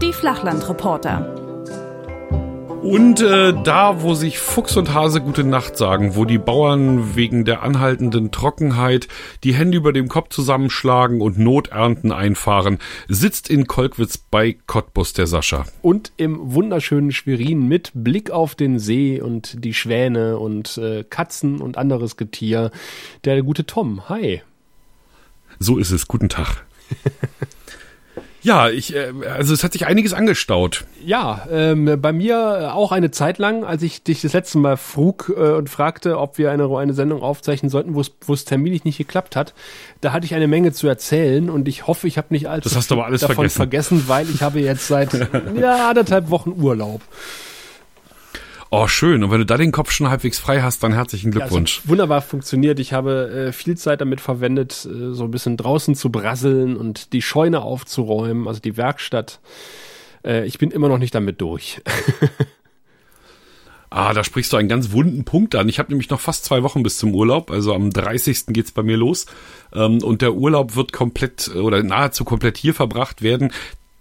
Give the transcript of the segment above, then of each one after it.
Die Flachlandreporter. Und äh, da, wo sich Fuchs und Hase gute Nacht sagen, wo die Bauern wegen der anhaltenden Trockenheit die Hände über dem Kopf zusammenschlagen und Noternten einfahren, sitzt in Kolkwitz bei Cottbus der Sascha. Und im wunderschönen Schwerin mit Blick auf den See und die Schwäne und äh, Katzen und anderes Getier, der gute Tom. Hi. So ist es. Guten Tag. Ja, ich, äh, also es hat sich einiges angestaut. Ja, ähm, bei mir auch eine Zeit lang, als ich dich das letzte Mal frug äh, und fragte, ob wir eine, eine Sendung aufzeichnen sollten, wo es terminlich nicht geklappt hat, da hatte ich eine Menge zu erzählen und ich hoffe, ich habe nicht allzu das hast du aber alles davon vergessen. vergessen, weil ich habe jetzt seit ja, anderthalb Wochen Urlaub. Oh, schön. Und wenn du da den Kopf schon halbwegs frei hast, dann herzlichen Glückwunsch. Ja, es hat wunderbar funktioniert. Ich habe äh, viel Zeit damit verwendet, äh, so ein bisschen draußen zu brasseln und die Scheune aufzuräumen, also die Werkstatt. Äh, ich bin immer noch nicht damit durch. Ah, da sprichst du einen ganz wunden Punkt an. Ich habe nämlich noch fast zwei Wochen bis zum Urlaub. Also am 30. geht's bei mir los. Ähm, und der Urlaub wird komplett oder nahezu komplett hier verbracht werden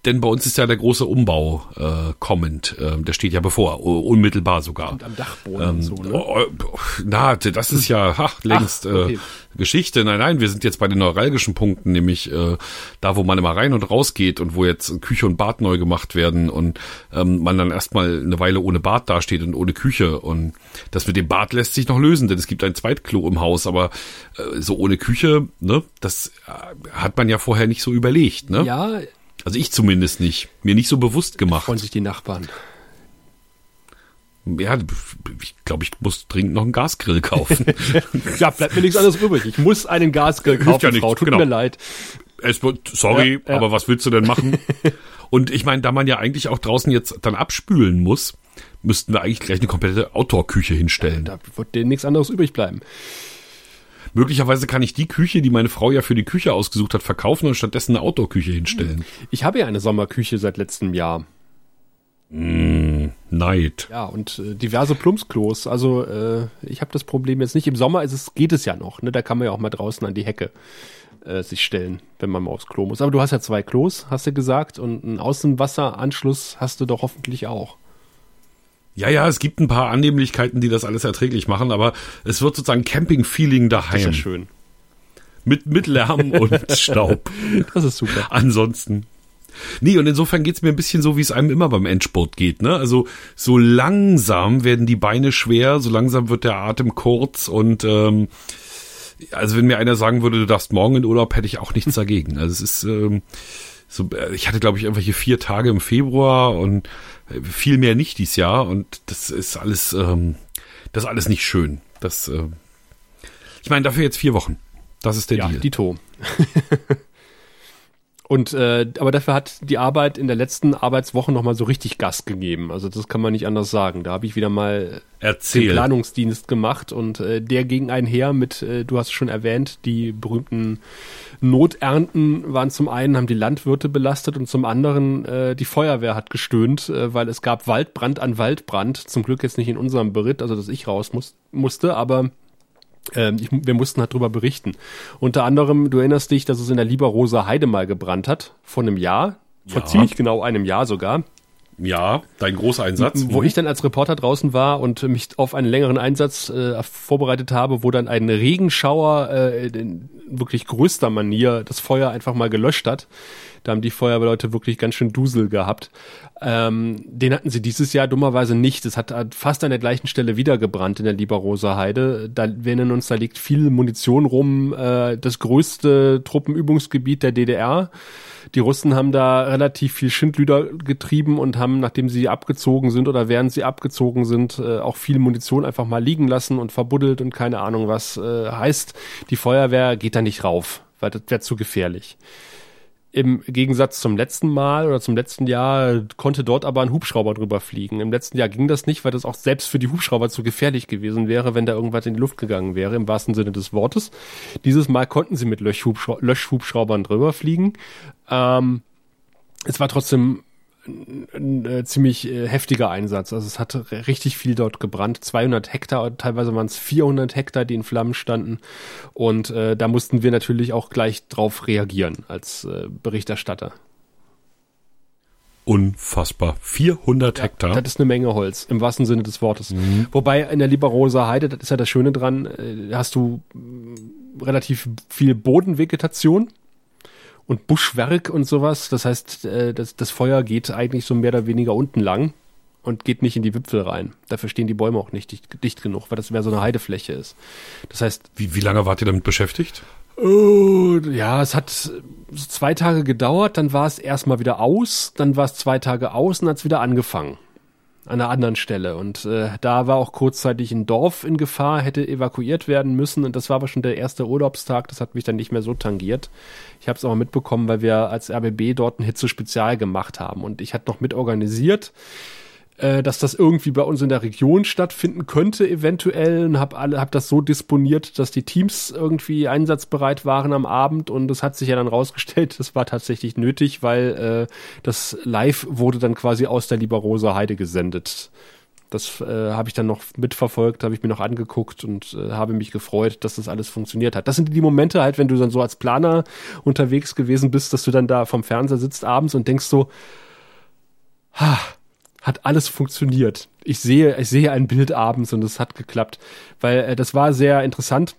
denn bei uns ist ja der große Umbau äh, kommend. Äh, der steht ja bevor, unmittelbar sogar. Und am Dachboden ähm, so, ne? Oh, oh, na, das ist ja ha, längst Ach, okay. äh, Geschichte. Nein, nein, wir sind jetzt bei den neuralgischen Punkten, nämlich äh, da, wo man immer rein und raus geht und wo jetzt Küche und Bad neu gemacht werden und ähm, man dann erstmal eine Weile ohne Bad dasteht und ohne Küche. Und das mit dem Bad lässt sich noch lösen, denn es gibt ein Zweitklo im Haus, aber äh, so ohne Küche, ne, das äh, hat man ja vorher nicht so überlegt, ne? Ja, also ich zumindest nicht. Mir nicht so bewusst gemacht. Freuen sich die Nachbarn. Ja, ich glaube, ich muss dringend noch einen Gasgrill kaufen. ja, bleibt mir nichts anderes übrig. Ich muss einen Gasgrill kaufen, ja nicht, Frau. Tut genau. mir leid. Es, sorry, ja, ja. aber was willst du denn machen? Und ich meine, da man ja eigentlich auch draußen jetzt dann abspülen muss, müssten wir eigentlich gleich eine komplette Outdoor-Küche hinstellen. Da wird dir nichts anderes übrig bleiben. Möglicherweise kann ich die Küche, die meine Frau ja für die Küche ausgesucht hat, verkaufen und stattdessen eine Outdoor-Küche hinstellen. Ich habe ja eine Sommerküche seit letztem Jahr. Mm, Neid. Ja, und äh, diverse Plumpsklos. Also äh, ich habe das Problem jetzt nicht. Im Sommer ist es, geht es ja noch. Ne? Da kann man ja auch mal draußen an die Hecke äh, sich stellen, wenn man mal aufs Klo muss. Aber du hast ja zwei Klos, hast du gesagt. Und einen Außenwasseranschluss hast du doch hoffentlich auch. Ja, ja, es gibt ein paar Annehmlichkeiten, die das alles erträglich machen, aber es wird sozusagen Camping-Feeling daheim. Das ist ja schön. Mit, mit Lärm und Staub. Das ist super. Ansonsten. Nee, und insofern geht's mir ein bisschen so, wie es einem immer beim Endsport geht. Ne? Also so langsam werden die Beine schwer, so langsam wird der Atem kurz und ähm, also wenn mir einer sagen würde, du darfst morgen in Urlaub, hätte ich auch nichts dagegen. Also es ist ähm, so, äh, ich hatte glaube ich irgendwelche vier Tage im Februar und viel mehr nicht dieses Jahr und das ist alles, ähm, das ist alles nicht schön. Das, äh, ich meine, dafür jetzt vier Wochen. Das ist der ja, Deal. Dito. Und äh, aber dafür hat die Arbeit in der letzten Arbeitswoche nochmal so richtig Gas gegeben. Also das kann man nicht anders sagen. Da habe ich wieder mal Erzähl. den Planungsdienst gemacht und äh, der ging einher mit, äh, du hast schon erwähnt, die berühmten Noternten waren zum einen, haben die Landwirte belastet und zum anderen äh, die Feuerwehr hat gestöhnt, äh, weil es gab Waldbrand an Waldbrand. Zum Glück jetzt nicht in unserem Beritt, also dass ich raus muss, musste, aber ähm, ich, wir mussten halt drüber berichten. Unter anderem, du erinnerst dich, dass es in der Lieberroser Heide mal gebrannt hat, vor einem Jahr, vor ja. ziemlich genau einem Jahr sogar. Ja, dein großer Einsatz. Wo mhm. ich dann als Reporter draußen war und mich auf einen längeren Einsatz äh, vorbereitet habe, wo dann ein Regenschauer äh, in wirklich größter Manier das Feuer einfach mal gelöscht hat. Da haben die Feuerwehrleute wirklich ganz schön Dusel gehabt. Ähm, den hatten sie dieses Jahr dummerweise nicht. Es hat, fast an der gleichen Stelle wieder gebrannt in der Lieberoser Heide. Da, wir nennen uns, da liegt viel Munition rum. Äh, das größte Truppenübungsgebiet der DDR. Die Russen haben da relativ viel Schindlüder getrieben und haben, nachdem sie abgezogen sind oder während sie abgezogen sind, äh, auch viel Munition einfach mal liegen lassen und verbuddelt und keine Ahnung was. Äh, heißt, die Feuerwehr geht da nicht rauf, weil das wäre zu gefährlich. Im Gegensatz zum letzten Mal oder zum letzten Jahr konnte dort aber ein Hubschrauber drüber fliegen. Im letzten Jahr ging das nicht, weil das auch selbst für die Hubschrauber zu gefährlich gewesen wäre, wenn da irgendwas in die Luft gegangen wäre, im wahrsten Sinne des Wortes. Dieses Mal konnten sie mit Löschhubschraubern drüber fliegen. Ähm, es war trotzdem ein, ein, ein ziemlich äh, heftiger Einsatz. Also es hat richtig viel dort gebrannt. 200 Hektar, teilweise waren es 400 Hektar, die in Flammen standen. Und äh, da mussten wir natürlich auch gleich drauf reagieren als äh, Berichterstatter. Unfassbar. 400 ja, Hektar. Das ist eine Menge Holz, im wahrsten Sinne des Wortes. Mhm. Wobei in der Liberosa Heide, das ist ja das Schöne dran, äh, hast du äh, relativ viel Bodenvegetation und Buschwerk und sowas. Das heißt, äh, das, das Feuer geht eigentlich so mehr oder weniger unten lang und geht nicht in die Wipfel rein. Dafür stehen die Bäume auch nicht dicht, dicht genug, weil das mehr so eine Heidefläche ist. Das heißt. Wie, wie lange wart ihr damit beschäftigt? Oh, ja, es hat zwei Tage gedauert, dann war es erstmal wieder aus, dann war es zwei Tage aus und hat es wieder angefangen an einer anderen Stelle. Und äh, da war auch kurzzeitig ein Dorf in Gefahr, hätte evakuiert werden müssen. Und das war aber schon der erste Urlaubstag. Das hat mich dann nicht mehr so tangiert. Ich habe es aber mitbekommen, weil wir als RBB dort ein Hitze-Spezial gemacht haben. Und ich hatte noch mit organisiert äh, dass das irgendwie bei uns in der Region stattfinden könnte, eventuell. Und habe alle, hab das so disponiert, dass die Teams irgendwie einsatzbereit waren am Abend. Und es hat sich ja dann rausgestellt, das war tatsächlich nötig, weil äh, das Live wurde dann quasi aus der Liberosa Heide gesendet. Das äh, habe ich dann noch mitverfolgt, habe ich mir noch angeguckt und äh, habe mich gefreut, dass das alles funktioniert hat. Das sind die Momente halt, wenn du dann so als Planer unterwegs gewesen bist, dass du dann da vom Fernseher sitzt abends und denkst so, ha, hat alles funktioniert. Ich sehe, ich sehe ein Bild abends und es hat geklappt, weil äh, das war sehr interessant.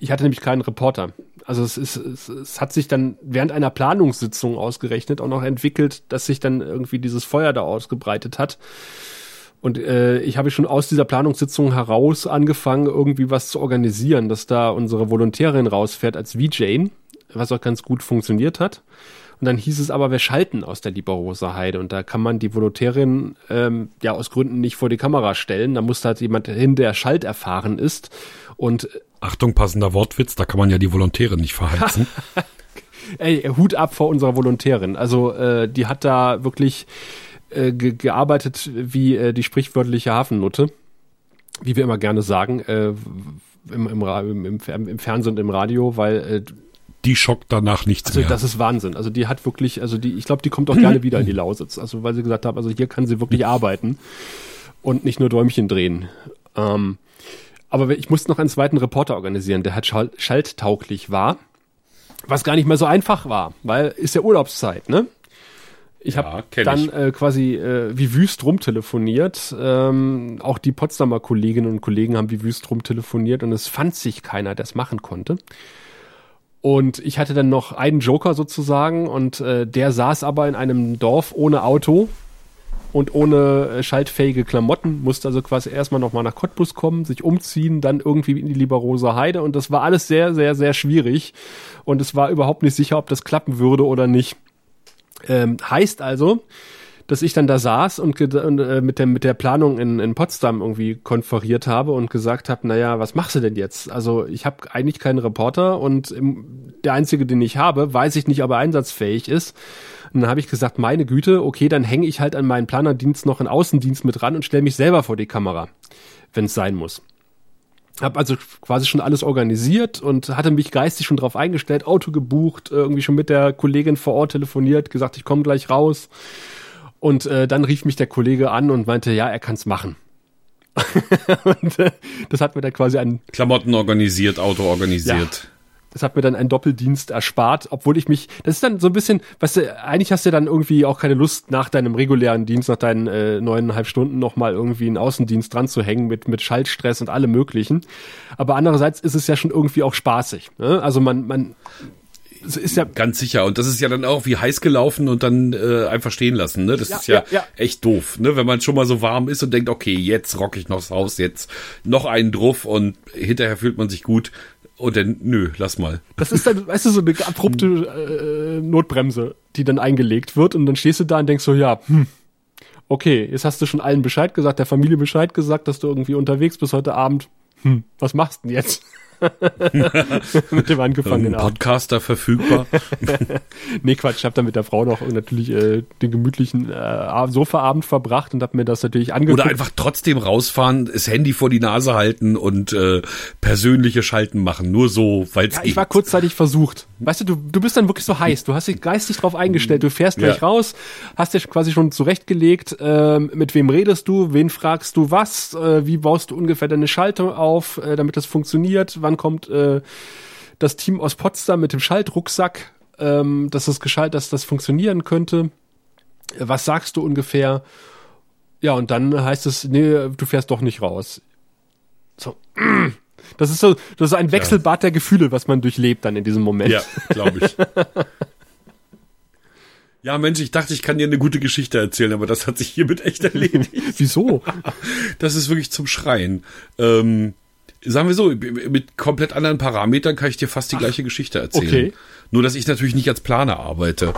Ich hatte nämlich keinen Reporter. Also es, ist, es, es hat sich dann während einer Planungssitzung ausgerechnet auch noch entwickelt, dass sich dann irgendwie dieses Feuer da ausgebreitet hat. Und äh, ich habe schon aus dieser Planungssitzung heraus angefangen, irgendwie was zu organisieren, dass da unsere Volontärin rausfährt als VJ, was auch ganz gut funktioniert hat. Und dann hieß es aber, wir schalten aus der Lieberoser Heide. Und da kann man die Volontärin ähm, ja aus Gründen nicht vor die Kamera stellen. Da muss halt jemand hin, der Schalt erfahren ist. Und Achtung, passender Wortwitz, da kann man ja die Volontärin nicht verheizen. Ey, Hut ab vor unserer Volontärin. Also äh, die hat da wirklich äh, ge gearbeitet wie äh, die sprichwörtliche Hafennutte, wie wir immer gerne sagen, äh, im, im, im, im, Fernsehen und im Radio, weil äh, die schockt danach nichts also, mehr. Das ist Wahnsinn. Also die hat wirklich, also die, ich glaube, die kommt auch gerne wieder in die Lausitz. Also weil sie gesagt haben, also hier kann sie wirklich arbeiten und nicht nur Däumchen drehen. Ähm, aber ich musste noch einen zweiten Reporter organisieren, der halt schal schalttauglich war, was gar nicht mehr so einfach war, weil ist ja Urlaubszeit, ne? Ich ja, habe dann. Äh, quasi äh, wie wüst rumtelefoniert. Ähm, auch die Potsdamer Kolleginnen und Kollegen haben wie wüst rumtelefoniert und es fand sich keiner, der es machen konnte. Und ich hatte dann noch einen Joker sozusagen und äh, der saß aber in einem Dorf ohne Auto und ohne äh, schaltfähige Klamotten, musste also quasi erstmal nochmal nach Cottbus kommen, sich umziehen, dann irgendwie in die Liberosa Heide und das war alles sehr, sehr, sehr schwierig und es war überhaupt nicht sicher, ob das klappen würde oder nicht. Ähm, heißt also, dass ich dann da saß und, und äh, mit, der, mit der Planung in, in Potsdam irgendwie konferiert habe und gesagt habe, naja, was machst du denn jetzt? Also ich habe eigentlich keinen Reporter und im, der einzige, den ich habe, weiß ich nicht, ob er einsatzfähig ist. Und dann habe ich gesagt, meine Güte, okay, dann hänge ich halt an meinen Planerdienst noch einen Außendienst mit ran und stelle mich selber vor die Kamera, wenn es sein muss. Hab also quasi schon alles organisiert und hatte mich geistig schon drauf eingestellt, Auto gebucht, irgendwie schon mit der Kollegin vor Ort telefoniert, gesagt, ich komme gleich raus. Und äh, dann rief mich der Kollege an und meinte, ja, er kann's machen. und äh, das hat mir dann quasi ein Klamotten organisiert, Auto organisiert. Ja, das hat mir dann einen Doppeldienst erspart, obwohl ich mich, das ist dann so ein bisschen, weißt du, eigentlich hast du dann irgendwie auch keine Lust, nach deinem regulären Dienst, nach deinen äh, neuneinhalb Stunden nochmal irgendwie einen Außendienst dran zu hängen mit, mit Schaltstress und allem möglichen. Aber andererseits ist es ja schon irgendwie auch spaßig. Ne? Also man, man ist ja ganz sicher und das ist ja dann auch wie heiß gelaufen und dann äh, einfach stehen lassen. Ne? Das ja, ist ja, ja, echt doof, ne? wenn man schon mal so warm ist und denkt, okay, jetzt rock ich noch das Haus, jetzt noch einen drauf und hinterher fühlt man sich gut. Und dann, nö, lass mal. Das ist dann, weißt du, so eine abrupte äh, Notbremse, die dann eingelegt wird und dann stehst du da und denkst so, ja, hm, okay, jetzt hast du schon allen Bescheid gesagt, der Familie Bescheid gesagt, dass du irgendwie unterwegs bist heute Abend. Hm, was machst du denn jetzt? mit dem angefangenen Ein Podcaster verfügbar. nee, Quatsch, ich habe dann mit der Frau noch natürlich äh, den gemütlichen äh, Sofaabend verbracht und habe mir das natürlich angeguckt. Oder einfach trotzdem rausfahren, das Handy vor die Nase halten und äh, persönliche Schalten machen. Nur so, weil es ja, Ich war kurzzeitig versucht. Weißt du, du, du bist dann wirklich so heiß. Du hast dich geistig drauf eingestellt. Du fährst gleich ja. raus, hast dich quasi schon zurechtgelegt, äh, mit wem redest du, wen fragst du was, äh, wie baust du ungefähr deine Schaltung auf, äh, damit das funktioniert, kommt äh, das Team aus Potsdam mit dem Schaltrucksack, ähm, dass das geschalt, dass das funktionieren könnte. Was sagst du ungefähr? Ja, und dann heißt es, nee, du fährst doch nicht raus. So. Das ist so, das ist ein Wechselbad der Gefühle, was man durchlebt dann in diesem Moment. Ja, glaube ich. Ja, Mensch, ich dachte, ich kann dir eine gute Geschichte erzählen, aber das hat sich hiermit echt erledigt. Wieso? Das ist wirklich zum Schreien. Ähm, sagen wir so, mit komplett anderen Parametern kann ich dir fast die Ach, gleiche Geschichte erzählen. Okay. Nur, dass ich natürlich nicht als Planer arbeite.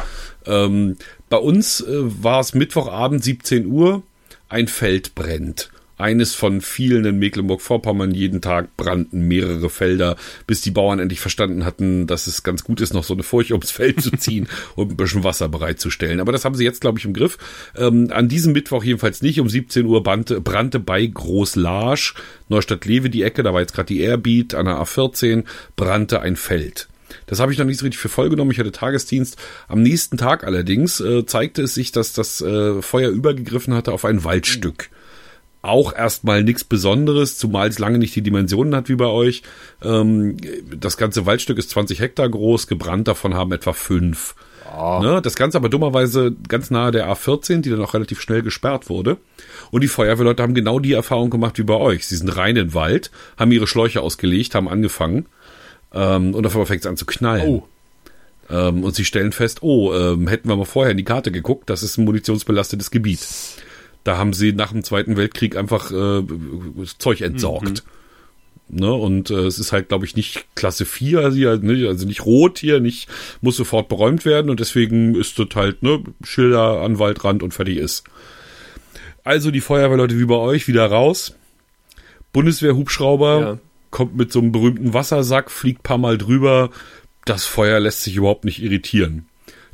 Ähm, bei uns äh, war es Mittwochabend 17 Uhr, ein Feld brennt eines von vielen in Mecklenburg-Vorpommern. Jeden Tag brannten mehrere Felder, bis die Bauern endlich verstanden hatten, dass es ganz gut ist, noch so eine Furche ums Feld zu ziehen und ein bisschen Wasser bereitzustellen. Aber das haben sie jetzt, glaube ich, im Griff. Ähm, an diesem Mittwoch jedenfalls nicht. Um 17 Uhr brannte, brannte bei Groß-Larsch, Neustadt-Lewe die Ecke, da war jetzt gerade die Airbeat an der A14, brannte ein Feld. Das habe ich noch nicht so richtig für voll genommen. Ich hatte Tagesdienst. Am nächsten Tag allerdings äh, zeigte es sich, dass das äh, Feuer übergegriffen hatte auf ein Waldstück auch erstmal nichts Besonderes, zumal es lange nicht die Dimensionen hat wie bei euch. Ähm, das ganze Waldstück ist 20 Hektar groß, gebrannt davon haben etwa fünf. Oh. Ne? Das Ganze aber dummerweise ganz nahe der A14, die dann auch relativ schnell gesperrt wurde. Und die Feuerwehrleute haben genau die Erfahrung gemacht wie bei euch. Sie sind rein in den Wald, haben ihre Schläuche ausgelegt, haben angefangen ähm, und auf einmal fängt es an zu knallen. Oh. Ähm, und sie stellen fest, oh, ähm, hätten wir mal vorher in die Karte geguckt, das ist ein munitionsbelastetes Gebiet. Da haben sie nach dem Zweiten Weltkrieg einfach äh, Zeug entsorgt. Mhm. Ne, und äh, es ist halt, glaube ich, nicht Klasse 4, also, ne, also nicht rot hier, nicht muss sofort beräumt werden und deswegen ist das halt ne, Schilder an Waldrand und fertig ist. Also die Feuerwehrleute wie bei euch wieder raus. Bundeswehr-Hubschrauber ja. kommt mit so einem berühmten Wassersack, fliegt paar Mal drüber. Das Feuer lässt sich überhaupt nicht irritieren.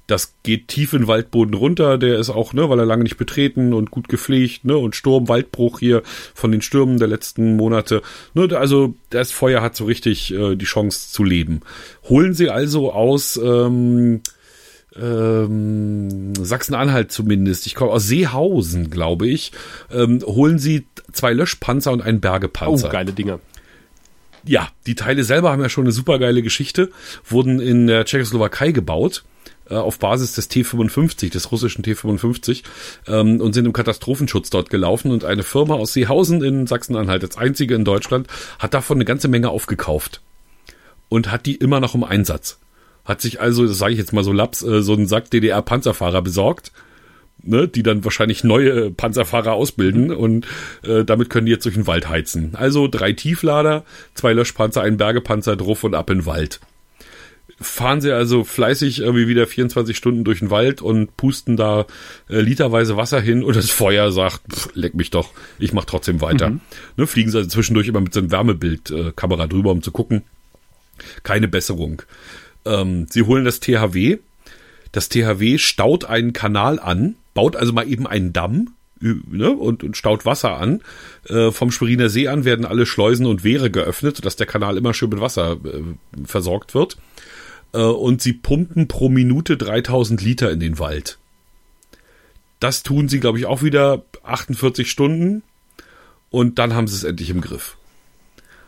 Das geht tief in den Waldboden runter. Der ist auch, ne, weil er lange nicht betreten und gut gepflegt, ne, und Sturm, Waldbruch hier von den Stürmen der letzten Monate. Ne, also das Feuer hat so richtig äh, die Chance zu leben. Holen Sie also aus ähm, ähm, Sachsen-Anhalt zumindest, ich komme aus Seehausen, glaube ich, ähm, holen Sie zwei Löschpanzer und einen Bergepanzer. Oh, geile Dinger. Ja, die Teile selber haben ja schon eine super geile Geschichte, wurden in der Tschechoslowakei gebaut auf Basis des T55, des russischen T55, ähm, und sind im Katastrophenschutz dort gelaufen. Und eine Firma aus Seehausen in Sachsen-Anhalt, als einzige in Deutschland, hat davon eine ganze Menge aufgekauft und hat die immer noch im Einsatz. Hat sich also, das sage ich jetzt mal so laps, äh, so einen Sack DDR-Panzerfahrer besorgt, ne, die dann wahrscheinlich neue Panzerfahrer ausbilden und äh, damit können die jetzt durch den Wald heizen. Also drei Tieflader, zwei Löschpanzer, ein Bergepanzer drauf und ab in den Wald fahren sie also fleißig irgendwie wieder 24 Stunden durch den Wald und pusten da äh, literweise Wasser hin und das Feuer sagt, pff, leck mich doch, ich mach trotzdem weiter. Mhm. Ne, fliegen sie also zwischendurch immer mit so einem Wärmebildkamera äh, drüber, um zu gucken. Keine Besserung. Ähm, sie holen das THW. Das THW staut einen Kanal an, baut also mal eben einen Damm, Ne, und, und staut Wasser an. Äh, vom Schweriner See an werden alle Schleusen und Wehre geöffnet, sodass der Kanal immer schön mit Wasser äh, versorgt wird. Äh, und sie pumpen pro Minute 3000 Liter in den Wald. Das tun sie, glaube ich, auch wieder 48 Stunden und dann haben sie es endlich im Griff.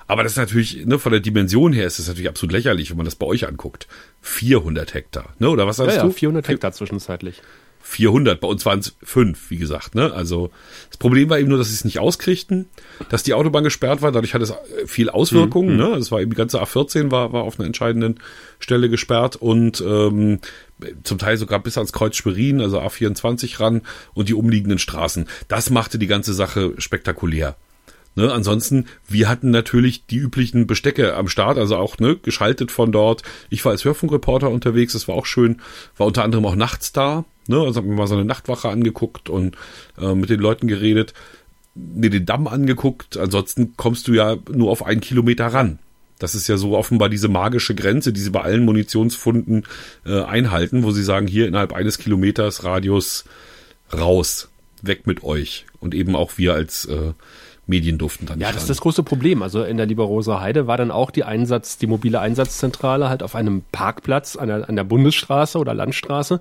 Aber das ist natürlich, ne, von der Dimension her ist das natürlich absolut lächerlich, wenn man das bei euch anguckt. 400 Hektar, ne, oder was sagst ja, du? Ja, 400 Hektar zwischenzeitlich. 400. Bei uns waren es fünf, wie gesagt. Ne? Also das Problem war eben nur, dass sie es nicht auskriegten, dass die Autobahn gesperrt war. Dadurch hat es äh, viel Auswirkungen. Mhm. Ne? Es war eben die ganze A14 war, war auf einer entscheidenden Stelle gesperrt und ähm, zum Teil sogar bis ans Kreuz Schwerin, also A24 ran und die umliegenden Straßen. Das machte die ganze Sache spektakulär. Ne, ansonsten, wir hatten natürlich die üblichen Bestecke am Start, also auch ne, geschaltet von dort. Ich war als Hörfunkreporter unterwegs, das war auch schön. War unter anderem auch nachts da. Ne, also haben wir mal so eine Nachtwache angeguckt und äh, mit den Leuten geredet, mir den Damm angeguckt. Ansonsten kommst du ja nur auf einen Kilometer ran. Das ist ja so offenbar diese magische Grenze, die sie bei allen Munitionsfunden äh, einhalten, wo sie sagen, hier innerhalb eines Kilometers Radius raus, weg mit euch. Und eben auch wir als äh, Medien durften dann nicht. Ja, das ist das große Problem. Also in der Lieberoser Heide war dann auch die Einsatz, die mobile Einsatzzentrale halt auf einem Parkplatz an der, an der Bundesstraße oder Landstraße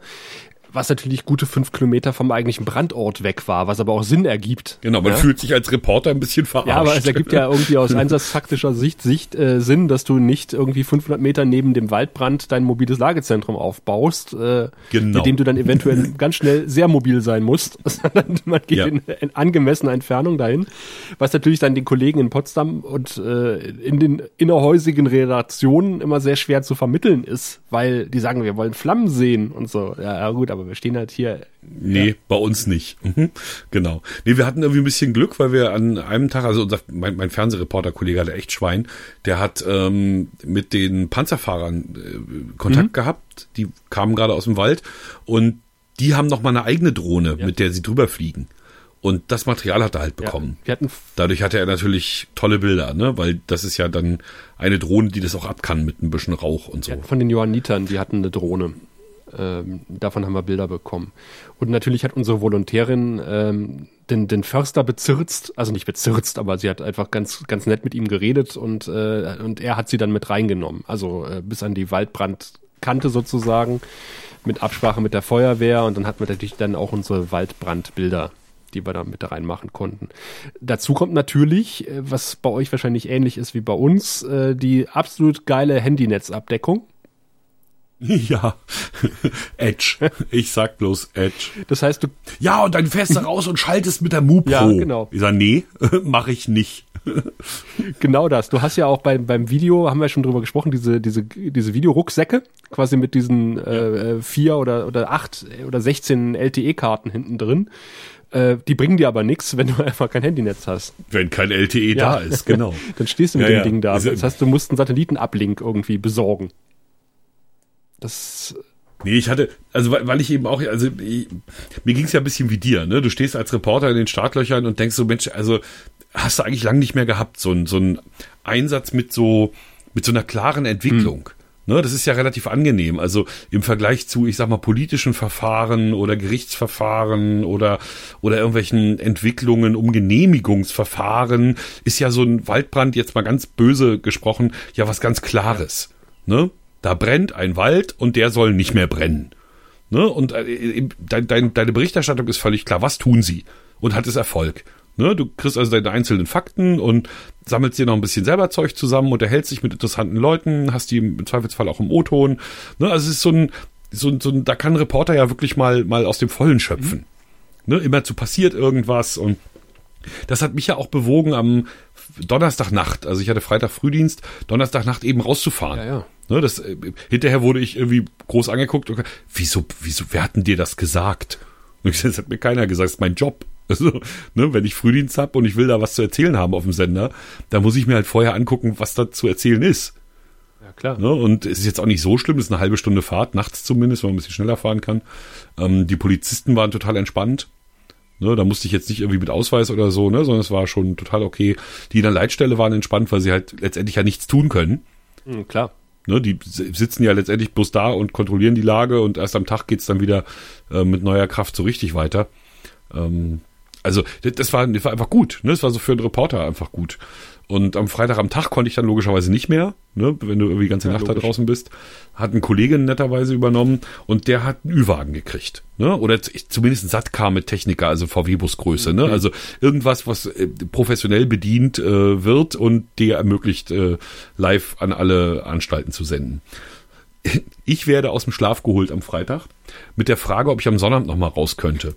was natürlich gute fünf Kilometer vom eigentlichen Brandort weg war, was aber auch Sinn ergibt. Genau, man ja? fühlt sich als Reporter ein bisschen verarscht. Ja, aber es ergibt ja irgendwie aus einsatztaktischer Sicht, Sicht äh, Sinn, dass du nicht irgendwie 500 Meter neben dem Waldbrand dein mobiles Lagezentrum aufbaust, äh, genau. mit dem du dann eventuell ganz schnell sehr mobil sein musst, sondern man geht ja. in, in angemessener Entfernung dahin, was natürlich dann den Kollegen in Potsdam und äh, in den innerhäusigen Redaktionen immer sehr schwer zu vermitteln ist, weil die sagen, wir wollen Flammen sehen und so. Ja, ja gut, aber wir stehen halt hier. Nee, ja. bei uns nicht. Mhm. Genau. Nee, wir hatten irgendwie ein bisschen Glück, weil wir an einem Tag, also unser, mein, mein Fernsehreporter-Kollege hatte echt Schwein, der hat ähm, mit den Panzerfahrern äh, Kontakt mhm. gehabt, die kamen gerade aus dem Wald und die haben noch mal eine eigene Drohne, ja. mit der sie drüber fliegen. Und das Material hat er halt bekommen. Ja, Dadurch hatte er natürlich tolle Bilder, ne? Weil das ist ja dann eine Drohne, die das auch ab kann mit ein bisschen Rauch und so. Ja, von den Johannitern, die hatten eine Drohne. Ähm, davon haben wir Bilder bekommen. Und natürlich hat unsere Volontärin ähm, den, den Förster bezirzt, also nicht bezirzt, aber sie hat einfach ganz, ganz nett mit ihm geredet und, äh, und er hat sie dann mit reingenommen. Also äh, bis an die Waldbrandkante sozusagen, mit Absprache mit der Feuerwehr und dann hatten wir natürlich dann auch unsere Waldbrandbilder die wir da mit da reinmachen konnten. Dazu kommt natürlich, äh, was bei euch wahrscheinlich ähnlich ist wie bei uns, äh, die absolut geile Handynetzabdeckung. Ja, Edge. Ich sag bloß Edge. Das heißt, du. Ja, und dann fährst du raus und schaltest mit der MuPro. Ja, genau. Ich sag, nee, mache ich nicht. Genau das. Du hast ja auch beim, beim Video, haben wir schon drüber gesprochen, diese, diese, diese Videorucksäcke, quasi mit diesen äh, vier oder, oder acht oder 16 LTE-Karten hinten drin. Äh, die bringen dir aber nichts, wenn du einfach kein Handynetz hast. Wenn kein LTE ja. da ist, genau. Dann stehst du mit ja, dem ja. Ding da. Das heißt, du musst einen Satellitenablink irgendwie besorgen. Das Nee, ich hatte, also weil ich eben auch, also ich, mir ging es ja ein bisschen wie dir, ne? Du stehst als Reporter in den Startlöchern und denkst so, Mensch, also hast du eigentlich lang nicht mehr gehabt, so ein, so ein Einsatz mit so, mit so einer klaren Entwicklung. Hm. Ne, das ist ja relativ angenehm. Also im Vergleich zu, ich sag mal, politischen Verfahren oder Gerichtsverfahren oder, oder irgendwelchen Entwicklungen um Genehmigungsverfahren ist ja so ein Waldbrand, jetzt mal ganz böse gesprochen, ja was ganz Klares. Ne? Da brennt ein Wald und der soll nicht mehr brennen. Ne? Und äh, dein, dein, deine Berichterstattung ist völlig klar. Was tun sie? Und hat es Erfolg? Ne? Du kriegst also deine einzelnen Fakten und sammelst dir noch ein bisschen selber Zeug zusammen, unterhältst dich mit interessanten Leuten, hast die im Zweifelsfall auch im O-Ton. Ne? Also es ist so ein, so, ein, so ein, da kann ein Reporter ja wirklich mal, mal aus dem Vollen schöpfen. Mhm. Ne? Immer zu passiert irgendwas und das hat mich ja auch bewogen am Donnerstagnacht, also ich hatte Freitag Frühdienst, Donnerstagnacht eben rauszufahren. Ja, ja. Ne, das, äh, hinterher wurde ich irgendwie groß angeguckt. Und, wieso, wieso, wer hat denn dir das gesagt? Und ich, das hat mir keiner gesagt, das ist mein Job. Also, ne, wenn ich Frühdienst habe und ich will da was zu erzählen haben auf dem Sender, dann muss ich mir halt vorher angucken, was da zu erzählen ist. Ja, klar. Ne, und es ist jetzt auch nicht so schlimm, es ist eine halbe Stunde Fahrt, nachts zumindest, wenn man ein bisschen schneller fahren kann. Ähm, die Polizisten waren total entspannt. Ne, da musste ich jetzt nicht irgendwie mit Ausweis oder so, ne, sondern es war schon total okay. Die in der Leitstelle waren entspannt, weil sie halt letztendlich ja nichts tun können. Mhm, klar. Ne, die sitzen ja letztendlich bloß da und kontrollieren die Lage und erst am Tag geht's dann wieder äh, mit neuer Kraft so richtig weiter. Ähm, also das war, das war einfach gut. Ne? Das war so für einen Reporter einfach gut. Und am Freitag am Tag konnte ich dann logischerweise nicht mehr, ne, wenn du irgendwie die ganze ja, Nacht logisch. da draußen bist. Hat ein Kollege netterweise übernommen und der hat einen Ü-Wagen gekriegt. Ne? Oder zumindest ein Satkar mit Techniker, also VW-Busgröße. Ne? Also irgendwas, was äh, professionell bedient äh, wird und dir ermöglicht, äh, live an alle Anstalten zu senden. Ich werde aus dem Schlaf geholt am Freitag mit der Frage, ob ich am Sonnabend noch mal raus könnte.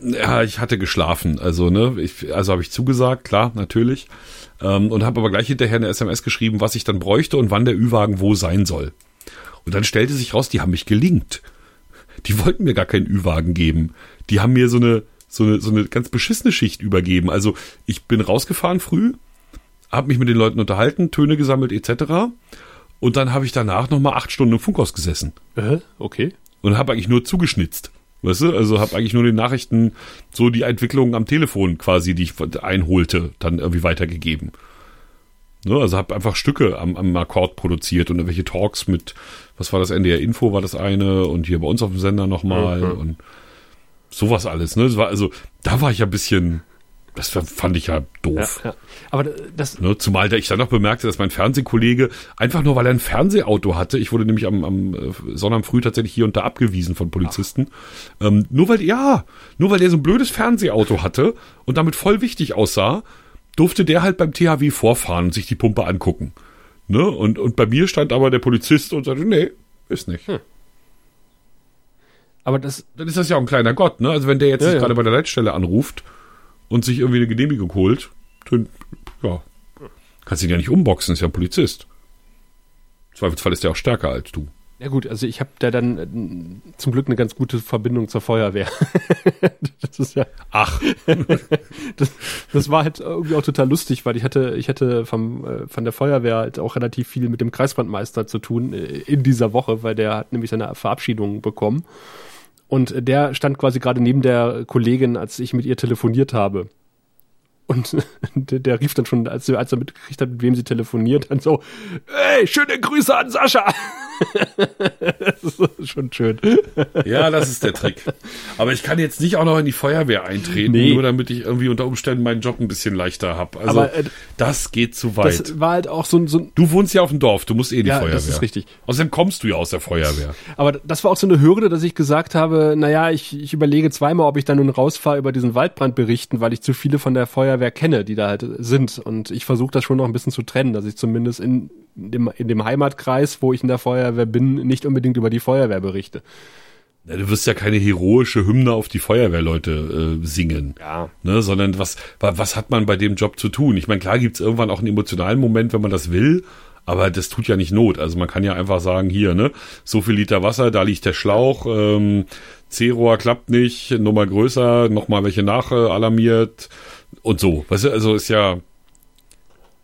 Ja, ich hatte geschlafen, also ne, ich, also habe ich zugesagt, klar, natürlich, ähm, und habe aber gleich hinterher eine SMS geschrieben, was ich dann bräuchte und wann der Ü-Wagen wo sein soll. Und dann stellte sich raus, die haben mich gelingt. Die wollten mir gar keinen Ü-Wagen geben. Die haben mir so eine so eine so eine ganz beschissene Schicht übergeben. Also ich bin rausgefahren früh, habe mich mit den Leuten unterhalten, Töne gesammelt etc. Und dann habe ich danach noch mal acht Stunden im Funkhaus gesessen. Äh, okay. Und habe eigentlich nur zugeschnitzt. Weißt du, also habe eigentlich nur die Nachrichten, so die Entwicklungen am Telefon quasi, die ich einholte, dann irgendwie weitergegeben. Ne? Also habe einfach Stücke am, am Akkord produziert und irgendwelche Talks mit, was war das, NDR Info war das eine und hier bei uns auf dem Sender nochmal mhm. und sowas alles. Ne? Das war, also da war ich ja ein bisschen das fand ich ja doof. Ja, ja. Aber das. Ne, zumal ich dann noch bemerkte, dass mein Fernsehkollege einfach nur, weil er ein Fernsehauto hatte, ich wurde nämlich am, am äh, Sonntag früh tatsächlich hier und da abgewiesen von Polizisten. Ähm, nur weil, ja, nur weil der so ein blödes Fernsehauto hatte und damit voll wichtig aussah, durfte der halt beim THW vorfahren und sich die Pumpe angucken. Ne? Und, und bei mir stand aber der Polizist und sagte, nee, ist nicht. Hm. Aber das. Dann ist das ja auch ein kleiner Gott, ne? Also wenn der jetzt ja, gerade bei der Leitstelle anruft und sich irgendwie eine Genehmigung holt, dann, ja, kannst ihn ja nicht umboxen, ist ja ein Polizist. Im Zweifelsfall ist der auch stärker als du. Ja gut, also ich habe da dann äh, zum Glück eine ganz gute Verbindung zur Feuerwehr. das ist ja. Ach. das, das, war halt irgendwie auch total lustig, weil ich hatte, ich hatte vom, äh, von der Feuerwehr halt auch relativ viel mit dem Kreisbrandmeister zu tun äh, in dieser Woche, weil der hat nämlich seine Verabschiedung bekommen. Und der stand quasi gerade neben der Kollegin, als ich mit ihr telefoniert habe. Und der, der rief dann schon, als, als er mitgekriegt hat, mit wem sie telefoniert, dann so, ey, schöne Grüße an Sascha. das ist schon schön. Ja, das ist der Trick. Aber ich kann jetzt nicht auch noch in die Feuerwehr eintreten, nee. nur damit ich irgendwie unter Umständen meinen Job ein bisschen leichter habe. Also Aber, äh, das geht zu weit. Das war halt auch so ein, so ein Du wohnst ja auf dem Dorf, du musst eh in die ja, Feuerwehr. Das ist richtig. Außerdem kommst du ja aus der Feuerwehr. Aber das war auch so eine Hürde, dass ich gesagt habe, naja, ich, ich überlege zweimal, ob ich da nun rausfahre über diesen Waldbrand berichten, weil ich zu viele von der Feuerwehr kenne, die da halt sind. Und ich versuche das schon noch ein bisschen zu trennen, dass ich zumindest in dem, in dem Heimatkreis, wo ich in der Feuerwehr bin, nicht unbedingt über die Feuerwehr berichte. Ja, du wirst ja keine heroische Hymne auf die Feuerwehrleute äh, singen. Ja. Ne, sondern was, was hat man bei dem Job zu tun? Ich meine, klar gibt's irgendwann auch einen emotionalen Moment, wenn man das will, aber das tut ja nicht Not. Also man kann ja einfach sagen, hier, ne, so viel Liter Wasser, da liegt der Schlauch, ähm, C-Rohr klappt nicht, Nummer größer, nochmal welche nach äh, alarmiert und so. Weißt du, also ist ja,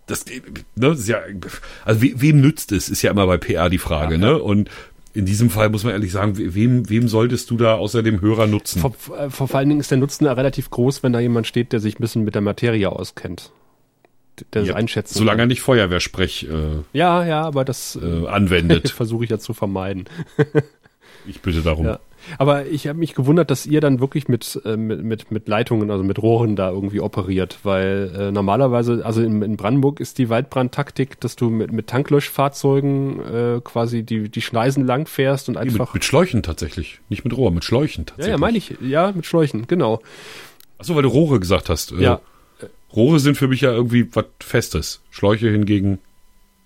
das, ne, ist ja, also we, wem nützt es, ist ja immer bei PR die Frage, ja, ne? Und in diesem Fall muss man ehrlich sagen, wem, wem solltest du da außer dem Hörer nutzen? Vor, äh, vor, vor allen Dingen ist der Nutzen da relativ groß, wenn da jemand steht, der sich ein bisschen mit der Materie auskennt. Der ja, einschätzen Solange kann. er nicht Feuerwehrsprech äh, ja, ja, aber das äh, anwendet. versuche ich ja zu vermeiden. ich bitte darum. Ja. Aber ich habe mich gewundert, dass ihr dann wirklich mit, äh, mit, mit, mit Leitungen, also mit Rohren da irgendwie operiert, weil äh, normalerweise, also in, in Brandenburg ist die Waldbrandtaktik, dass du mit, mit Tanklöschfahrzeugen äh, quasi die, die Schneisen lang fährst und einfach. Mit, mit Schläuchen tatsächlich, nicht mit Rohr, mit Schläuchen tatsächlich. Ja, ja, meine ich, ja, mit Schläuchen, genau. Achso, weil du Rohre gesagt hast. Äh, ja. Rohre sind für mich ja irgendwie was Festes. Schläuche hingegen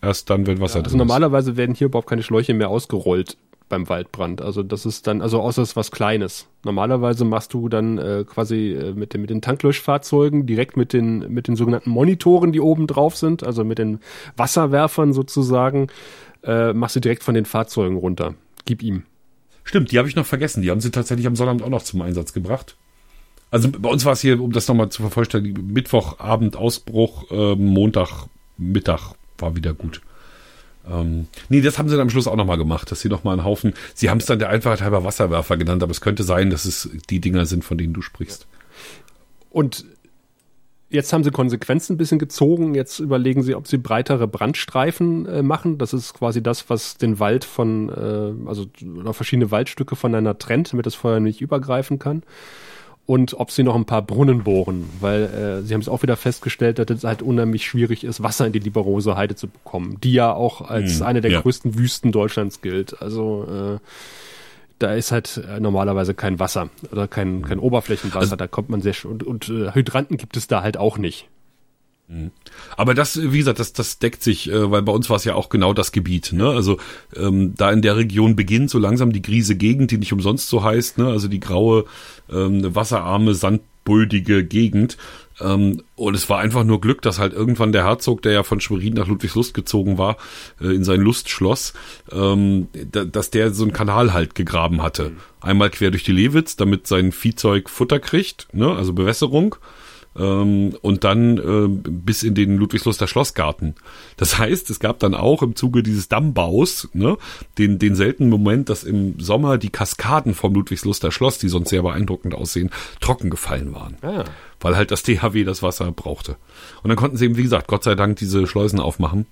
erst dann, wenn Wasser ja, also drin ist. Normalerweise werden hier überhaupt keine Schläuche mehr ausgerollt beim Waldbrand. Also das ist dann, also außer es ist was Kleines. Normalerweise machst du dann äh, quasi äh, mit, den, mit den Tanklöschfahrzeugen direkt mit den, mit den sogenannten Monitoren, die oben drauf sind, also mit den Wasserwerfern sozusagen, äh, machst du direkt von den Fahrzeugen runter. Gib ihm. Stimmt, die habe ich noch vergessen. Die haben sie tatsächlich am Sonnabend auch noch zum Einsatz gebracht. Also bei uns war es hier, um das nochmal zu vervollständigen, Mittwochabend Ausbruch, äh, Montag war wieder gut. Ähm, nee, das haben sie dann am Schluss auch nochmal gemacht, dass sie nochmal einen Haufen, sie haben es dann der Einfachheit halber Wasserwerfer genannt, aber es könnte sein, dass es die Dinger sind, von denen du sprichst. Und jetzt haben sie Konsequenzen ein bisschen gezogen. Jetzt überlegen sie, ob sie breitere Brandstreifen äh, machen. Das ist quasi das, was den Wald von, äh, also oder verschiedene Waldstücke voneinander trennt, damit das Feuer nicht übergreifen kann und ob sie noch ein paar Brunnen bohren, weil äh, sie haben es auch wieder festgestellt, dass es halt unheimlich schwierig ist, Wasser in die Liberose Heide zu bekommen, die ja auch als hm, eine der ja. größten Wüsten Deutschlands gilt. Also äh, da ist halt äh, normalerweise kein Wasser oder kein, kein Oberflächenwasser, also, da kommt man sehr und, und äh, Hydranten gibt es da halt auch nicht. Mhm. Aber das, wie gesagt, das, das deckt sich, äh, weil bei uns war es ja auch genau das Gebiet. Ne? Also ähm, da in der Region beginnt so langsam die Griese Gegend, die nicht umsonst so heißt, ne? also die graue, ähm, wasserarme, sandbuldige Gegend. Ähm, und es war einfach nur Glück, dass halt irgendwann der Herzog, der ja von Schwerin nach Ludwigslust gezogen war, äh, in sein Lustschloss, ähm, da, dass der so einen Kanal halt gegraben hatte. Einmal quer durch die Lewitz, damit sein Viehzeug Futter kriegt, ne? also Bewässerung ähm, und dann äh, bis in den Ludwigsluster Schlossgarten. Das heißt, es gab dann auch im Zuge dieses Dammbaus ne, den, den seltenen Moment, dass im Sommer die Kaskaden vom Ludwigsluster Schloss, die sonst sehr beeindruckend aussehen, trocken gefallen waren. Ah. Weil halt das THW das Wasser brauchte. Und dann konnten sie eben, wie gesagt, Gott sei Dank diese Schleusen aufmachen.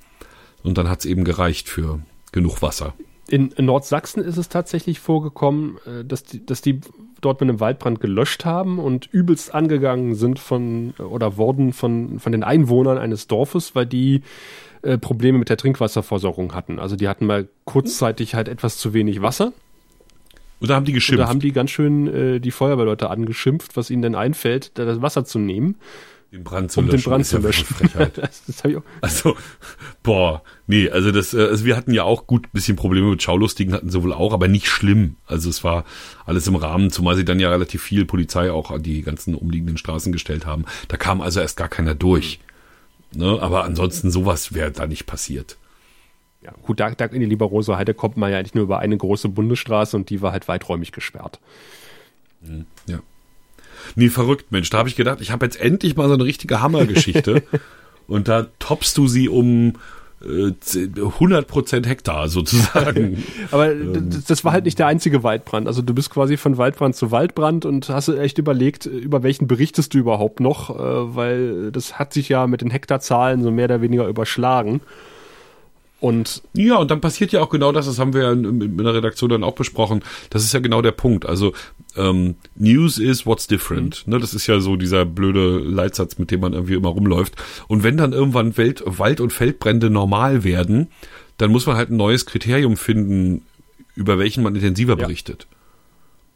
Und dann hat's eben gereicht für genug Wasser. In, in Nordsachsen ist es tatsächlich vorgekommen, äh, dass die, dass die dort mit einem Waldbrand gelöscht haben und übelst angegangen sind von oder wurden von, von den Einwohnern eines Dorfes, weil die äh, Probleme mit der Trinkwasserversorgung hatten. Also die hatten mal kurzzeitig halt etwas zu wenig Wasser. Und da haben die Und geschimpft. da haben die ganz schön äh, die Feuerwehrleute angeschimpft, was ihnen denn einfällt, da das Wasser zu nehmen, den Brand zu um löschen. den Brand zu ja löschen. Frechheit. das, das ich auch. Also, boah, nee, also das, äh, also wir hatten ja auch gut ein bisschen Probleme mit Schaulustigen, hatten sie wohl auch, aber nicht schlimm. Also es war alles im Rahmen, zumal sie dann ja relativ viel Polizei auch an die ganzen umliegenden Straßen gestellt haben. Da kam also erst gar keiner durch. Ne? Aber ansonsten sowas wäre da nicht passiert. Ja, gut, da, da in die Lieberose Heide kommt man ja eigentlich nur über eine große Bundesstraße und die war halt weiträumig gesperrt. Ja. Nee, verrückt, Mensch. Da habe ich gedacht, ich habe jetzt endlich mal so eine richtige Hammergeschichte. und da toppst du sie um äh, 100% Hektar sozusagen. Aber das, das war halt nicht der einzige Waldbrand. Also du bist quasi von Waldbrand zu Waldbrand und hast echt überlegt, über welchen berichtest du überhaupt noch, äh, weil das hat sich ja mit den Hektarzahlen so mehr oder weniger überschlagen. Und Ja, und dann passiert ja auch genau das, das haben wir ja in, in der Redaktion dann auch besprochen. Das ist ja genau der Punkt. Also ähm, News is what's different. Ne, das ist ja so dieser blöde Leitsatz, mit dem man irgendwie immer rumläuft. Und wenn dann irgendwann Welt, Wald- und Feldbrände normal werden, dann muss man halt ein neues Kriterium finden, über welchen man intensiver Ja. berichtet.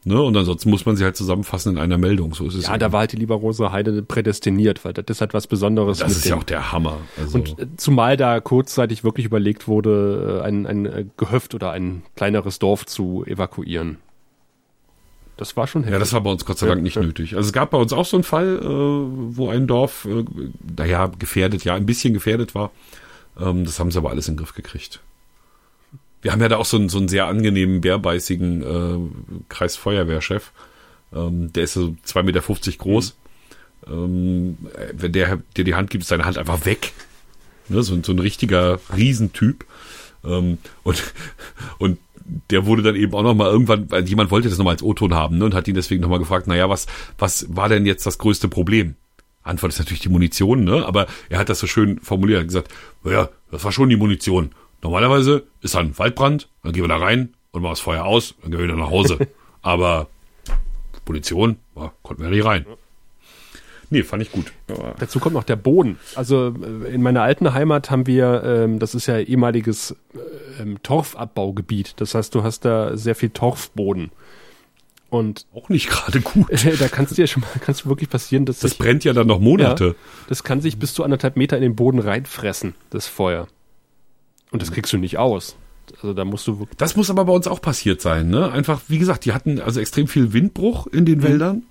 Ne, und ansonsten muss man sie halt zusammenfassen in einer Meldung. So ist es. ja, da war halt die Lieberose Heide prädestiniert, weil das ist halt was Besonderes. das ist ja dem- auch der Hammer. Also, Und äh, zumal da kurzzeitig wirklich überlegt wurde, äh, ein, ein äh, Gehöft oder ein kleineres Dorf zu evakuieren. Das war schon heftig. Ja, das war bei uns Gott sei Ja, Dank nicht ja. nötig. Also es gab bei uns auch so einen Fall, äh, wo ein Dorf, äh, naja, gefährdet, ja, ein bisschen gefährdet war. Ähm, das haben sie aber alles in den Griff gekriegt. Wir haben ja da auch so einen, so einen sehr angenehmen, bärbeißigen äh, Kreisfeuerwehrchef. Ähm, der ist so 2,50 Meter groß. Ähm, wenn der dir die Hand gibt, ist deine Hand einfach weg. Ne, so, ein- so ein richtiger Riesentyp. Ähm, und, und der wurde dann eben auch noch mal irgendwann, weil jemand wollte das noch mal als O-Ton haben ne, und hat ihn deswegen noch mal gefragt, naja, was, was war denn jetzt das größte Problem? Antwort ist natürlich die Munition, ne? aber er hat das so schön formuliert, er hat gesagt, naja, das war schon die Munition. Normalerweise ist da ein Waldbrand, dann gehen wir da rein und machen das Feuer aus, dann gehen wir wieder nach Hause. aber Munition, ja, konnten wir nicht rein. Nee, fand ich gut. Dazu kommt noch der Boden. Also äh, in meiner alten Heimat haben wir, ähm, das ist ja ehemaliges ähm, Torfabbaugebiet. Das heißt, du hast da sehr viel Torfboden. Und auch nicht gerade gut. da kannst dir schon mal, kannst wirklich passieren, dass Das sich, brennt ja dann noch ja, Monate. das kann sich bis zu anderthalb Meter in den Boden reinfressen, das Feuer. Und das kriegst du nicht aus. Also da musst du wirklich, Das muss aber bei uns auch passiert sein, ne? Einfach, wie gesagt, die hatten also extrem viel Windbruch in den Wäldern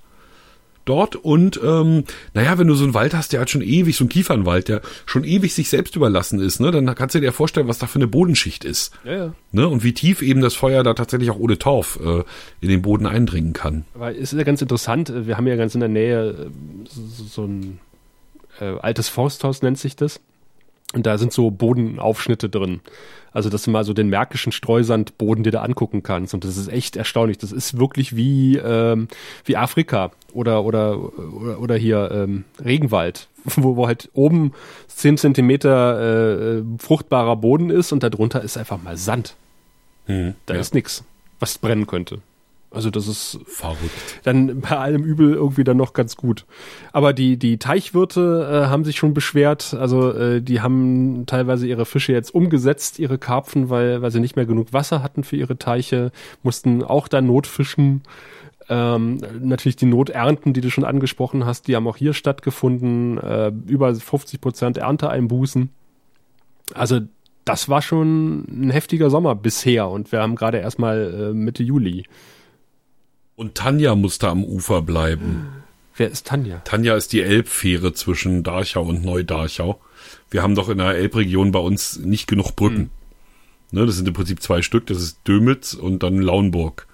dort und ähm, naja, wenn du so einen Wald hast, der hat schon ewig, so einen Kiefernwald, der schon ewig sich selbst überlassen ist, ne, dann kannst du dir vorstellen, was da für eine Bodenschicht ist. ja, ja. Ne? Und wie tief eben das Feuer da tatsächlich auch ohne Torf äh, in den Boden eindringen kann. Aber es ist ja ganz interessant, äh, wir haben ja ganz in der Nähe äh, so, so ein äh, altes Forsthaus nennt sich das. Und da sind so Bodenaufschnitte drin. Also, dass du mal so den märkischen Streusandboden dir da angucken kannst. Und das ist echt erstaunlich. Das ist wirklich wie, ähm, wie Afrika oder, oder, oder, oder hier ähm, Regenwald, wo, wo halt oben 10 Zentimeter äh, fruchtbarer Boden ist und darunter ist einfach mal Sand. Da ja. ist nix, was brennen könnte. Also das ist Verrückt. dann bei allem Übel irgendwie dann noch ganz gut. Aber die, die Teichwirte äh, haben sich schon beschwert. Also äh, die haben teilweise ihre Fische jetzt umgesetzt, ihre Karpfen, weil, weil sie nicht mehr genug Wasser hatten für ihre Teiche, mussten auch da Notfischen. Ähm, natürlich die Noternten, die du schon angesprochen hast, die haben auch hier stattgefunden. Äh, über 50 Prozent Ernteeinbußen. Also das war schon ein heftiger Sommer bisher und wir haben gerade erstmal äh, Mitte Juli. Und Tanja musste am Ufer bleiben. Wer ist Tanja? Tanja ist die Elbfähre zwischen Darchau und Neudarchau. Wir haben doch in der Elbregion bei uns nicht genug Brücken. Ne, das sind im Prinzip zwei Stück. Das ist Dömitz und dann Lauenburg.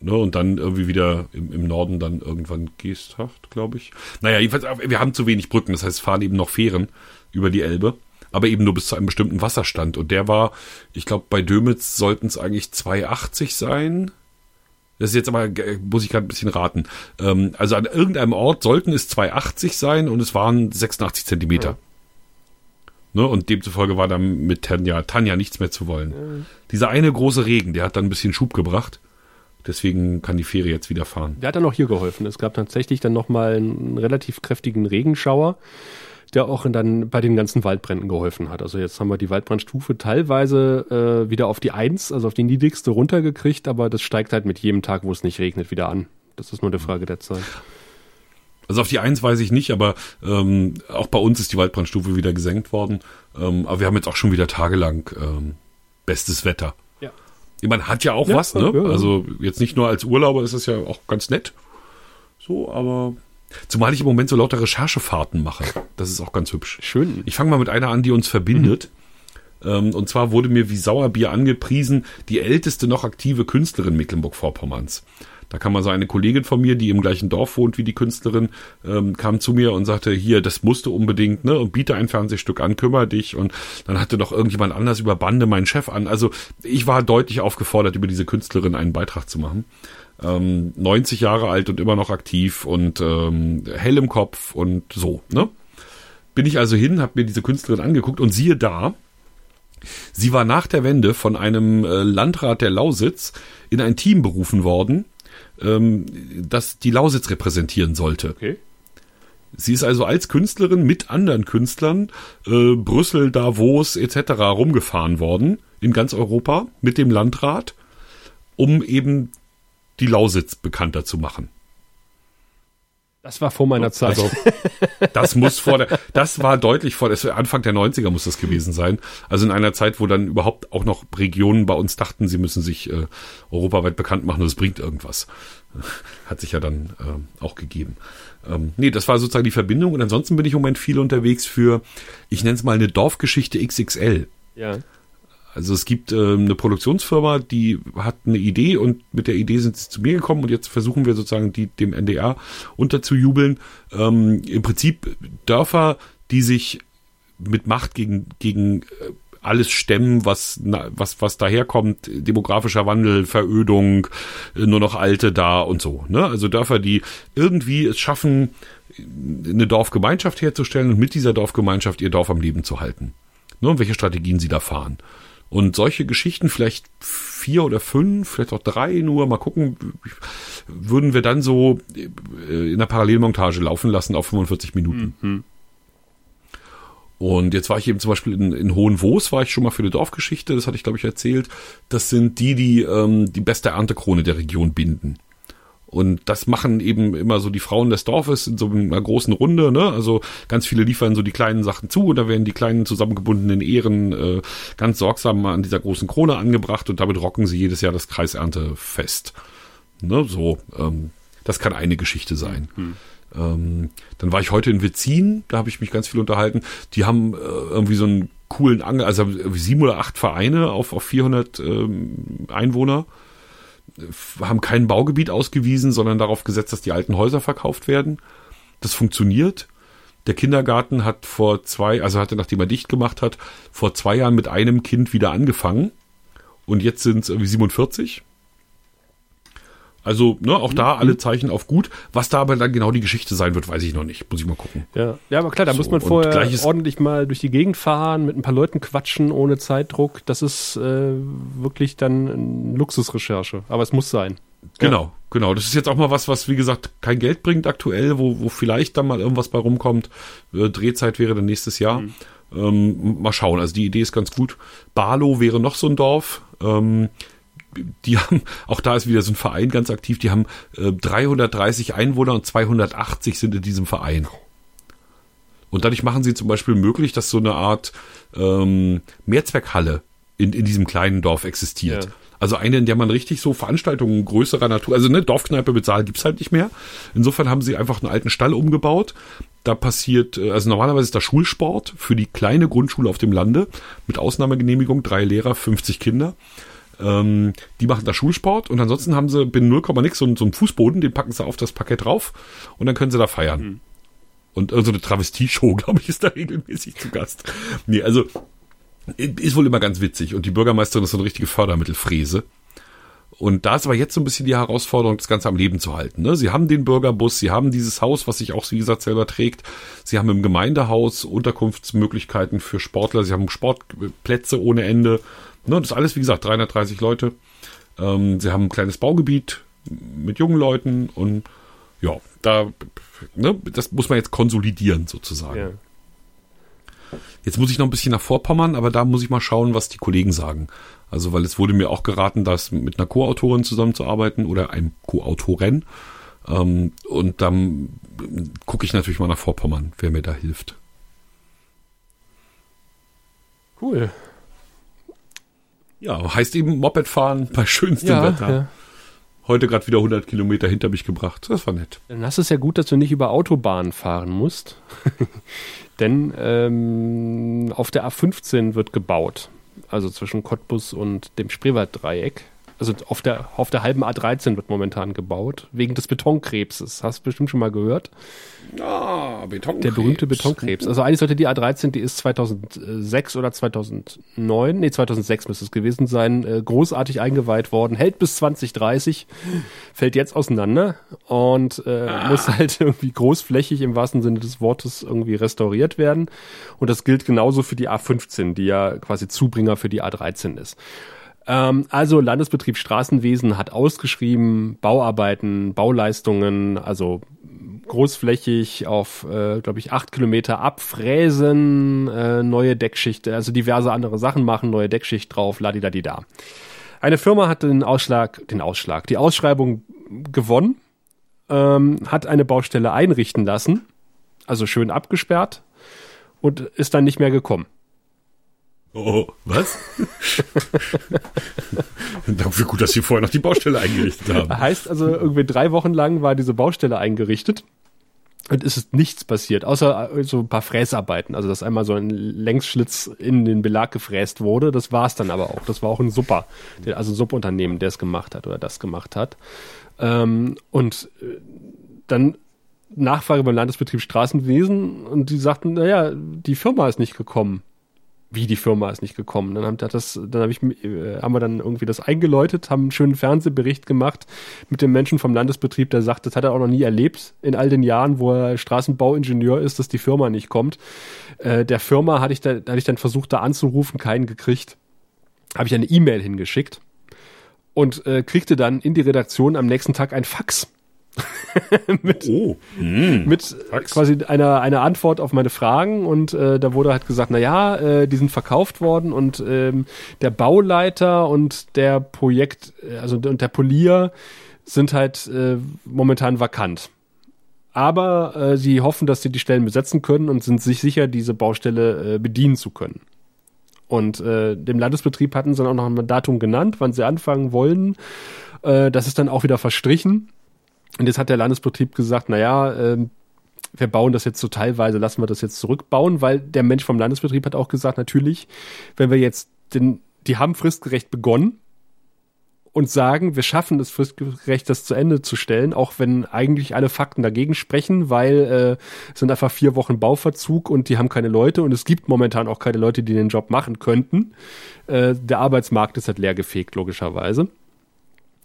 Ne, und dann irgendwie wieder im, im Norden dann irgendwann Geesthacht, glaube ich. Naja, jedenfalls, wir haben zu wenig Brücken, das heißt, fahren eben noch Fähren über die Elbe, aber eben nur bis zu einem bestimmten Wasserstand. Und der war, ich glaube, bei Dömitz sollten es eigentlich 2,80 sein. Das ist jetzt aber, äh, muss ich gerade ein bisschen raten. Ähm, also an irgendeinem Ort sollten es 2,80 sein und es waren 86 Zentimeter. Ja. Ne, und demzufolge war dann mit Tanja, Tanja nichts mehr zu wollen. Ja. Dieser eine große Regen, der hat dann ein bisschen Schub gebracht. Deswegen kann die Fähre jetzt wieder fahren. Der hat dann auch hier geholfen. Es gab tatsächlich dann nochmal einen relativ kräftigen Regenschauer, der auch dann bei den ganzen Waldbränden geholfen hat. Also jetzt haben wir die Waldbrandstufe teilweise äh, wieder auf die Eins, also auf die niedrigste runtergekriegt, aber das steigt halt mit jedem Tag, wo es nicht regnet, wieder an. Das ist nur eine Frage der Zeit. Also auf die Eins weiß ich nicht, aber ähm, auch bei uns ist die Waldbrandstufe wieder gesenkt worden. Ähm, aber wir haben jetzt auch schon wieder tagelang ähm, bestes Wetter. Man hat ja auch ja, was, ne? Ja, also jetzt nicht nur als Urlauber ist es ja auch ganz nett. So, aber zumal ich im Moment so lauter Recherchefahrten mache. Das ist auch ganz hübsch. Schön. Ich fange mal mit einer an, die uns verbindet. Mhm. und zwar wurde mir wie Sauerbier angepriesen, die älteste noch aktive Künstlerin Mecklenburg-Vorpommerns. Da kam also eine Kollegin von mir, die im gleichen Dorf wohnt wie die Künstlerin, ähm, kam zu mir und sagte, hier, das musst du unbedingt, ne, und biete ein Fernsehstück an, kümmere dich. Und dann hatte doch irgendjemand anders über Bande meinen Chef an. Also ich war deutlich aufgefordert, über diese Künstlerin einen Beitrag zu machen. Ähm, 90 Jahre alt und immer noch aktiv und ähm, hell im Kopf und so, ne? Bin ich also hin, habe mir diese Künstlerin angeguckt und siehe da, Sie war nach der Wende von einem äh, Landrat der Lausitz in ein Team berufen worden, ähm, das die Lausitz repräsentieren sollte. Okay. Sie ist also als Künstlerin mit anderen Künstlern äh, Brüssel, Davos etc. rumgefahren worden in ganz Europa mit dem Landrat, um eben die Lausitz bekannter zu machen. Das war vor meiner Zeit. Also, das muss vor der, das war deutlich vor, der, Anfang der 90er muss das gewesen sein. Also in einer Zeit, wo dann überhaupt auch noch Regionen bei uns dachten, sie müssen sich äh, europaweit bekannt machen und es bringt irgendwas. Hat sich ja dann äh, auch gegeben. Ähm, nee, das war sozusagen die Verbindung und ansonsten bin ich im Moment viel unterwegs für, ich nenne es mal eine Dorfgeschichte XXL. Ja. Also es gibt äh, eine Produktionsfirma, die hat eine Idee und mit der Idee sind sie zu mir gekommen und jetzt versuchen wir sozusagen die dem NDR unterzujubeln. Ähm, Im Prinzip Dörfer, die sich mit Macht gegen gegen äh, alles stemmen, was was was daherkommt, demografischer Wandel, Verödung, äh, nur noch Alte da und so. Ne? Also Dörfer, die irgendwie es schaffen, eine Dorfgemeinschaft herzustellen und mit dieser Dorfgemeinschaft ihr Dorf am Leben zu halten. Ne? Und welche Strategien sie da fahren. Und solche Geschichten, vielleicht vier oder fünf, vielleicht auch drei nur, mal gucken, würden wir dann so äh, in der Parallelmontage laufen lassen auf 45 Minuten. Mhm. Und jetzt war ich eben zum Beispiel in, in Hohenwoos, war ich schon mal für eine Dorfgeschichte, das hatte ich glaube ich erzählt. Das sind die, die ähm, die beste Erntekrone der Region binden. Und das machen eben immer so die Frauen des Dorfes in so einer großen Runde, ne? Also ganz viele liefern so die kleinen Sachen zu und da werden die kleinen zusammengebundenen Ehren äh, ganz sorgsam an dieser großen Krone angebracht und damit rocken sie jedes Jahr das Kreiserntefest. Ne? So, ähm, das kann eine Geschichte sein. Mhm. Ähm, dann war ich heute in Witzin, da habe ich mich ganz viel unterhalten. Die haben äh, irgendwie so einen coolen Angel, also sieben oder acht Vereine auf, auf 400 ähm, Einwohner haben kein Baugebiet ausgewiesen, sondern darauf gesetzt, dass die alten Häuser verkauft werden. Das funktioniert. Der Kindergarten hat vor zwei, also hatte, nachdem er dicht gemacht hat, vor zwei Jahren mit einem Kind wieder angefangen. Und jetzt sind es irgendwie 47. Also, ne, auch da alle Zeichen auf gut. Was da aber dann genau die Geschichte sein wird, weiß ich noch nicht. Muss ich mal gucken. Ja, ja aber klar, da so, muss man vorher ordentlich mal durch die Gegend fahren, mit ein paar Leuten quatschen, ohne Zeitdruck. Das ist äh, wirklich dann eine Luxusrecherche. Aber es muss sein. Genau, ja. genau. Das ist jetzt auch mal was, was wie gesagt kein Geld bringt aktuell, wo, wo vielleicht dann mal irgendwas bei rumkommt. Äh, Drehzeit wäre dann nächstes Jahr. Mhm. Ähm, mal schauen. Also die Idee ist ganz gut. Barlow wäre noch so ein Dorf. Ähm, die haben, auch da ist wieder so ein Verein ganz aktiv, die haben äh, 330 Einwohner und 280 sind in diesem Verein. Und dadurch machen sie zum Beispiel möglich, dass so eine Art ähm, Mehrzweckhalle in, in diesem kleinen Dorf existiert. Ja. Also eine, in der man richtig so Veranstaltungen größerer Natur, also eine Dorfkneipe mit Saal gibt's halt nicht mehr. Insofern haben sie einfach einen alten Stall umgebaut. Da passiert, äh, also normalerweise ist da Schulsport für die kleine Grundschule auf dem Lande mit Ausnahmegenehmigung, drei Lehrer, 50 Kinder. Ähm, die machen da Schulsport und ansonsten haben sie binnen 0, nix so, so einen Fußboden, den packen sie auf das Parkett drauf und dann können sie da feiern. Mhm. Und so eine Travestie-Show, glaube ich, ist da regelmäßig zu Gast. Nee, also ist wohl immer ganz witzig. Und die Bürgermeisterin ist so eine richtige Fördermittelfräse. Und da ist aber jetzt so ein bisschen die Herausforderung, das Ganze am Leben zu halten. Ne? Sie haben den Bürgerbus, sie haben dieses Haus, was sich auch, wie gesagt, selber trägt. Sie haben im Gemeindehaus Unterkunftsmöglichkeiten für Sportler. Sie haben Sportplätze ohne Ende. Ne? Das ist alles, wie gesagt, 330 Leute. Ähm, sie haben ein kleines Baugebiet mit jungen Leuten und ja, da, ne, das muss man jetzt konsolidieren sozusagen. Ja. Jetzt muss ich noch ein bisschen nach Vorpommern, aber da muss ich mal schauen, was die Kollegen sagen. Also, weil es wurde mir auch geraten, das mit einer Co-Autorin zusammenzuarbeiten oder einem Co-Autoren. Ähm, und dann gucke ich natürlich mal nach Vorpommern, wer mir da hilft. Cool. Ja, heißt eben Moped fahren bei schönstem ja, Wetter. Ja heute gerade wieder 100 Kilometer hinter mich gebracht. Das war nett. Dann hast du es ja gut, dass du nicht über Autobahnen fahren musst. Denn ähm, auf der A15 wird gebaut. Also zwischen Cottbus und dem Spreewalddreieck. Also auf der, auf der halben A13 wird momentan gebaut, wegen des Betonkrebses. Hast du bestimmt schon mal gehört? Ah, Betonkrebs. Der berühmte Betonkrebs. Also eigentlich sollte die A13, die ist 2006 oder 2009, nee, 2006 müsste es gewesen sein, äh, großartig eingeweiht worden, hält bis 2030, fällt jetzt auseinander und äh, ah. muss halt irgendwie großflächig im wahrsten Sinne des Wortes irgendwie restauriert werden. Und das gilt genauso für die A15, die ja quasi Zubringer für die A13 ist. Ähm, also Landesbetrieb Straßenwesen hat ausgeschrieben Bauarbeiten, Bauleistungen, also großflächig auf, äh, glaube ich, acht Kilometer abfräsen, äh, neue Deckschicht, also diverse andere Sachen machen, neue Deckschicht drauf, ladidadida. Eine Firma hat den Ausschlag, den Ausschlag, die Ausschreibung gewonnen, ähm, hat eine Baustelle einrichten lassen, also schön abgesperrt und ist dann nicht mehr gekommen. Oh, was? Dafür gut, dass Sie vorher noch die Baustelle eingerichtet haben. Heißt also, irgendwie drei Wochen lang war diese Baustelle eingerichtet. Und es ist nichts passiert, außer äh, so ein paar Fräsarbeiten. Also, dass einmal so ein Längsschlitz in den Belag gefräst wurde. Das war es dann aber auch. Das war auch ein Super, also ein Subunternehmen, der es gemacht hat oder das gemacht hat. Ähm, und äh, dann Nachfrage beim Landesbetrieb Straßenwesen und die sagten, naja, die Firma ist nicht gekommen wie die Firma ist nicht gekommen. Dann, haben, das, dann hab ich, äh, haben wir dann irgendwie das eingeläutet, haben einen schönen Fernsehbericht gemacht mit dem Menschen vom Landesbetrieb, der sagt, das hat er auch noch nie erlebt in all den Jahren, wo er Straßenbauingenieur ist, dass die Firma nicht kommt. Äh, der Firma hatte ich, da, hatte ich dann versucht, da anzurufen, keinen gekriegt. Habe ich eine E-Mail hingeschickt und äh, kriegte dann in die Redaktion am nächsten Tag ein Fax mit, oh. mm. mit quasi einer, einer Antwort auf meine Fragen und äh, da wurde halt gesagt, na ja, äh, die sind verkauft worden und ähm, der Bauleiter und der Projekt, äh, also und der Polier sind halt äh, momentan vakant. Aber äh, sie hoffen, dass sie die Stellen besetzen können und sind sich sicher, diese Baustelle äh, bedienen zu können. Und äh, dem Landesbetrieb hatten sie dann auch noch ein Datum genannt, wann sie anfangen wollen. Äh, das ist dann auch wieder verstrichen. Und jetzt hat der Landesbetrieb gesagt, naja, ähm, wir bauen das jetzt so teilweise, lassen wir das jetzt zurückbauen, weil der Mensch vom Landesbetrieb hat auch gesagt, natürlich, wenn wir jetzt den, die haben fristgerecht begonnen und sagen, wir schaffen es fristgerecht, das zu Ende zu stellen, auch wenn eigentlich alle Fakten dagegen sprechen, weil äh, es sind einfach vier Wochen Bauverzug und die haben keine Leute und es gibt momentan auch keine Leute, die den Job machen könnten. Äh, der Arbeitsmarkt ist halt leergefegt, logischerweise.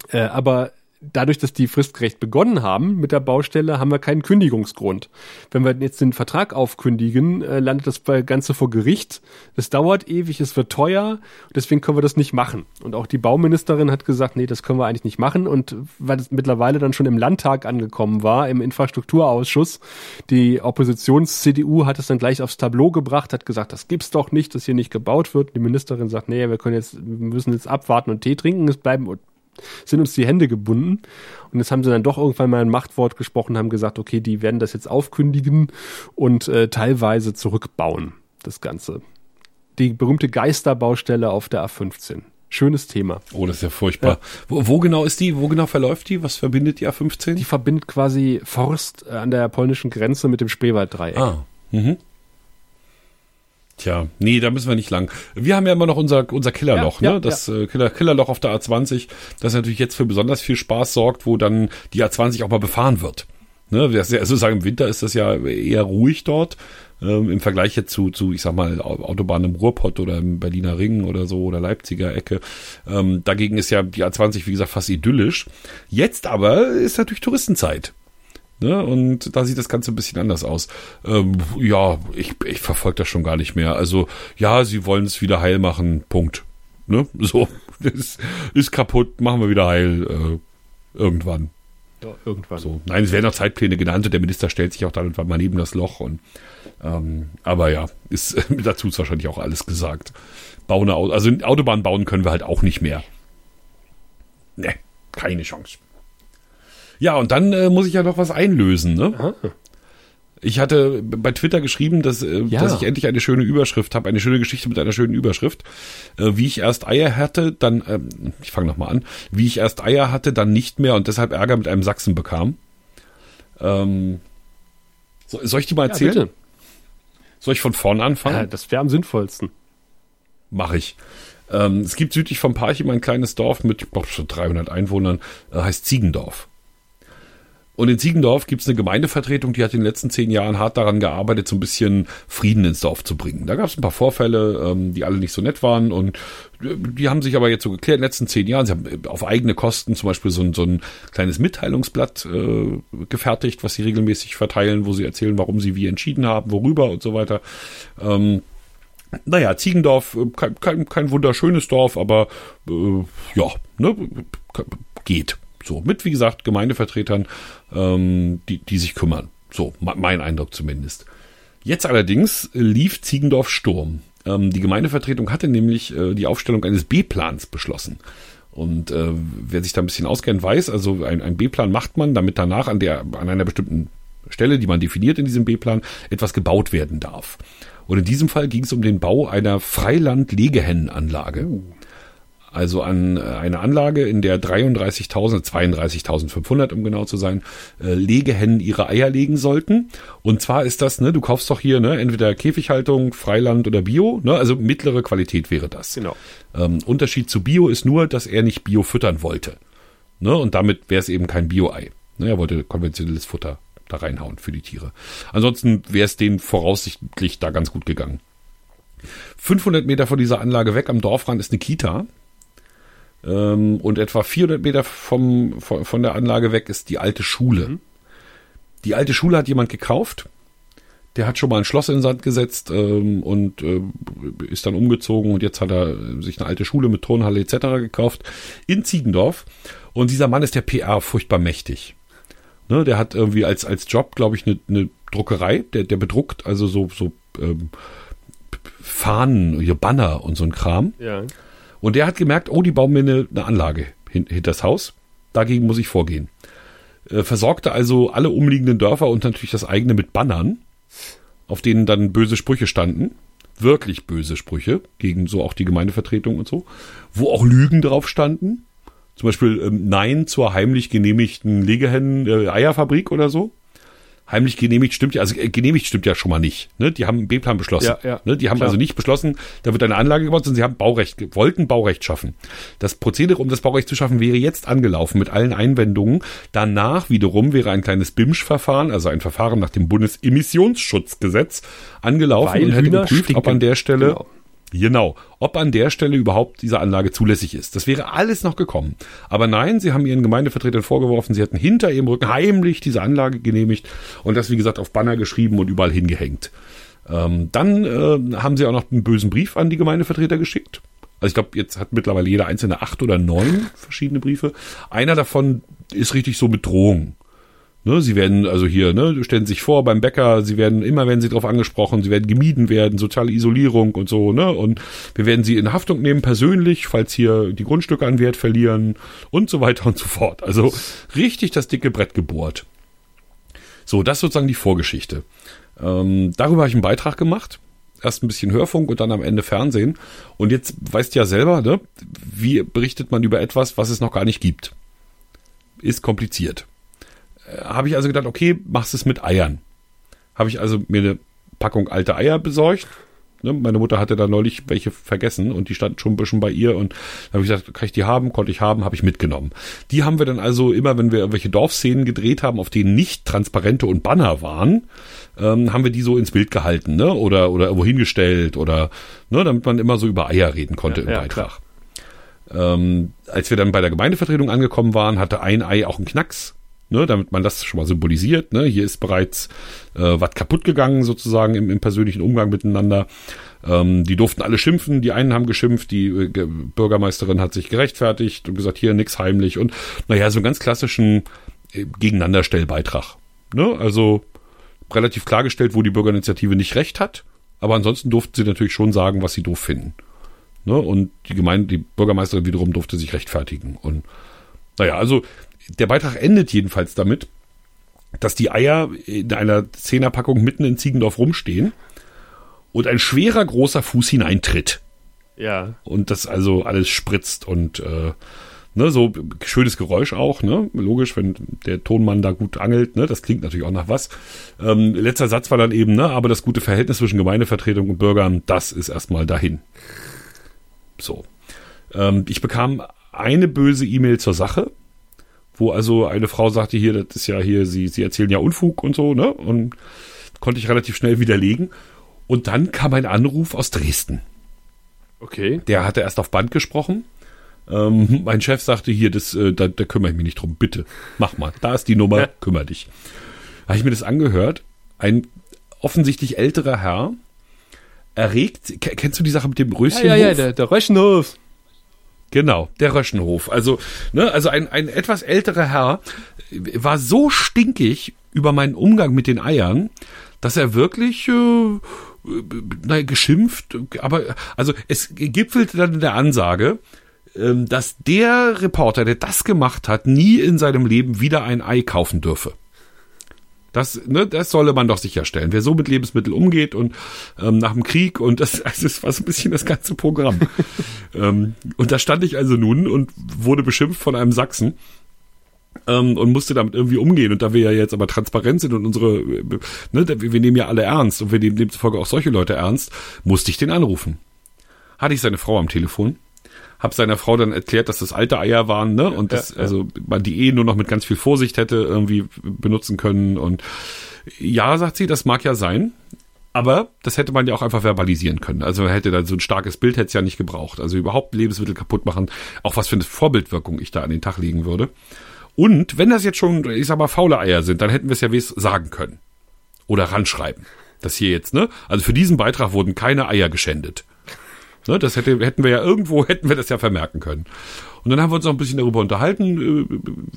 Äh, aber dadurch, dass die fristgerecht begonnen haben mit der Baustelle, haben wir keinen Kündigungsgrund. Wenn wir jetzt den Vertrag aufkündigen, äh, landet das Ganze vor Gericht. Das dauert ewig, es wird teuer, deswegen können wir das nicht machen. Und auch die Bauministerin hat gesagt, nee, das können wir eigentlich nicht machen. Und weil es mittlerweile dann schon im Landtag angekommen war, im Infrastrukturausschuss, die Oppositions-CDU hat es dann gleich aufs Tableau gebracht, hat gesagt, das gibt's doch nicht, dass hier nicht gebaut wird. Die Ministerin sagt, nee, wir können jetzt, wir müssen jetzt abwarten und Tee trinken, es bleiben sind uns die Hände gebunden. Und jetzt haben sie dann doch irgendwann mal ein Machtwort gesprochen, haben gesagt, okay, die werden das jetzt aufkündigen und äh, teilweise zurückbauen, das Ganze. Die berühmte Geisterbaustelle auf der A15. Schönes Thema. Oh, das ist ja furchtbar. Ja. Wo, wo, genau ist die? Wo genau verläuft die? Was verbindet die A15? Die verbindet quasi Forst äh, an der polnischen Grenze mit dem Spreewalddreieck. Ah. Mhm. Tja, nee, da müssen wir nicht lang. Wir haben ja immer noch unser, unser Killerloch, Ja, ne? ja, Das äh, Killer, Killerloch auf der A20, das natürlich jetzt für besonders viel Spaß sorgt, wo dann die A20 auch mal befahren wird. Ne? Ja, also sagen, im Winter ist das ja eher ruhig dort. Ähm, Im Vergleich jetzt zu, zu, ich sag mal, Au- Autobahn im Ruhrpott oder im Berliner Ring oder so oder Leipziger Ecke. Ähm, dagegen ist ja die A20, wie gesagt, fast idyllisch. Jetzt aber ist natürlich Touristenzeit. Ne? Und da sieht das Ganze ein bisschen anders aus. Ähm, ja, ich, ich verfolge das schon gar nicht mehr. Also, ja, sie wollen es wieder heil machen, Punkt. Ne? So, das ist kaputt, machen wir wieder heil äh, irgendwann. Ja, irgendwann. So. Nein, es werden auch Zeitpläne genannt und der Minister stellt sich auch dann irgendwann mal neben das Loch. Und, ähm, aber ja, ist, dazu ist wahrscheinlich auch alles gesagt. Bauen, also Autobahn bauen können wir halt auch nicht mehr. Ne, keine Chance. Ja, und dann äh, muss ich ja noch was einlösen, ne? Aha. Ich hatte bei Twitter geschrieben, dass, äh, Ja. dass ich endlich eine schöne Überschrift habe, eine schöne Geschichte mit einer schönen Überschrift. Äh, wie ich erst Eier hatte, dann, ähm, ich fange nochmal an, wie ich erst Eier hatte, dann nicht mehr und deshalb Ärger mit einem Sachsen bekam. Ähm, so, soll ich die mal Ja, erzählen? bitte. soll ich von vorne anfangen? Ja, das wäre am sinnvollsten. Mache ich. Ähm, es gibt südlich vom Parchim ein kleines Dorf mit, schon 300 Einwohnern, äh, heißt Ziegendorf. Und in Ziegendorf gibt es eine Gemeindevertretung, die hat in den letzten zehn Jahren hart daran gearbeitet, so ein bisschen Frieden ins Dorf zu bringen. Da gab es ein paar Vorfälle, ähm, die alle nicht so nett waren und äh, die haben sich aber jetzt so geklärt in den letzten zehn Jahren. Sie haben äh, auf eigene Kosten zum Beispiel so ein, so ein kleines Mitteilungsblatt äh, gefertigt, was sie regelmäßig verteilen, wo sie erzählen, warum sie wie entschieden haben, worüber und so weiter. Ähm, naja, Ziegendorf, äh, kein, kein, kein wunderschönes Dorf, aber äh, ja, ne, geht. So, mit, wie gesagt, Gemeindevertretern, ähm, die, die sich kümmern. So, me- mein Eindruck zumindest. Jetzt allerdings lief Ziegendorf Sturm. Ähm, die Gemeindevertretung hatte nämlich äh, die Aufstellung eines B-Plans beschlossen. Und äh, wer sich da ein bisschen auskennt, weiß, also ein, ein B-Plan macht man, damit danach an der an einer bestimmten Stelle, die man definiert in diesem B-Plan, etwas gebaut werden darf. Und in diesem Fall ging es um den Bau einer Freiland-Legehennenanlage. Also an äh, eine Anlage, in der 33.000, 32.500 um genau zu sein, äh, Legehennen ihre Eier legen sollten. Und zwar ist das, ne, du kaufst doch hier, ne, entweder Käfighaltung, Freiland oder Bio, ne, also mittlere Qualität wäre das. Genau. Ähm, Unterschied zu Bio ist nur, dass er nicht Bio füttern wollte. Ne, und damit wäre es eben kein Bio-Ei. Ne, er wollte konventionelles Futter da reinhauen für die Tiere. Ansonsten wäre es denen voraussichtlich da ganz gut gegangen. 500 Meter von dieser Anlage weg am Dorfrand ist eine Kita. Ähm, und etwa 400 Meter vom, von, von der Anlage weg ist die alte Schule. Die alte Schule hat jemand gekauft. Der hat schon mal ein Schloss in den Sand gesetzt ähm, und äh, ist dann umgezogen und jetzt hat er äh, sich eine alte Schule mit Turnhalle etc. gekauft in Ziegendorf. Und dieser Mann ist der PR furchtbar mächtig. Ne, der hat irgendwie als, als Job, glaube ich, eine, eine Druckerei, der, der bedruckt also so, so ähm, Fahnen, hier Banner und so ein Kram. Ja. Und der hat gemerkt, oh, die bauen mir eine, eine Anlage hin, hinters Haus. Dagegen muss ich vorgehen. Äh, versorgte also alle umliegenden Dörfer und natürlich das eigene mit Bannern, auf denen dann böse Sprüche standen. Wirklich böse Sprüche gegen so auch die Gemeindevertretung und so. Wo auch Lügen drauf standen. Zum Beispiel ähm, Nein zur heimlich genehmigten Legehennen-Eierfabrik oder so. Heimlich genehmigt stimmt ja, also äh, genehmigt stimmt ja schon mal nicht. Ne? Die haben einen B-Plan beschlossen. Ja, ja, ne? Die haben klar. also nicht beschlossen, da wird eine Anlage gebaut, sondern sie haben Baurecht, wollten Baurecht schaffen. Das Prozedere, um das Baurecht zu schaffen, wäre jetzt angelaufen mit allen Einwendungen. Danach wiederum wäre ein kleines BIMSCH-Verfahren, also ein Verfahren nach dem Bundesemissionsschutzgesetz, angelaufen Weil und hätte Hühner geprüft, ob stinken. an der Stelle Genau. Genau. Ob an der Stelle überhaupt diese Anlage zulässig ist. Das wäre alles noch gekommen. Aber nein, sie haben ihren Gemeindevertretern vorgeworfen, sie hätten hinter ihrem Rücken heimlich diese Anlage genehmigt und das, wie gesagt, auf Banner geschrieben und überall hingehängt. Ähm, dann äh, haben sie auch noch einen bösen Brief an die Gemeindevertreter geschickt. Also ich glaube, jetzt hat mittlerweile jeder einzelne acht oder neun verschiedene Briefe. Einer davon ist richtig so mit Drohung. Ne, sie werden also hier, ne, stellen sich vor beim Bäcker, sie werden immer, wenn sie darauf angesprochen, sie werden gemieden werden, soziale Isolierung und so, ne, und wir werden sie in Haftung nehmen persönlich, falls hier die Grundstücke an Wert verlieren und so weiter und so fort. Also richtig das dicke Brett gebohrt. So, das ist sozusagen die Vorgeschichte. Ähm, darüber habe ich einen Beitrag gemacht. Erst ein bisschen Hörfunk und dann am Ende Fernsehen. Und jetzt weißt ja selber, ne, wie berichtet man über etwas, was es noch gar nicht gibt. Ist kompliziert habe ich also gedacht, okay, machst es mit Eiern. Habe ich also mir eine Packung alte Eier besorgt, ne, meine Mutter hatte da neulich welche vergessen und die standen schon ein bisschen bei ihr und da habe ich gesagt, kann ich die haben? Konnte ich haben, habe ich mitgenommen. Die haben wir dann also immer, wenn wir irgendwelche Dorfszenen gedreht haben, auf denen nicht Transparente und Banner waren, ähm, haben wir die so ins Bild gehalten, ne? Oder oder irgendwo hingestellt oder ne, damit man immer so über Eier reden konnte Ja, im ja, Beitrag. Ähm, als wir dann bei der Gemeindevertretung angekommen waren, hatte ein Ei auch einen Knacks, ne, damit man das schon mal symbolisiert. Ne? Hier ist bereits äh, was kaputt gegangen, sozusagen im, im persönlichen Umgang miteinander. Ähm, die durften alle schimpfen, die einen haben geschimpft, die äh, Ge- Bürgermeisterin hat sich gerechtfertigt und gesagt, hier nix heimlich und naja, so einen ganz klassischen äh, Gegeneinanderstellbeitrag. Ne? Also relativ klargestellt, wo die Bürgerinitiative nicht recht hat, aber ansonsten durften sie natürlich schon sagen, was sie doof finden. Ne? Und die Gemeinde, die Bürgermeisterin wiederum durfte sich rechtfertigen. Und naja, also der Beitrag endet jedenfalls damit, dass die Eier in einer Zehnerpackung mitten in Ziegendorf rumstehen und ein schwerer großer Fuß hineintritt Ja. und das also alles spritzt und äh, ne, so schönes Geräusch auch, ne? Logisch, wenn der Tonmann da gut angelt, ne? Das klingt natürlich auch nach was. Ähm, letzter Satz war dann eben, ne, aber das gute Verhältnis zwischen Gemeindevertretung und Bürgern, das ist erstmal dahin. So. Ähm, ich bekam eine böse E-Mail zur Sache, wo also eine Frau sagte, hier, das ist ja hier, sie, sie erzählen ja Unfug und so, ne? Und konnte ich relativ schnell widerlegen. Und dann kam ein Anruf aus Dresden. Okay. Der hatte erst auf Band gesprochen. Ähm, mein Chef sagte hier, das, äh, da, da kümmere ich mich nicht drum. Bitte, mach mal. Da ist die Nummer, Ja. kümmere dich. Habe ich mir das angehört. Ein offensichtlich älterer Herr, erregt, ke- kennst du die Sache mit dem Ja, Röschenhof? ja, ja, der, der Röschenhof. Genau, der Röschenhof. Also, ne, also ein, ein etwas älterer Herr war so stinkig über meinen Umgang mit den Eiern, dass er wirklich äh, naja, geschimpft, aber also es gipfelte dann in der Ansage, ähm, dass der Reporter, der das gemacht hat, nie in seinem Leben wieder ein Ei kaufen dürfe. Das, ne, das solle man doch sicherstellen. Wer so mit Lebensmitteln umgeht und ähm, nach dem Krieg und das, also das war so ein bisschen das ganze Programm. ähm, und da stand ich also nun und wurde beschimpft von einem Sachsen ähm, und musste damit irgendwie umgehen. Und da wir ja jetzt aber transparent sind und unsere, ne, wir nehmen ja alle ernst und wir nehmen demzufolge auch solche Leute ernst, musste ich den anrufen. Hatte ich seine Frau am Telefon, hab seiner Frau dann erklärt, dass das alte Eier waren, ne? Und das, ja, ja. also man die eh nur noch mit ganz viel Vorsicht hätte irgendwie benutzen können. Und ja, sagt sie, das mag ja sein. Aber das hätte man ja auch einfach verbalisieren können. Also man hätte da so ein starkes Bild hätte es ja nicht gebraucht. Also überhaupt Lebensmittel kaputt machen, auch was für eine Vorbildwirkung ich da an den Tag legen würde. Und wenn das jetzt schon, ich sag mal, faule Eier sind, dann hätten wir es ja wes sagen können. Oder ranschreiben. Das hier jetzt, ne? Also für diesen Beitrag wurden keine Eier geschändet. Ne, das hätte, hätten wir ja irgendwo, hätten wir das ja vermerken können. Und dann haben wir uns noch ein bisschen darüber unterhalten,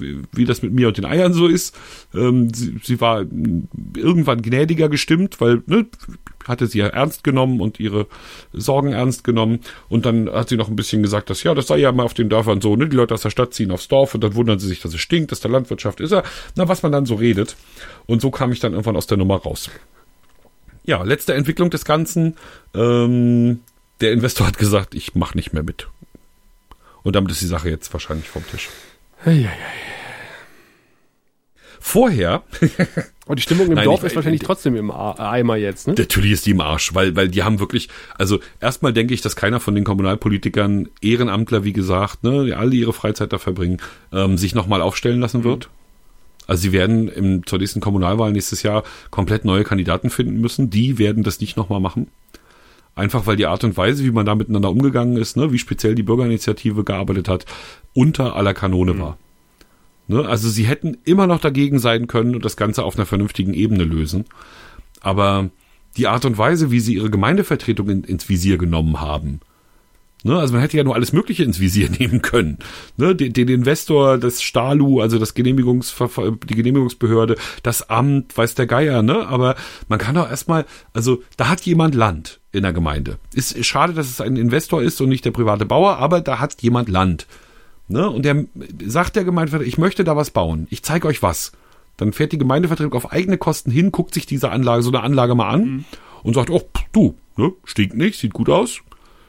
äh, wie das mit mir und den Eiern so ist. Ähm, sie, war irgendwann gnädiger gestimmt, weil ne, hatte sie ja ernst genommen und ihre Sorgen ernst genommen. Und dann hat sie noch ein bisschen gesagt, dass ja, das sei ja mal auf den Dörfern so, ne? Die Leute aus der Stadt ziehen aufs Dorf und dann wundern sie sich, dass es stinkt, dass da Landwirtschaft ist. Na, was man dann so redet. Und so kam ich dann irgendwann aus der Nummer raus. Ja, letzte Entwicklung des Ganzen. Ähm, der Investor hat gesagt, ich mache nicht mehr mit. Und damit ist die Sache jetzt wahrscheinlich vom Tisch. Vorher, Und die Stimmung im Nein, Dorf ich- ist wahrscheinlich trotzdem im A- Eimer jetzt, ne? natürlich ist die im Arsch, weil, weil die haben wirklich, also erstmal denke ich, dass keiner von den Kommunalpolitikern, Ehrenamtler, wie gesagt, ne, die alle ihre Freizeit da verbringen, ähm, sich nochmal aufstellen lassen wird. Also sie werden im, zur nächsten Kommunalwahl nächstes Jahr komplett neue Kandidaten finden müssen. Die werden das nicht nochmal machen. Einfach weil die Art und Weise, wie man da miteinander umgegangen ist, ne, wie speziell die Bürgerinitiative gearbeitet hat, unter aller Kanone war. Ne, also sie hätten immer noch dagegen sein können und das Ganze auf einer vernünftigen Ebene lösen. Aber die Art und Weise, wie sie ihre Gemeindevertretung in, ins Visier genommen haben, ne, also man hätte ja nur alles Mögliche ins Visier nehmen können. Ne, den, den Investor, das Stalu, also das Genehmigungsverfa- die Genehmigungsbehörde, das Amt, weiß der Geier, ne? Aber man kann doch erstmal, also da hat jemand Land in der Gemeinde. Ist, schade, dass es ein Investor ist und nicht der private Bauer, aber da hat jemand Land. Ne? Und der sagt der Gemeindevertreter, ich möchte da was bauen. Ich zeige euch was. Dann fährt die Gemeindevertretung auf eigene Kosten hin, guckt sich diese Anlage, so eine Anlage mal an und sagt, oh, du, ne, stinkt nicht, sieht gut aus.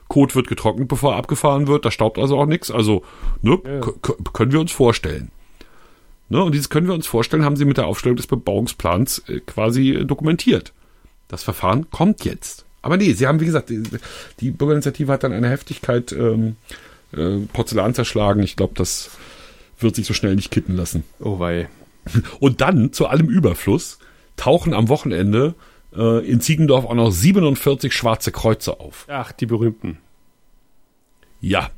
Kot wird getrocknet, bevor er abgefahren wird, da staubt also auch nichts. Also, ne, k- können wir uns vorstellen. Ne, und dieses können wir uns vorstellen, haben sie mit der Aufstellung des Bebauungsplans äh, quasi äh, dokumentiert. Das Verfahren kommt jetzt. Aber nee, sie haben, wie gesagt, die, die Bürgerinitiative hat dann eine Heftigkeit ähm, äh, Porzellan zerschlagen. Ich glaube, das wird sich so schnell nicht kitten lassen. Oh wei. Und dann, zu allem Überfluss, tauchen am Wochenende äh, in Ziegendorf auch noch 47 schwarze Kreuze auf. Ach, die berühmten. Ja,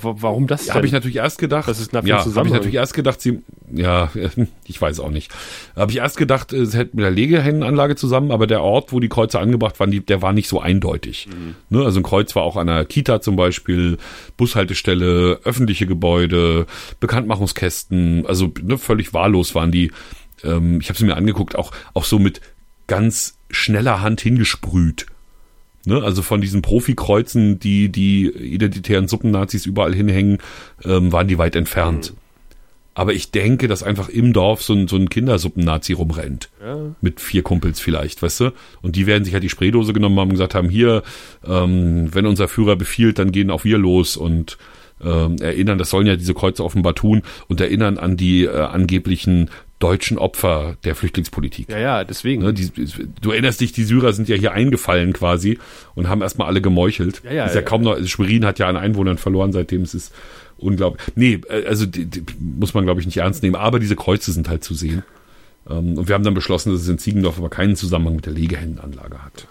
Warum das habe ich natürlich erst gedacht. Was ist ja, habe ich natürlich erst gedacht, sie, ja, ich weiß auch nicht. Habe ich erst gedacht, es hätte mit der Legehennenanlage zusammen, aber der Ort, wo die Kreuze angebracht waren, die, der war nicht so eindeutig. Mhm. Ne, also ein Kreuz war auch an einer Kita zum Beispiel, Bushaltestelle, öffentliche Gebäude, Bekanntmachungskästen, also ne, völlig wahllos waren die. Ähm, ich habe sie mir angeguckt, auch auch so mit ganz schneller Hand hingesprüht. Ne, also von diesen Profikreuzen, die die identitären Suppennazis überall hinhängen, ähm, waren die weit entfernt. Aber ich denke, dass einfach im Dorf so ein, so ein Kindersuppennazi rumrennt. Ja. Mit vier Kumpels vielleicht, weißt du? Und die werden sich halt die Spraydose genommen haben und gesagt haben, hier, ähm, wenn unser Führer befiehlt, dann gehen auch wir los und ähm, erinnern, das sollen ja diese Kreuze offenbar tun und erinnern an die äh, angeblichen deutschen Opfer der Flüchtlingspolitik. Ja, ja, deswegen. Ne, die, du erinnerst dich, die Syrer sind ja hier eingefallen quasi und haben erstmal alle gemeuchelt. Ja, ja, ist ja, ja. kaum noch, also Schwerin hat ja an Einwohnern verloren, seitdem es ist unglaublich. Nee, äh, also die, die muss man glaube ich nicht ernst nehmen, aber diese Kreuze sind halt zu sehen. Ähm, und wir haben dann beschlossen, dass es in Ziegendorf aber keinen Zusammenhang mit der Legehennenanlage hat.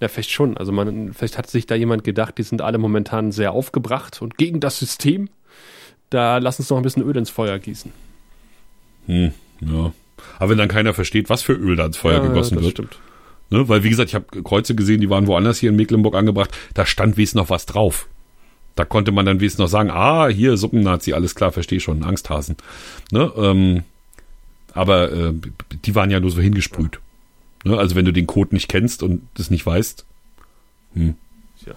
Na, vielleicht schon. Also man, vielleicht hat sich da jemand gedacht, die sind alle momentan sehr aufgebracht und gegen das System. Da lass uns noch ein bisschen Öl ins Feuer gießen. Hm, ja. Aber wenn dann keiner versteht, was für Öl da ins Feuer Ja, gegossen das wird. Stimmt. Ne? Weil, wie gesagt, ich habe Kreuze gesehen, die waren woanders hier in Mecklenburg angebracht. Da stand wenigstens noch was drauf. Da konnte man dann wenigstens noch sagen, ah, hier Suppennazi, alles klar, verstehe schon, Angsthasen. Ne? Ähm, aber äh, die waren ja nur so hingesprüht. Ne? Also wenn du den Code nicht kennst und das nicht weißt, hm. Ja.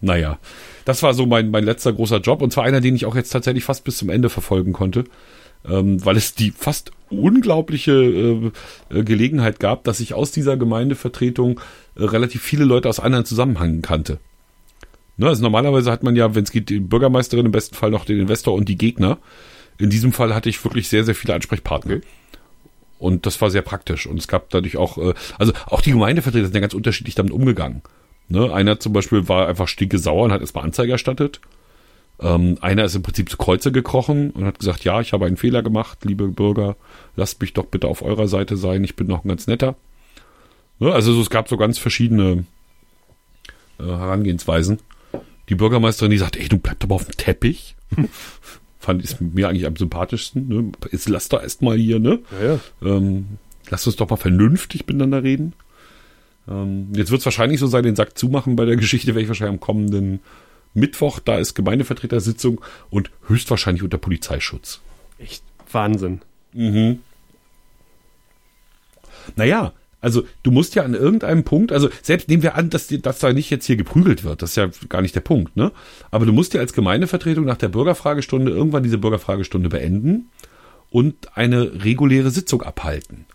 Naja, das war so mein, mein letzter großer Job und zwar einer, den ich auch jetzt tatsächlich fast bis zum Ende verfolgen konnte, ähm, weil es die fast unglaubliche äh, äh, Gelegenheit gab, dass ich aus dieser Gemeindevertretung äh, relativ viele Leute aus anderen Zusammenhängen kannte. Ne, also normalerweise hat man ja, wenn es geht, die Bürgermeisterin im besten Fall noch den Investor und die Gegner. In diesem Fall hatte ich wirklich sehr, sehr viele Ansprechpartner. Okay. Und das war sehr praktisch. Und es gab dadurch auch, äh, also auch die Gemeindevertreter sind ja ganz unterschiedlich damit umgegangen. Ne? Einer zum Beispiel war einfach stinke sauer und hat erstmal Anzeige erstattet. Ähm, einer ist im Prinzip zu Kreuze gekrochen und hat gesagt, ja, ich habe einen Fehler gemacht, liebe Bürger, lasst mich doch bitte auf eurer Seite sein, ich bin noch ein ganz netter. Ne? Also so, es gab so ganz verschiedene äh, Herangehensweisen. Die Bürgermeisterin, die sagt, ey, du bleib doch mal auf dem Teppich. Fand ist mir eigentlich am sympathischsten. Ne? Jetzt lass doch erst mal hier, ne? Ja, ja. Ähm, lass uns doch mal vernünftig miteinander reden. Ähm, jetzt wird es wahrscheinlich so sein, den Sack zumachen bei der Geschichte, werde ich wahrscheinlich am kommenden Mittwoch, da ist Gemeindevertretersitzung und höchstwahrscheinlich unter Polizeischutz. Echt Wahnsinn. Naja, also du musst ja an irgendeinem Punkt, also selbst nehmen wir an, dass, dass da nicht jetzt hier geprügelt wird, das ist ja gar nicht der Punkt, ne? Aber du musst ja als Gemeindevertretung nach der Bürgerfragestunde irgendwann diese Bürgerfragestunde beenden und eine reguläre Sitzung abhalten.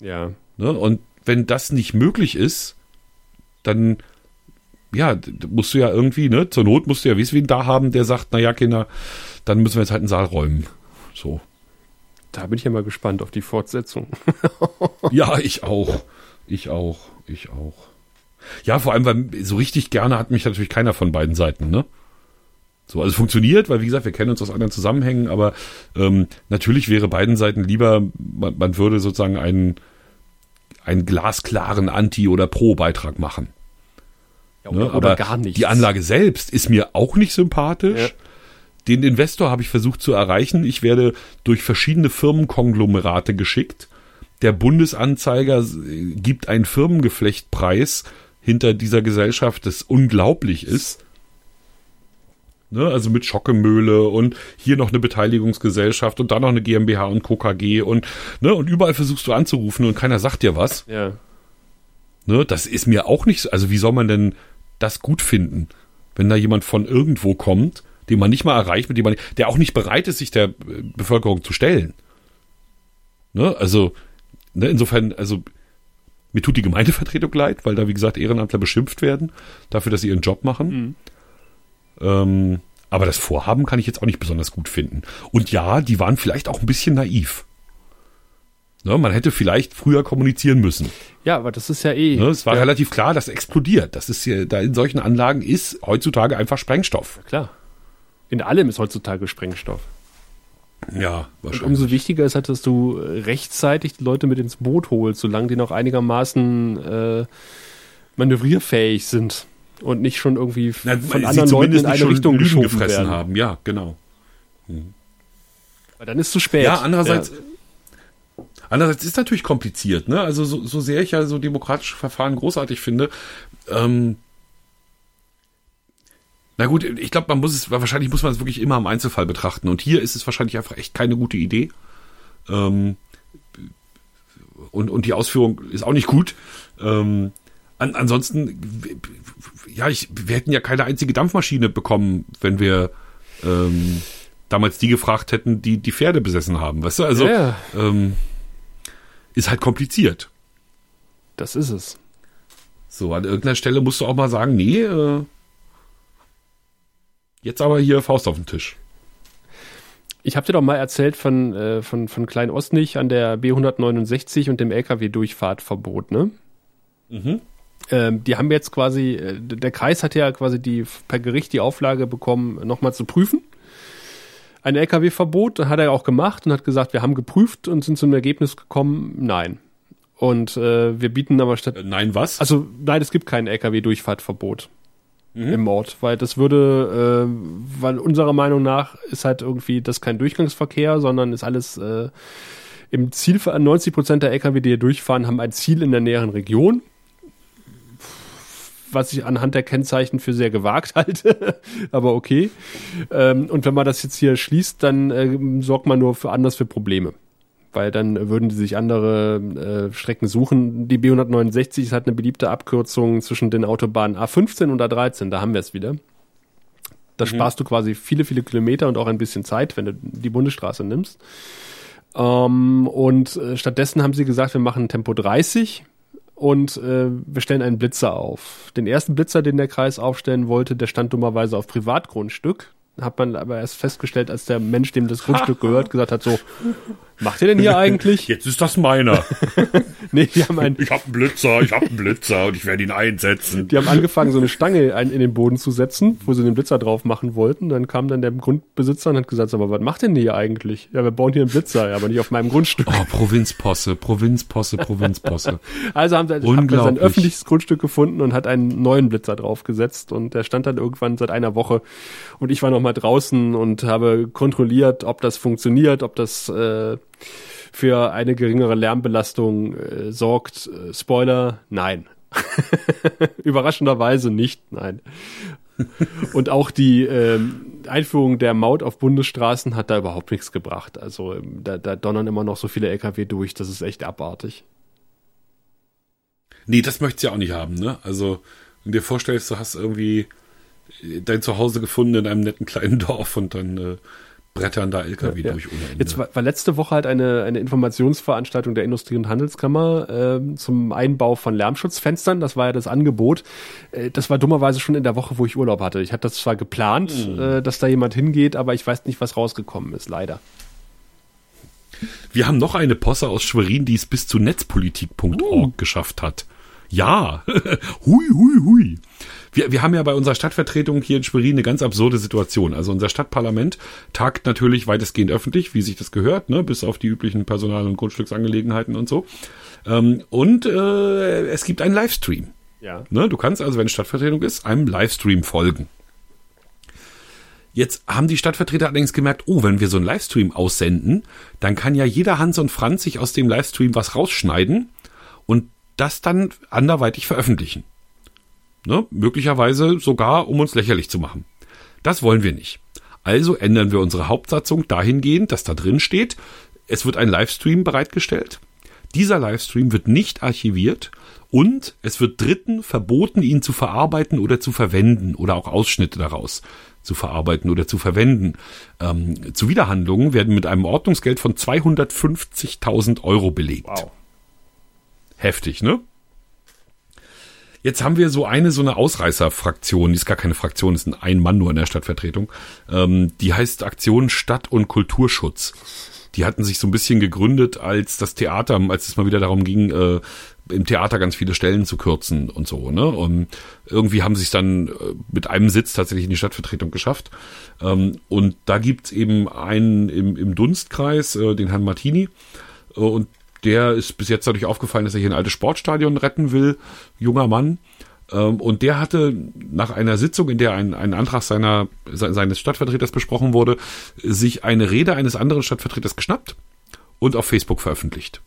Ja. Ne? Und wenn das nicht möglich ist, dann ja, musst du ja irgendwie, ne, zur Not musst du ja wen da haben, der sagt, na ja, Kinder, dann müssen wir jetzt halt einen Saal räumen. So. Da bin ich ja mal gespannt auf die Fortsetzung. Ja, ich auch. Ich auch. Ich auch. Ja, vor allem, weil so richtig gerne hat mich natürlich keiner von beiden Seiten, ne? So, also funktioniert, weil wie gesagt, wir kennen uns aus anderen Zusammenhängen, aber ähm, natürlich wäre beiden Seiten lieber, man, man würde sozusagen einen, einen glasklaren Anti- oder Pro-Beitrag machen. Ja, Ne? oder Aber gar nichts. die Anlage selbst ist mir auch nicht sympathisch. Ja. Den Investor habe ich versucht zu erreichen. Ich werde durch verschiedene Firmenkonglomerate geschickt. Der Bundesanzeiger s- gibt einen Firmengeflechtpreis hinter dieser Gesellschaft, das unglaublich ist. Ne, also mit Schockemöhle und hier noch eine Beteiligungsgesellschaft und dann noch eine GmbH und KKG und, ne, und überall versuchst du anzurufen und keiner sagt dir was. Ja. Ne, das ist mir auch nicht so. Also wie soll man denn das gut finden, wenn da jemand von irgendwo kommt, den man nicht mal erreicht, mit dem man, der auch nicht bereit ist, sich der äh, Bevölkerung zu stellen. Ne, also ne, insofern, also mir tut die Gemeindevertretung leid, weil da wie gesagt Ehrenamtler beschimpft werden dafür, dass sie ihren Job machen. Ähm, aber das Vorhaben kann ich jetzt auch nicht besonders gut finden. Und ja, die waren vielleicht auch ein bisschen naiv. Ne, man hätte vielleicht früher kommunizieren müssen. Ja, aber das ist ja eh. Ne, es war ja, relativ klar, das explodiert. Das ist ja, da in solchen Anlagen ist heutzutage einfach Sprengstoff. klar. In allem ist heutzutage Sprengstoff. Ja, Und wahrscheinlich. umso wichtiger ist halt, dass du rechtzeitig die Leute mit ins Boot holst, solange die noch einigermaßen äh, manövrierfähig sind und nicht schon irgendwie Na, von anderen Leuten zumindest in eine Richtung geschoben gefressen werden. haben. Ja, genau. Weil dann ist zu spät. Ja, andererseits, andererseits ist natürlich kompliziert, ne? Also so, so sehr ich ja so demokratische Verfahren großartig finde, ähm, na gut, ich glaube, man muss es, wahrscheinlich muss man es wirklich immer im Einzelfall betrachten. Und hier ist es wahrscheinlich einfach echt keine gute Idee. Ähm, und, und die Ausführung ist auch nicht gut. Ähm, an, ansonsten, ja, ich, wir hätten ja keine einzige Dampfmaschine bekommen, wenn wir ähm, damals die gefragt hätten, die die Pferde besessen haben. Weißt du, also Ja. ähm, ist halt kompliziert. Das ist es. So, an irgendeiner Stelle musst du auch mal sagen, nee, äh, jetzt aber hier Faust auf den Tisch. Ich habe dir doch mal erzählt von, äh, von, von Klein Ostnich an der B169 und dem LKW-Durchfahrtverbot, ne? Mhm. Ähm, die haben jetzt quasi, äh, der Kreis hat ja quasi die per Gericht die Auflage bekommen, nochmal zu prüfen. Ein LKW-Verbot hat er auch gemacht und hat gesagt, wir haben geprüft und sind zum Ergebnis gekommen, nein. Und äh, wir bieten aber statt Äh, nein, was? Also nein, es gibt kein LKW-Durchfahrtverbot im Ort, weil das würde, äh, weil unserer Meinung nach ist halt irgendwie das kein Durchgangsverkehr, sondern ist alles äh, im Ziel, 90 Prozent der LKW, die hier durchfahren, haben ein Ziel in der näheren Region. Was ich anhand der Kennzeichen für sehr gewagt halte, aber okay. Ähm, und wenn man das jetzt hier schließt, dann äh, sorgt man nur für anders für Probleme weil dann würden die sich andere äh, Strecken suchen. Die B169 ist halt eine beliebte Abkürzung zwischen den Autobahnen A15 und A13, da haben wir es wieder. Da sparst du quasi viele, viele Kilometer und auch ein bisschen Zeit, wenn du die Bundesstraße nimmst. Ähm, und äh, stattdessen haben sie gesagt, wir machen Tempo 30 und äh, wir stellen einen Blitzer auf. Den ersten Blitzer, den der Kreis aufstellen wollte, der stand dummerweise auf Privatgrundstück. Hat man aber erst festgestellt, als der Mensch, dem das Grundstück gehört, gesagt hat, so, macht ihr denn hier eigentlich? Jetzt ist das meiner. Nee, die haben, ein, Ich hab einen Blitzer, ich hab einen Blitzer und ich werde ihn einsetzen. die haben angefangen, so eine Stange ein, in den Boden zu setzen, wo sie den Blitzer drauf machen wollten. Dann kam dann der Grundbesitzer und hat gesagt, aber was macht denn hier eigentlich? Ja, wir bauen hier einen Blitzer, ja, aber nicht auf meinem Grundstück. Oh, Provinzposse, Provinzposse, Provinzposse. Also haben sie hat man sein öffentliches Grundstück gefunden und hat einen neuen Blitzer draufgesetzt und der stand dann irgendwann seit einer Woche und ich war noch mal draußen und habe kontrolliert, ob das funktioniert, ob das äh, für eine geringere Lärmbelastung äh, sorgt. Äh, Spoiler, nein. Überraschenderweise nicht, nein. Und auch die ähm, Einführung der Maut auf Bundesstraßen hat da überhaupt nichts gebracht. Also ähm, da, da donnern immer noch so viele Lkw durch, das ist echt abartig. Nee, das möchtest du ja auch nicht haben, ne? Also, wenn du dir vorstellst, du hast irgendwie dein Zuhause gefunden in einem netten kleinen Dorf und dann äh, brettern da LKW Ja. durch ohne Ende. Jetzt war, war letzte Woche halt eine, eine Informationsveranstaltung der Industrie- und Handelskammer ähm, zum Einbau von Lärmschutzfenstern. Das war ja das Angebot. Äh, das war dummerweise schon in der Woche, wo ich Urlaub hatte. Ich hatte das zwar geplant, äh, dass da jemand hingeht, aber ich weiß nicht, was rausgekommen ist, leider. Wir haben noch eine Posse aus Schwerin, die es bis zu netzpolitik.org Uh. geschafft hat. Ja, hui, hui, hui. Wir, wir haben ja bei unserer Stadtvertretung hier in Schwerin eine ganz absurde Situation. Also unser Stadtparlament tagt natürlich weitestgehend öffentlich, wie sich das gehört, ne, bis auf die üblichen Personal- und Grundstücksangelegenheiten und so. Ähm, und äh, es gibt einen Livestream. Ja. Ne, du kannst also, wenn Stadtvertretung ist, einem Livestream folgen. Jetzt haben die Stadtvertreter allerdings gemerkt, oh, wenn wir so einen Livestream aussenden, dann kann ja jeder Hans und Franz sich aus dem Livestream was rausschneiden und das dann anderweitig veröffentlichen. Ne? Möglicherweise sogar, um uns lächerlich zu machen. Das wollen wir nicht. Also ändern wir unsere Hauptsatzung dahingehend, dass da drin steht, es wird ein Livestream bereitgestellt. Dieser Livestream wird nicht archiviert und es wird Dritten verboten, ihn zu verarbeiten oder zu verwenden oder auch Ausschnitte daraus zu verarbeiten oder zu verwenden. Ähm, Zuwiderhandlungen werden mit einem Ordnungsgeld von 250.000 Euro belegt. Wow. Heftig, ne? Jetzt haben wir so eine, so eine Ausreißerfraktion, die ist gar keine Fraktion, ist ein Ein-Mann nur in der Stadtvertretung. Ähm, die heißt Aktion Stadt- und Kulturschutz. die hatten sich so ein bisschen gegründet als das Theater, als es mal wieder darum ging, äh, im Theater ganz viele Stellen zu kürzen und so, ne? Und irgendwie haben sie es dann äh, mit einem Sitz tatsächlich in die Stadtvertretung geschafft. Ähm, und da gibt's eben einen im, im Dunstkreis, äh, den Herrn Martini. Äh, und der ist bis jetzt dadurch aufgefallen, dass er hier ein altes Sportstadion retten will. Junger Mann. Ähm, und der hatte nach einer Sitzung, in der ein, ein Antrag seiner, seines Stadtvertreters besprochen wurde, sich eine Rede eines anderen Stadtvertreters geschnappt und auf Facebook veröffentlicht.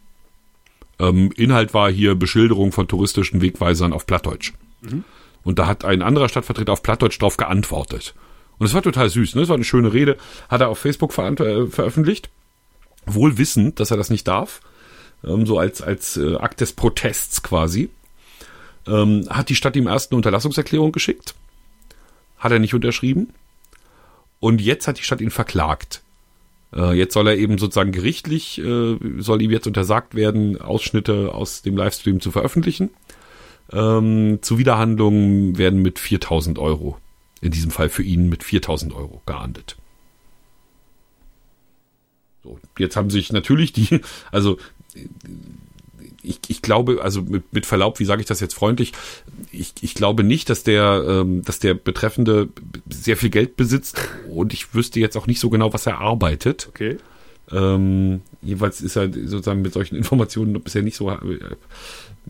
Ähm, Inhalt war hier Beschilderung von touristischen Wegweisern auf Plattdeutsch. Mhm. Und da hat ein anderer Stadtvertreter auf Plattdeutsch drauf geantwortet. Und es war total süß, ne? Es war eine schöne Rede, hat er auf Facebook ver äh, veröffentlicht. Wohl wissend, dass er das nicht darf. Ähm, so als, als äh, Akt des Protests quasi. Ähm, hat die Stadt ihm erst eine Unterlassungserklärung geschickt. Hat er nicht unterschrieben. Und jetzt hat die Stadt ihn verklagt. Äh, jetzt soll er eben sozusagen gerichtlich, äh, soll ihm jetzt untersagt werden, Ausschnitte aus dem Livestream zu veröffentlichen. Ähm, Zuwiderhandlungen werden mit 4000 Euro, in diesem Fall für ihn mit 4000 Euro geahndet. So, jetzt haben sich natürlich die, also ich, ich glaube, also mit, mit Verlaub, wie sage ich das jetzt freundlich, ich, ich glaube nicht, dass der, ähm, dass der Betreffende sehr viel Geld besitzt und ich wüsste jetzt auch nicht so genau, was er arbeitet. Okay. Ähm, jeweils ist er sozusagen mit solchen Informationen bisher nicht so äh,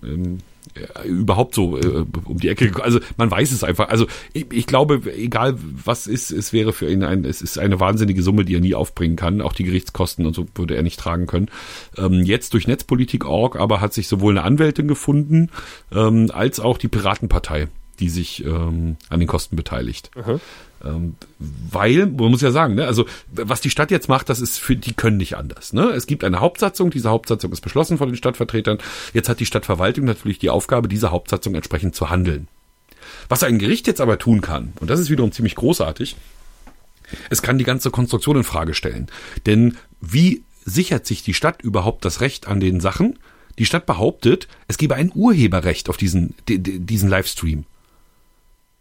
ähm, äh, überhaupt so äh, um die Ecke. Also man weiß es einfach. Also ich, ich, glaube, egal was ist, es wäre für ihn ein, es ist eine wahnsinnige Summe, die er nie aufbringen kann. Auch die Gerichtskosten und so würde er nicht tragen können. Ähm, jetzt durch Netzpolitik.org aber hat sich sowohl eine Anwältin gefunden ähm, als auch die Piratenpartei, die sich ähm, an den Kosten beteiligt. Mhm. Ähm, weil, man muss ja sagen, ne, also was die Stadt jetzt macht, das ist für die können nicht anders. Ne? Es gibt eine Hauptsatzung, diese Hauptsatzung ist beschlossen von den Stadtvertretern. Jetzt hat die Stadtverwaltung natürlich die Aufgabe, diese Hauptsatzung entsprechend zu handeln. Was ein Gericht jetzt aber tun kann, und das ist wiederum ziemlich großartig, es kann die ganze Konstruktion in Frage stellen. Denn wie sichert sich die Stadt überhaupt das Recht an den Sachen? Die Stadt behauptet, es gebe ein Urheberrecht auf diesen, diesen Livestream.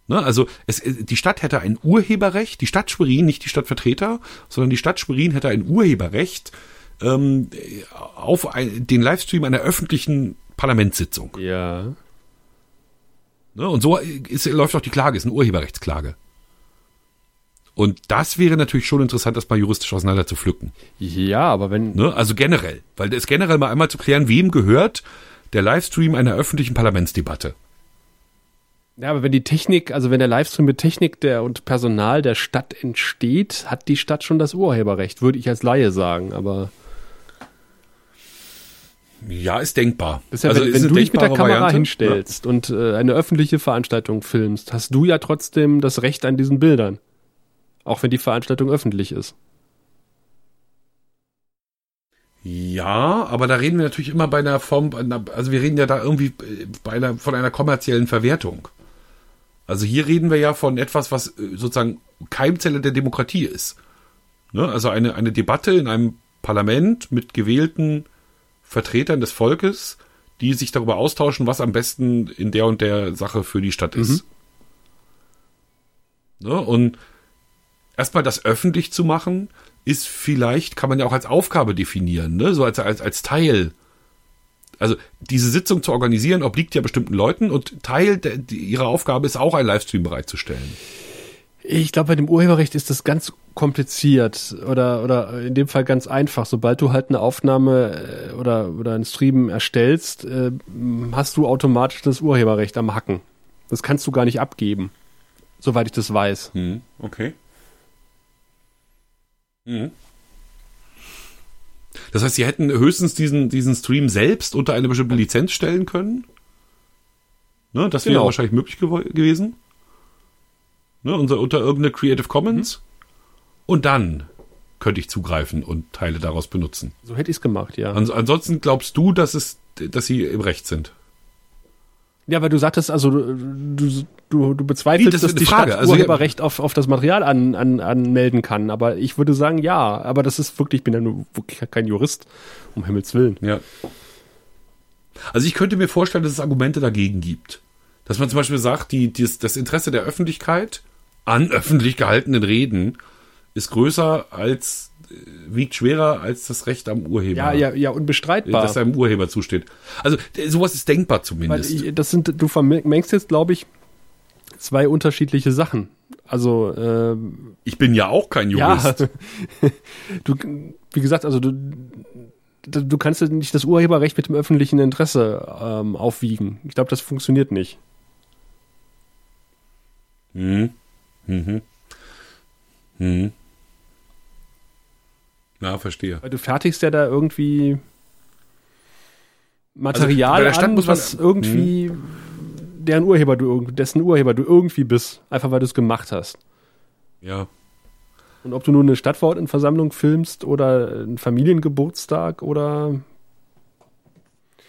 Ne, also es, die Stadt hätte ein Urheberrecht, die Stadt Schwerin, nicht die Stadtvertreter, sondern die Stadt Schwerin hätte ein Urheberrecht ähm, auf ein, den Livestream einer öffentlichen Parlamentssitzung. Ja. Ne, und so ist, läuft auch die Klage, ist eine Urheberrechtsklage. Und das wäre natürlich schon interessant, das mal juristisch auseinander zu pflücken. Ja, aber wenn. Ne, also generell, weil es generell mal einmal zu klären, wem gehört der Livestream einer öffentlichen Parlamentsdebatte. Ja, aber wenn die Technik, also wenn der Livestream mit Technik der und Personal der Stadt entsteht, hat die Stadt schon das Urheberrecht, würde ich als Laie sagen, aber. Ja, ist denkbar. ja, also wenn, wenn du dich mit der Kamera Variante. hinstellst ja. und äh, eine öffentliche Veranstaltung filmst, hast du ja trotzdem das Recht an diesen Bildern. Auch wenn die Veranstaltung öffentlich ist. Ja, aber da reden wir natürlich immer bei einer Form, also wir reden ja da irgendwie bei einer, von einer kommerziellen Verwertung. Also hier reden wir ja von etwas, was äh, sozusagen Keimzelle der Demokratie ist. Ne? Also eine, eine Debatte in einem Parlament mit gewählten Vertretern des Volkes, die sich darüber austauschen, was am besten in der und der Sache für die Stadt ist. Mhm. Ne? Und erstmal das öffentlich zu machen, ist vielleicht, kann man ja auch als Aufgabe definieren, ne? so als, als, als Teil also diese Sitzung zu organisieren obliegt ja bestimmten Leuten und Teil der, die, ihrer Aufgabe ist auch, einen Livestream bereitzustellen. Ich glaube, bei dem Urheberrecht ist das ganz kompliziert oder, oder in dem Fall ganz einfach. Sobald du halt eine Aufnahme äh, oder, oder einen Stream erstellst, äh, hast du automatisch das Urheberrecht am Hacken. Das kannst du gar nicht abgeben, soweit ich das weiß. Hm, okay. Mhm. Das heißt, sie hätten höchstens diesen, diesen Stream selbst unter eine bestimmte Lizenz stellen können. Ne, das wäre genau. wahrscheinlich möglich gew gewesen. Ne, unter, unter irgendeine Creative Commons. Mhm. Und dann könnte ich zugreifen und Teile daraus benutzen. So hätte ich es gemacht, ja. Ans ansonsten glaubst du, dass es, dass sie im Recht sind? Ja, weil du sagtest, also du, du, du bezweifelst, das dass die Frage. Stadt also, Urheberrecht auf, auf das Material an, an, anmelden kann. Aber ich würde sagen, ja. Aber das ist wirklich, ich bin ja nur wirklich kein Jurist, um Himmels Willen. Ja. Also ich könnte mir vorstellen, dass es Argumente dagegen gibt. Dass man zum Beispiel sagt, die, die, das Interesse der Öffentlichkeit an öffentlich gehaltenen Reden ist größer als wiegt schwerer als das Recht am Urheber. Ja, ja, ja, unbestreitbar. Das einem Urheber zusteht. Also sowas ist denkbar zumindest. Ich, das sind, du vermengst jetzt, glaube ich, zwei unterschiedliche Sachen. Also äh, ich bin ja auch kein Jurist. Ja, du, wie gesagt, also du, du kannst nicht das Urheberrecht mit dem öffentlichen Interesse ähm, aufwiegen. Ich glaube, das funktioniert nicht. Hm. Mhm. Hm. Ja, verstehe. Weil du fertigst ja da irgendwie Material also, an, was irgendwie hm. deren Urheber du dessen Urheber du irgendwie bist, einfach weil du es gemacht hast. Ja. Und ob du nur eine Stadtverordnetenversammlung filmst oder einen Familiengeburtstag oder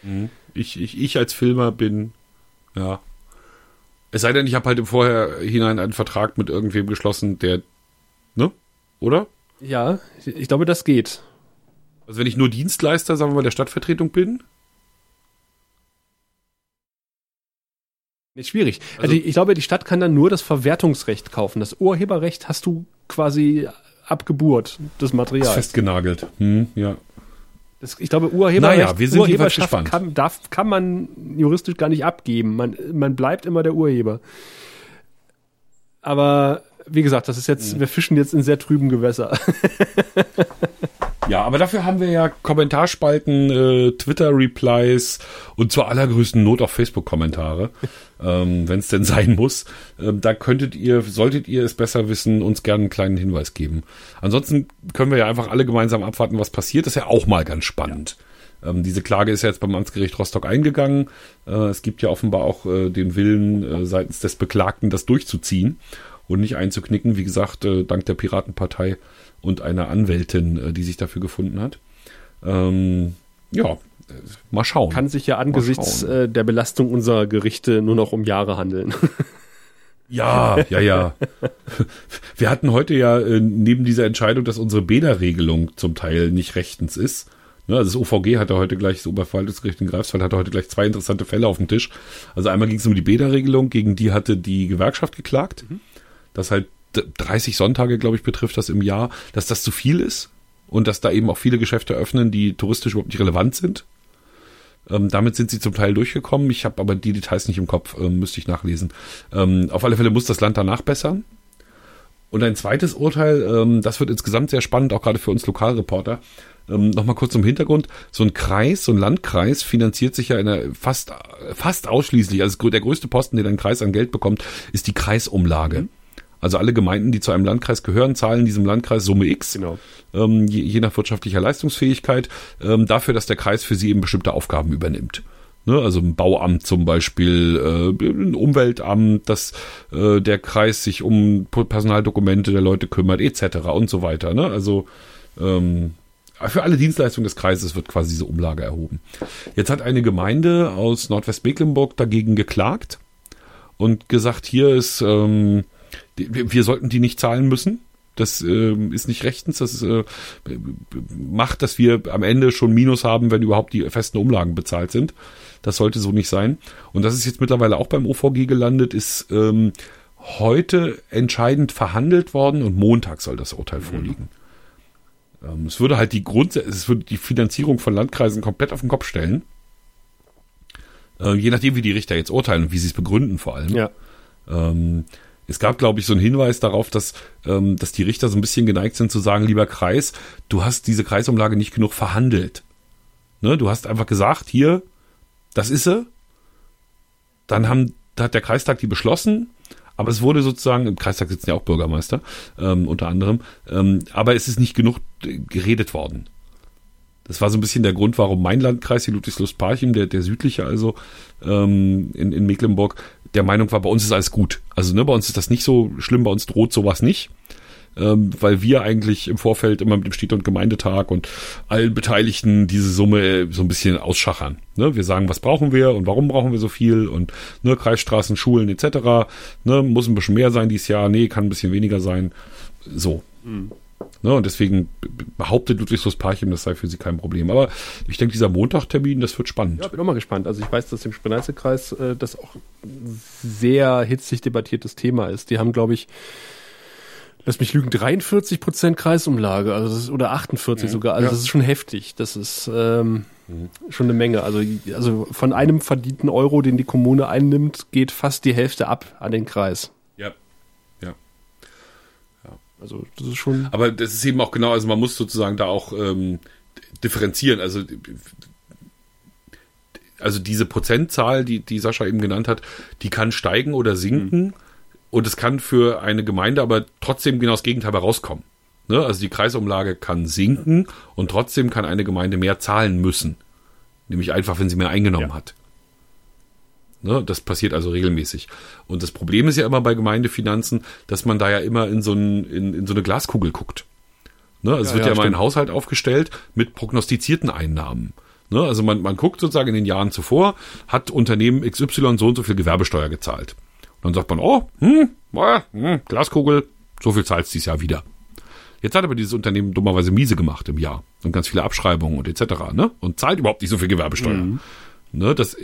hm. ich, ich, ich als Filmer bin ja es sei denn, ich habe halt im Vorhinein einen Vertrag mit irgendwem geschlossen, der, ne? Oder? Ja, ich glaube, das geht. Also wenn ich nur Dienstleister, sagen wir mal, der Stadtvertretung bin? Ist schwierig. Also, also ich glaube, die Stadt kann dann nur das Verwertungsrecht kaufen. Das Urheberrecht hast du quasi ab Geburt des Materials. Festgenagelt. Hm, ja. Das, ich glaube, Urheberrecht, naja, wir sind Urheberschaft kann, darf, kann man juristisch gar nicht abgeben. Man, man bleibt immer der Urheber. Aber wie gesagt, das ist jetzt, mhm. wir fischen jetzt in sehr trüben Gewässer. Ja, aber dafür haben wir ja Kommentarspalten, äh, Twitter-Replies und zur allergrößten Not auch Facebook-Kommentare, ähm, wenn es denn sein muss. Ähm, da könntet ihr, solltet ihr es besser wissen, uns gerne einen kleinen Hinweis geben. Ansonsten können wir ja einfach alle gemeinsam abwarten, was passiert. Das ist ja auch mal ganz spannend. Ja. Ähm, diese Klage ist ja jetzt beim Amtsgericht Rostock eingegangen. Äh, es gibt ja offenbar auch äh, den Willen äh, seitens des Beklagten, das durchzuziehen und nicht einzuknicken. Wie gesagt, äh, dank der Piratenpartei und einer Anwältin, äh, die sich dafür gefunden hat. Ähm, ja, mal schauen. Kann sich ja angesichts äh, der Belastung unserer Gerichte nur noch um Jahre handeln. Ja, ja, ja. Wir hatten heute ja äh, neben dieser Entscheidung, dass unsere Bäderregelung zum Teil nicht rechtens ist. Ne, also das OVG hatte heute gleich, das Oberverwaltungsgericht in Greifswald hatte heute gleich zwei interessante Fälle auf dem Tisch. Also einmal ging es um die Bäderregelung, gegen die hatte die Gewerkschaft geklagt, mhm. Dass halt 30 Sonntage, glaube ich, betrifft das im Jahr, dass das zu viel ist und dass da eben auch viele Geschäfte öffnen, die touristisch überhaupt nicht relevant sind. Ähm, damit sind sie zum Teil durchgekommen. Ich habe aber die Details nicht im Kopf, ähm, müsste ich nachlesen. Ähm, auf alle Fälle muss das Land danach bessern. Und ein zweites Urteil, ähm, das wird insgesamt sehr spannend, auch gerade für uns Lokalreporter. Ähm, Nochmal kurz zum Hintergrund. So ein Kreis, so ein Landkreis finanziert sich ja in einer fast, fast ausschließlich, also der größte Posten, den ein Kreis an Geld bekommt, ist die Kreisumlage. Mhm. Also alle Gemeinden, die zu einem Landkreis gehören, zahlen diesem Landkreis Summe X, genau. ähm, je, je, nach wirtschaftlicher Leistungsfähigkeit, ähm, dafür, dass der Kreis für sie eben bestimmte Aufgaben übernimmt. Ne, also ein Bauamt zum Beispiel, äh, ein Umweltamt, dass äh, der Kreis sich um Personaldokumente der Leute kümmert, etc. und so weiter. Ne? Also ähm, für alle Dienstleistungen des Kreises wird quasi diese Umlage erhoben. Jetzt hat eine Gemeinde aus Nordwestmecklenburg dagegen geklagt und gesagt, hier ist ähm, wir sollten die nicht zahlen müssen. Das äh, ist nicht rechtens. Das äh, macht, dass wir am Ende schon Minus haben, wenn überhaupt die festen Umlagen bezahlt sind. Das sollte so nicht sein. Und das ist jetzt mittlerweile auch beim OVG gelandet, ist ähm, heute entscheidend verhandelt worden und Montag soll das Urteil vorliegen. Ähm, es würde halt die Grund, es würde die Finanzierung von Landkreisen komplett auf den Kopf stellen. Äh, je nachdem, wie die Richter jetzt urteilen und wie sie es begründen vor allem. Ja. Ähm, es gab, glaube ich, so einen Hinweis darauf, dass, ähm, dass die Richter so ein bisschen geneigt sind zu sagen, lieber Kreis, du hast diese Kreisumlage nicht genug verhandelt. Ne? Du hast einfach gesagt, hier, das ist sie. Dann haben, hat der Kreistag die beschlossen, aber es wurde sozusagen, im Kreistag sitzen ja auch Bürgermeister, ähm, unter anderem, ähm, aber es ist nicht genug geredet worden. Das war so ein bisschen der Grund, warum mein Landkreis, die Ludwigslust-Parchim, der, der südliche also ähm, in, in Mecklenburg, der Meinung war, bei uns ist alles gut. Also ne, bei uns ist das nicht so schlimm, bei uns droht sowas nicht. Ähm, weil wir eigentlich im Vorfeld immer mit dem Städte- und Gemeindetag und allen Beteiligten diese Summe so ein bisschen ausschachern. Ne? Wir sagen, was brauchen wir und warum brauchen wir so viel und ne, Kreisstraßen, Schulen etc. Ne, muss ein bisschen mehr sein dieses Jahr, nee, kann ein bisschen weniger sein. So. Mhm. Ne, und deswegen behauptet Ludwigslust Parchim, das sei für sie kein Problem. Aber ich denke, dieser Montagtermin, das wird spannend. Ja, bin auch mal gespannt. Also ich weiß, dass im Sprenalzekreis äh, das auch sehr hitzig debattiertes Thema ist. Die haben, glaube ich, Lass mich lügen, 43 Prozent Kreisumlage, also das ist, oder 48 sogar. Also Ja. das ist schon heftig. Das ist ähm, schon eine Menge. Also, also von einem verdienten Euro, den die Kommune einnimmt, geht fast die Hälfte ab an den Kreis. Also das ist schon. Aber das ist eben auch genau, also man muss sozusagen da auch ähm, differenzieren. Also, also diese Prozentzahl, die, die Sascha eben genannt hat, die kann steigen oder sinken. Und es kann für eine Gemeinde aber trotzdem genau das Gegenteil herauskommen. Ne? Also die Kreisumlage kann sinken und trotzdem kann eine Gemeinde mehr zahlen müssen. Nämlich einfach, wenn sie mehr eingenommen Ja. hat. Ne, das passiert also regelmäßig. Und das Problem ist ja immer bei Gemeindefinanzen, dass man da ja immer in so, ein, in, in so eine Glaskugel guckt. Ne, also es Ja, wird ja, ja, mal ein. Haushalt aufgestellt mit prognostizierten Einnahmen. Ne, also man, man guckt sozusagen in den Jahren zuvor, hat Unternehmen XY so und so viel Gewerbesteuer gezahlt. Und dann sagt man, oh, hm, ah, hm, Glaskugel, so viel zahlt dieses Jahr wieder. Jetzt hat aber dieses Unternehmen dummerweise miese gemacht im Jahr und ganz viele Abschreibungen und etc. Ne? Und zahlt überhaupt nicht so viel Gewerbesteuer. Ne? Das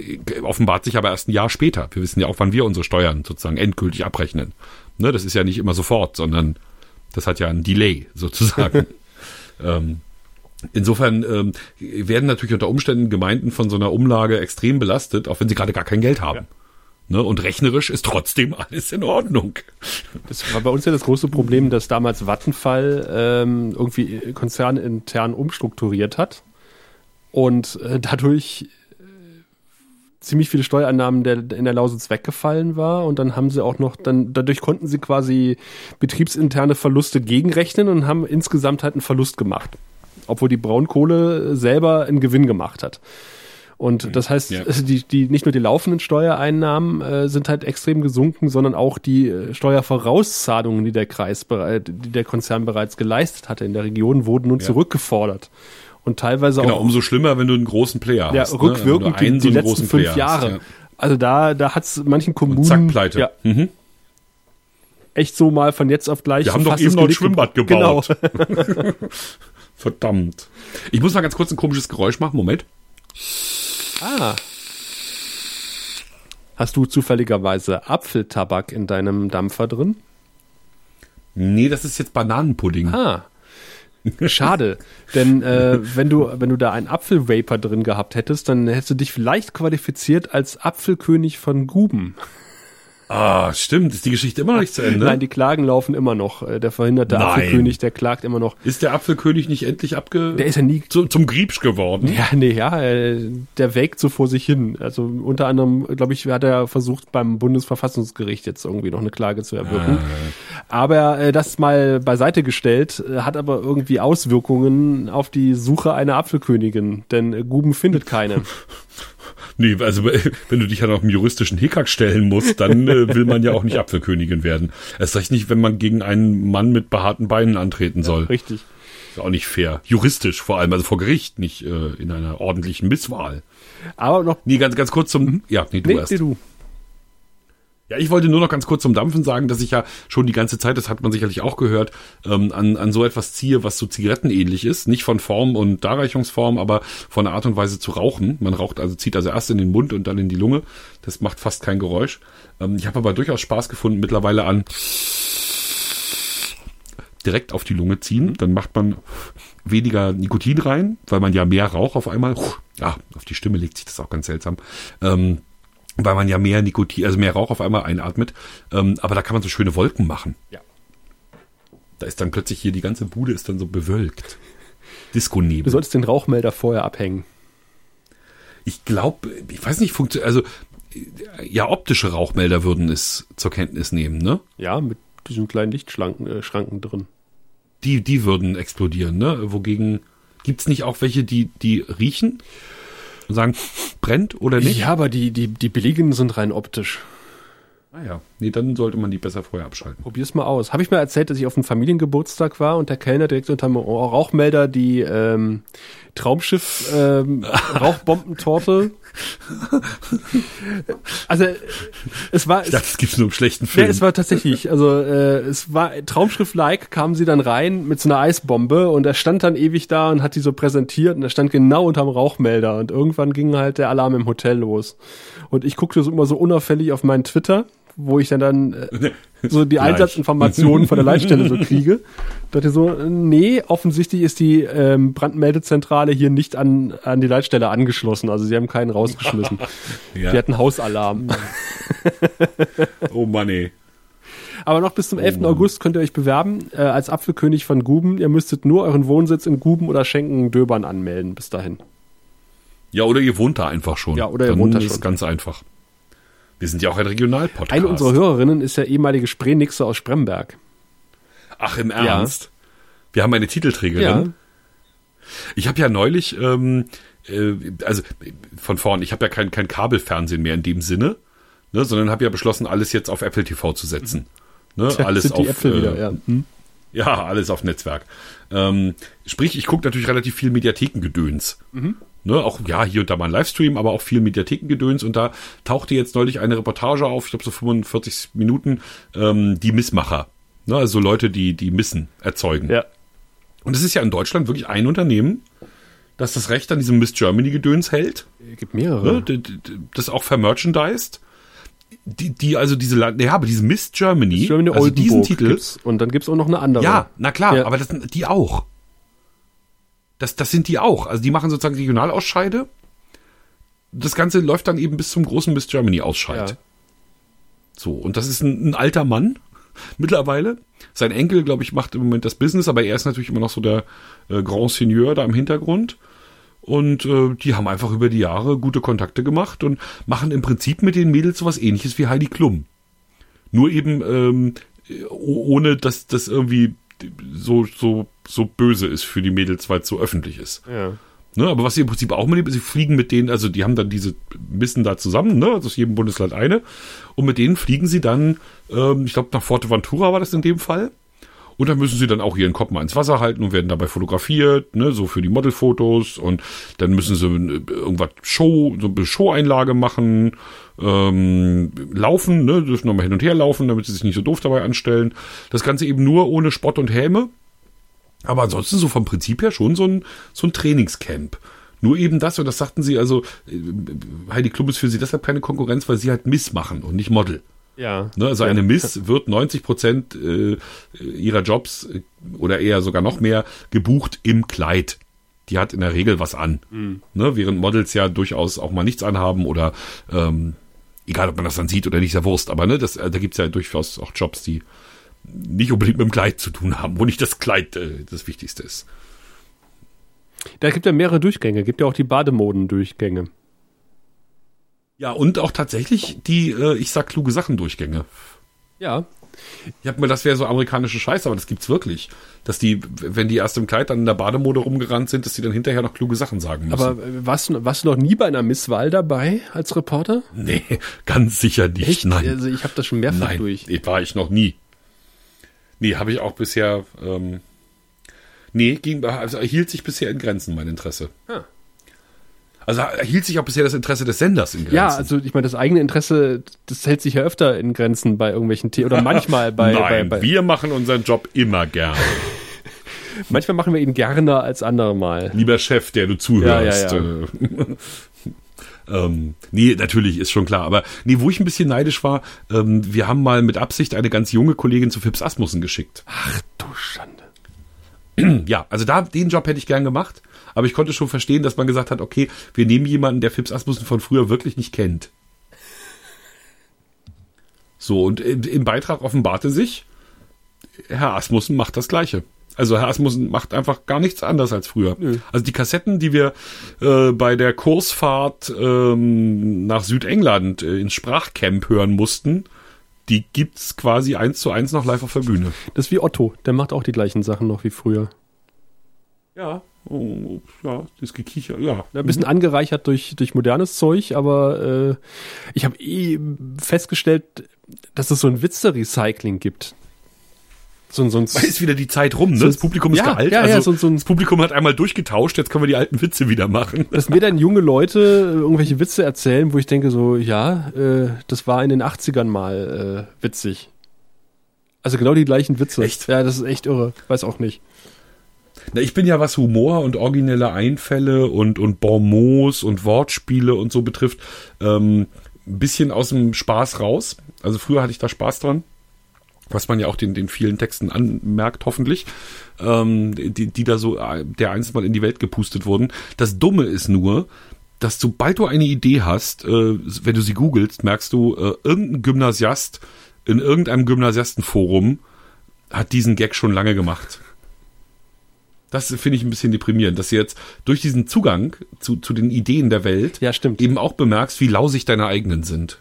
offenbart sich aber erst ein Jahr später. Wir wissen ja auch, wann wir unsere Steuern sozusagen endgültig abrechnen. Ne? Das ist ja nicht immer sofort, sondern das hat ja einen Delay sozusagen. ähm, insofern ähm, werden natürlich unter Umständen Gemeinden von so einer Umlage extrem belastet, auch wenn sie gerade gar kein Geld haben. Ne? Und rechnerisch ist trotzdem alles in Ordnung. Das war bei uns ja das große Problem, dass damals Vattenfall ähm, irgendwie konzernintern umstrukturiert hat und äh, dadurch ziemlich viele Steuereinnahmen der, in der Lausitz weggefallen war und dann haben sie auch noch, dann dadurch konnten sie quasi betriebsinterne Verluste gegenrechnen und haben insgesamt halt einen Verlust gemacht, obwohl die Braunkohle selber einen Gewinn gemacht hat. Und das heißt, Ja. die, die, nicht nur die laufenden Steuereinnahmen äh, sind halt extrem gesunken, sondern auch die äh, Steuervorauszahlungen, die der Kreis, die der Konzern bereits geleistet hatte in der Region, wurden nun Ja. zurückgefordert. Und teilweise Genau, auch umso schlimmer, wenn du einen großen Player ja, hast. ne? rückwirkend Wenn die, so die einen letzten großen fünf Player Jahre. Hast, ja. Also da, da hat es manchen Kommunen Zack, pleite. Ja, Mhm. echt so mal von jetzt auf gleich. Wir haben doch eben noch ein Schwimmbad gebrochen. gebaut. Verdammt. Ich muss mal ganz kurz ein komisches Geräusch machen. Moment. Genau. Ah. Hast du zufälligerweise Apfeltabak in deinem Dampfer drin? Nee, das ist jetzt Bananenpudding. Ah. Schade, denn äh, wenn du wenn du da einen Apfelvapor drin gehabt hättest, dann hättest du dich vielleicht qualifiziert als Apfelkönig von Guben. Ah, stimmt. Ist die Geschichte immer noch nicht zu Ende? Nein, die Klagen laufen immer noch. Äh, Der verhinderte Nein. Apfelkönig, der klagt immer noch. ist der Apfelkönig nicht endlich abge... Der ist ja nie zu, zum Griebsch geworden? Ja, nee, ja, äh, der wägt so vor sich hin. Also unter anderem, glaube ich, hat er versucht, beim Bundesverfassungsgericht jetzt irgendwie noch eine Klage zu erwirken. Aber äh, das mal beiseite gestellt, äh, hat aber irgendwie Auswirkungen auf die Suche einer Apfelkönigin, denn äh, Guben findet keine. Nee, also wenn du dich ja noch im juristischen Hickhack stellen musst, dann äh, will man ja auch nicht Apfelkönigin werden. Erst recht nicht, wenn man gegen einen Mann mit behaarten Beinen antreten soll. Richtig. Ist auch nicht fair. Juristisch vor allem, also vor Gericht, nicht äh, in einer ordentlichen Misswahl. Aber noch, Nee, ganz, ganz kurz zum... Ja, nee, du nee, erst. nee, du. Ja, ich wollte nur noch ganz kurz zum Dampfen sagen, dass ich ja schon die ganze Zeit, das hat man sicherlich auch gehört, ähm, an, an so etwas ziehe, was so zigarettenähnlich ist. Nicht von Form und Darreichungsform, aber von der Art und Weise zu rauchen. Man raucht also, zieht also erst in den Mund und dann in die Lunge. Das macht fast kein Geräusch. Ähm, ich habe aber durchaus Spaß gefunden mittlerweile an direkt auf die Lunge ziehen. Dann macht man weniger Nikotin rein, weil man ja mehr Rauch auf einmal, ja, auf die Stimme legt sich das auch ganz seltsam. Ähm, weil man ja mehr Nikotin, also mehr Rauch auf einmal einatmet. Ähm, aber da kann man so schöne Wolken machen. Ja. Da ist dann plötzlich hier die ganze Bude ist dann so bewölkt. Du Disco-Nebel. solltest den Rauchmelder vorher abhängen. Ich glaube, ich weiß nicht, funktioniert, also ja, optische Rauchmelder würden es zur Kenntnis nehmen, ne? Ja, mit diesen kleinen Lichtschranken äh, Schranken drin. Die, die würden explodieren, ne? Wogegen gibt's nicht auch welche, die, die riechen sagen, brennt oder nicht? Ja, aber die, die, die billigen sind rein optisch. Naja, nee, dann sollte man die besser vorher abschalten. Probier's mal aus. Habe ich mal erzählt, dass ich auf einem Familiengeburtstag war und der Kellner direkt unter dem Rauchmelder die ähm, Traumschiff ähm, Rauchbombentorte. also es war Ich dachte, das gibt's nur im schlechten ja, Film. es war tatsächlich, also äh, es war Traumschrift-like, kamen sie dann rein mit so einer Eisbombe und er stand dann ewig da und hat die so präsentiert und er stand genau unterm Rauchmelder und irgendwann ging halt der Alarm im Hotel los. Und ich guckte so immer so unauffällig auf meinen Twitter, wo ich dann dann äh, so die. Einsatzinformationen von der Leitstelle so kriege. Dachte so, äh, nee, offensichtlich ist die ähm, Brandmeldezentrale hier nicht an, an die Leitstelle angeschlossen. Also sie haben keinen rausgeschmissen. Ja. Die hatten Hausalarm. Oh Mann, ey. Aber noch bis zum 11. Mann. August könnt ihr euch bewerben äh, als Apfelkönig von Guben. Ihr müsstet nur euren Wohnsitz in Guben oder Schenken-Döbern anmelden bis dahin. Ja, oder ihr wohnt da einfach schon. Ja, oder ihr Dann wohnt da ist schon. es ganz einfach. Wir sind ja auch ein Regionalpodcast. Eine unserer Hörerinnen ist ja ehemalige Sprenixe aus Spremberg. Ach, im Ernst? Wir haben eine Titelträgerin. Ich habe ja neulich, ähm, äh, also von vorn, ich habe ja kein, kein Kabelfernsehen mehr in dem Sinne, ne, sondern habe ja beschlossen, alles jetzt auf Apple TV zu setzen. Ne, Tja, alles auf, Äpfel äh, wieder, ja. Hm. Ja, alles auf Netzwerk. Ähm, sprich, ich gucke natürlich relativ viel Mediathekengedöns. Ne, auch ja, hier und da mal ein Livestream, aber auch viel Mediathekengedöns. Und da tauchte jetzt neulich eine Reportage auf, ich glaube so 45 Minuten, ähm, die Missmacher. Ne, also Leute, die, die Missen erzeugen. Ja. Und es ist ja in Deutschland wirklich ein Unternehmen, das das Recht an diesem Miss Germany-Gedöns hält, Es gibt mehrere. ne, das auch vermerchandised. Die, die also diese, Land- ja, aber diese Miss Germany, Germany also diesen Oldenburg Titel, gibt's. Und dann gibt's auch noch eine andere. ja, na klar, Ja. aber das sind die auch. Das, das sind die auch. Also die machen sozusagen Regionalausscheide. Das Ganze läuft dann eben bis zum großen Miss Germany Ausscheid. Ja. So, und das ist ein, ein alter Mann mittlerweile. Sein Enkel, glaube ich, macht im Moment das Business, aber er ist natürlich immer noch so der äh, Grand Seigneur da im Hintergrund. Und äh, die haben einfach über die Jahre gute Kontakte gemacht und machen im Prinzip mit den Mädels sowas ähnliches wie Heidi Klum. Nur eben ähm, oh- ohne, dass das irgendwie so, so, so böse ist für die Mädels, weil es so öffentlich ist. Ja. Ne, aber was sie im Prinzip auch mitnehmen, sie fliegen mit denen, also die haben dann diese Missen da zusammen, ne, also aus jedem Bundesland eine. Und mit denen fliegen sie dann, ähm, ich glaube, nach Forteventura war das in dem Fall. Und dann müssen sie dann auch ihren Kopf mal ins Wasser halten und werden dabei fotografiert, ne, so für die Modelfotos. Und dann müssen sie äh, irgendwas Show, so eine Show-Einlage machen, ähm, laufen, ne, dürfen nochmal hin und her laufen, damit sie sich nicht so doof dabei anstellen. Das Ganze eben nur ohne Spott und Häme. Aber ansonsten so vom Prinzip her schon so ein, so ein Trainingscamp. Nur eben das, und das sagten sie, also äh, Heidi Klum ist für sie deshalb keine Konkurrenz, weil sie halt Miss machen und nicht Model. Ja. Ne? Also eine Miss wird 90 Prozent äh, ihrer Jobs äh, oder eher sogar noch mehr gebucht im Kleid. Die hat in der Regel was an. Ne? Während Models ja durchaus auch mal nichts anhaben oder ähm, egal, ob man das dann sieht oder nicht, ist ja Wurst. Aber ne, das, äh, da gibt's ja durchaus auch Jobs, die nicht unbedingt mit dem Kleid zu tun haben, wo nicht das Kleid äh, das Wichtigste ist. Da gibt ja mehrere Durchgänge. Gibt ja auch die Bademodendurchgänge. Ja, und auch tatsächlich die, äh, ich sag kluge Sachen Durchgänge. Ja. Ich hab mir, das wäre so amerikanische Scheiße, aber das gibt's wirklich. Dass die, wenn die erst im Kleid dann in der Bademode rumgerannt sind, dass die dann hinterher noch kluge Sachen sagen müssen. Aber warst, du- warst du noch nie bei einer Misswahl dabei als Reporter? nee, ganz sicher nicht. Nein, Also ich habe das schon mehrfach nein, durch. war ich noch nie. Nee, habe ich auch bisher, ähm, nee, ging, also hielt sich bisher in Grenzen mein Interesse. Ah. Also hielt sich auch bisher das Interesse des Senders in Grenzen. Ja, also ich meine, das eigene Interesse, das hält sich ja öfter in Grenzen bei irgendwelchen Themen oder manchmal bei, Nein, bei, bei wir machen unseren Job immer gern. manchmal machen wir ihn gerne als andere Mal. Lieber Chef, der du zuhörst. Ja, ja, äh, ähm, nee, natürlich, ist schon klar. Aber nee, wo ich ein bisschen neidisch war, ähm, wir haben mal mit Absicht eine ganz junge Kollegin zu Fips Asmussen geschickt. Du Schande. Ja, also da, den Job hätte ich gern gemacht. Aber ich konnte schon verstehen, dass man gesagt hat, okay, wir nehmen jemanden, der Fips Asmussen von früher wirklich nicht kennt. So, und im, im Beitrag offenbarte sich, Herr Asmussen macht das Gleiche. Also Herr Asmussen macht einfach gar nichts anders als früher. Also die Kassetten, die wir äh, bei der Kursfahrt ähm, nach Südengland äh, ins Sprachcamp hören mussten, die gibt's quasi eins zu eins noch live auf der Bühne. Das ist wie Otto, der macht auch die gleichen Sachen noch wie früher. Ja, oh, ja, das Gekicher, ja. Ein bisschen angereichert durch, durch modernes Zeug, aber äh, ich habe eh festgestellt, dass es so ein Witze-Recycling gibt. So, so ein, Weil ist wieder die Zeit rum, ne? So- Das Publikum ist Ja, gealt. ja, also ja, so- so ein- das Publikum hat einmal durchgetauscht, jetzt können wir die alten Witze wieder machen. dass mir dann junge Leute äh, irgendwelche Witze erzählen, wo ich denke so, ja, äh, das war in den 80ern mal äh, witzig. Also genau die gleichen Witze. Echt? Ja, das ist echt irre. Weiß auch nicht. Na, ich bin ja, was Humor und originelle Einfälle und, und Bonmots und Wortspiele und so betrifft, ähm, ein bisschen aus dem Spaß raus. Also früher hatte ich da Spaß dran was man ja auch den, den vielen Texten anmerkt, hoffentlich, ähm, die, die da so der einst mal in die Welt gepustet wurden. Das Dumme ist nur, dass sobald du eine Idee hast, äh, wenn du sie googelst, merkst du, äh, irgendein Gymnasiast in irgendeinem Gymnasiastenforum hat diesen Gag schon lange gemacht. Das finde ich ein bisschen deprimierend, dass du jetzt durch diesen Zugang zu, zu den Ideen der Welt Ja, stimmt. eben auch bemerkst, wie lausig deine eigenen sind.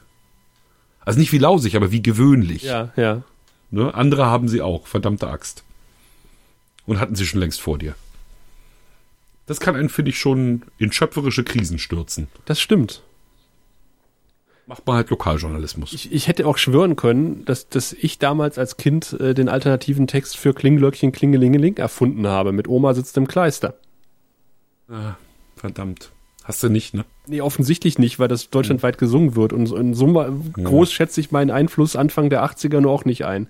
Also nicht wie lausig, aber wie gewöhnlich. Ja, ja. Ne? Andere haben sie auch, verdammte Axt. Und hatten sie schon längst vor dir. Das kann einen, finde ich, schon in schöpferische Krisen stürzen. Das stimmt. Macht man halt Lokaljournalismus. Ich, ich hätte auch schwören können, dass, dass ich damals als Kind äh, den alternativen Text für Klinglöckchen Klingelingeling erfunden habe. Mit Oma sitzt im Kleister. Ah, verdammt. Hast du nicht, ne? Nee, offensichtlich nicht, weil das deutschlandweit gesungen wird. Und in Summe groß schätze ich meinen Einfluss Anfang der 80er nur auch nicht ein.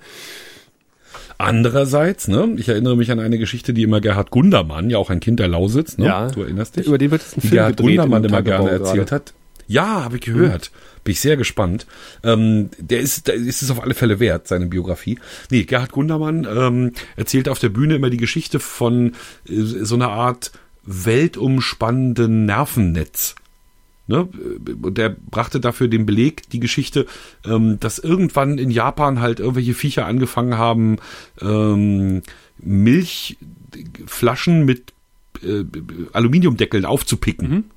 Andererseits, ne, ich erinnere mich an eine Geschichte, die immer Gerhard Gundermann, ja auch ein Kind der Lausitz, ne, Ja. du erinnerst dich, Über den wird jetzt ein Film Gerhard Gundermann im immer gerne erzählt gerade. hat. Ja, habe ich gehört. Bin ich sehr gespannt. Ähm, der ist, der ist es auf alle Fälle wert, seine Biografie. Nee, Gerhard Gundermann ähm, erzählt auf der Bühne immer die Geschichte von äh, so einer Art weltumspannenden Nervennetz. Ne? Und der brachte dafür den Beleg, die Geschichte, ähm, dass irgendwann in Japan halt irgendwelche Viecher angefangen haben, ähm, Milchflaschen mit äh, Aluminiumdeckeln aufzupicken.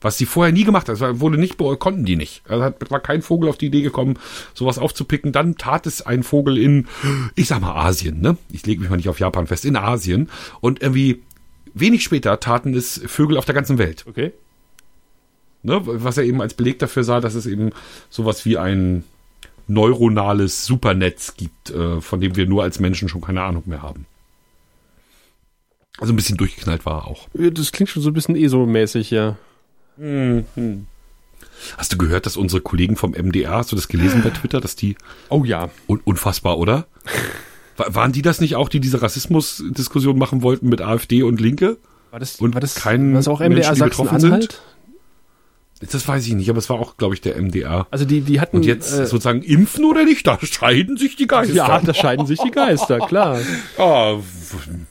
Was die vorher nie gemacht hat. Wurde nicht, konnten die nicht. Also hat, war kein Vogel auf die Idee gekommen, sowas aufzupicken. Dann tat es ein Vogel in, ich sag mal Asien, ne? Ich lege mich mal nicht auf Japan fest, in Asien. Und irgendwie wenig später taten es Vögel auf der ganzen Welt. Okay. Ne? Was er eben als Beleg dafür sah, dass es eben sowas wie ein neuronales Supernetz gibt, äh, von dem wir nur als Menschen schon keine Ahnung mehr haben. Also ein bisschen durchgeknallt war er auch. Das klingt schon so ein bisschen ESO-mäßig, ja. Hast du gehört, dass unsere Kollegen vom MDR, hast du das gelesen bei Twitter, dass die Oh ja. un unfassbar, oder? Wa- Waren die das nicht auch, die diese Rassismusdiskussion machen wollten mit AfD und Linke? War das, Und war das kein was auch Menschen, MDR die betroffen Sachsen-Anhalt? Das weiß ich nicht, aber es war auch, glaube ich, der MDR. Also die, die hatten. Und jetzt äh, sozusagen impfen oder nicht, da scheiden sich die Geister. ja, da scheiden sich die Geister, klar. Ah, w-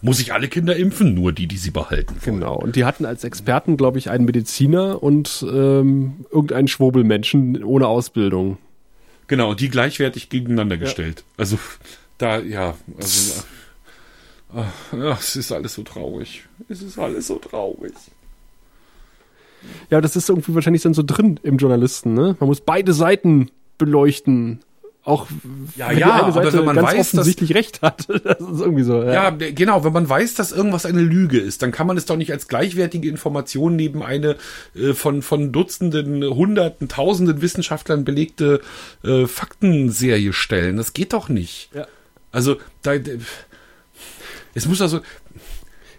muss ich alle Kinder impfen? Nur die, die sie behalten. wollen. Genau. Und die hatten als Experten, glaube ich, einen Mediziner und ähm, irgendeinen Schwurbelmenschen ohne Ausbildung. Genau, und die gleichwertig gegeneinander gestellt. Also, da, ja, also, ah, ja, es ist alles so traurig. Es ist alles so traurig. Ja, das ist irgendwie wahrscheinlich dann so drin im Journalisten, ne? Man muss beide Seiten beleuchten. Auch Ja, wenn ja, die eine Seite wenn man ganz weiß, dass- offensichtlich recht hat. Das ist irgendwie so. Ja, d- genau, wenn man weiß, dass irgendwas eine Lüge ist, dann kann man es doch nicht als gleichwertige Information neben eine äh, von, von Dutzenden, Hunderten, Tausenden Wissenschaftlern belegte äh, Faktenserie stellen. Das geht doch nicht. Ja. Also, da, es muss also,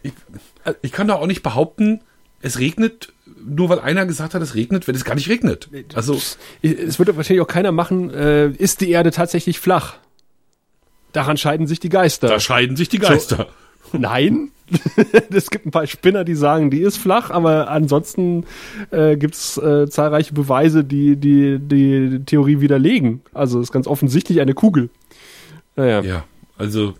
ich, ich kann doch auch nicht behaupten, es regnet, nur weil einer gesagt hat, es regnet, wenn es gar nicht regnet. Also, Es wird wahrscheinlich auch keiner machen, äh, ist die Erde tatsächlich flach? Daran scheiden sich die Geister. da scheiden sich die Geister. Nein. es gibt ein paar Spinner, die sagen, die ist flach, aber ansonsten äh, gibt es äh, zahlreiche Beweise, die, die die Theorie widerlegen. Also ist ganz offensichtlich eine Kugel. Naja, Ja, also,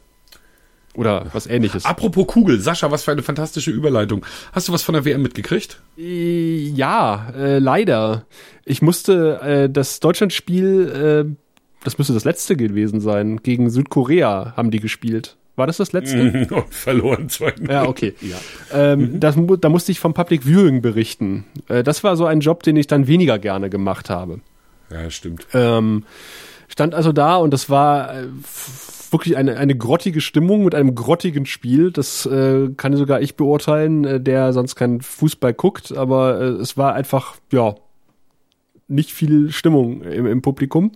oder was ähnliches. apropos Kugel, Sascha, was für eine fantastische Überleitung. Hast du was von der WM mitgekriegt? Äh, Ja, äh, leider. Ich musste äh, das Deutschlandspiel, äh, das müsste das letzte gewesen sein, gegen Südkorea haben die gespielt. War das das letzte? Und verloren zwei. Ja, okay. Ähm, das, mu- da musste ich vom Public Viewing berichten. Äh, das war so ein Job, den ich dann weniger gerne gemacht habe. Ja, stimmt. Ähm, stand also da und das war äh, wirklich eine, eine grottige Stimmung mit einem grottigen Spiel. Das äh, kann sogar ich beurteilen, äh, der sonst keinen Fußball guckt, aber äh, es war einfach, ja, nicht viel Stimmung im, im Publikum.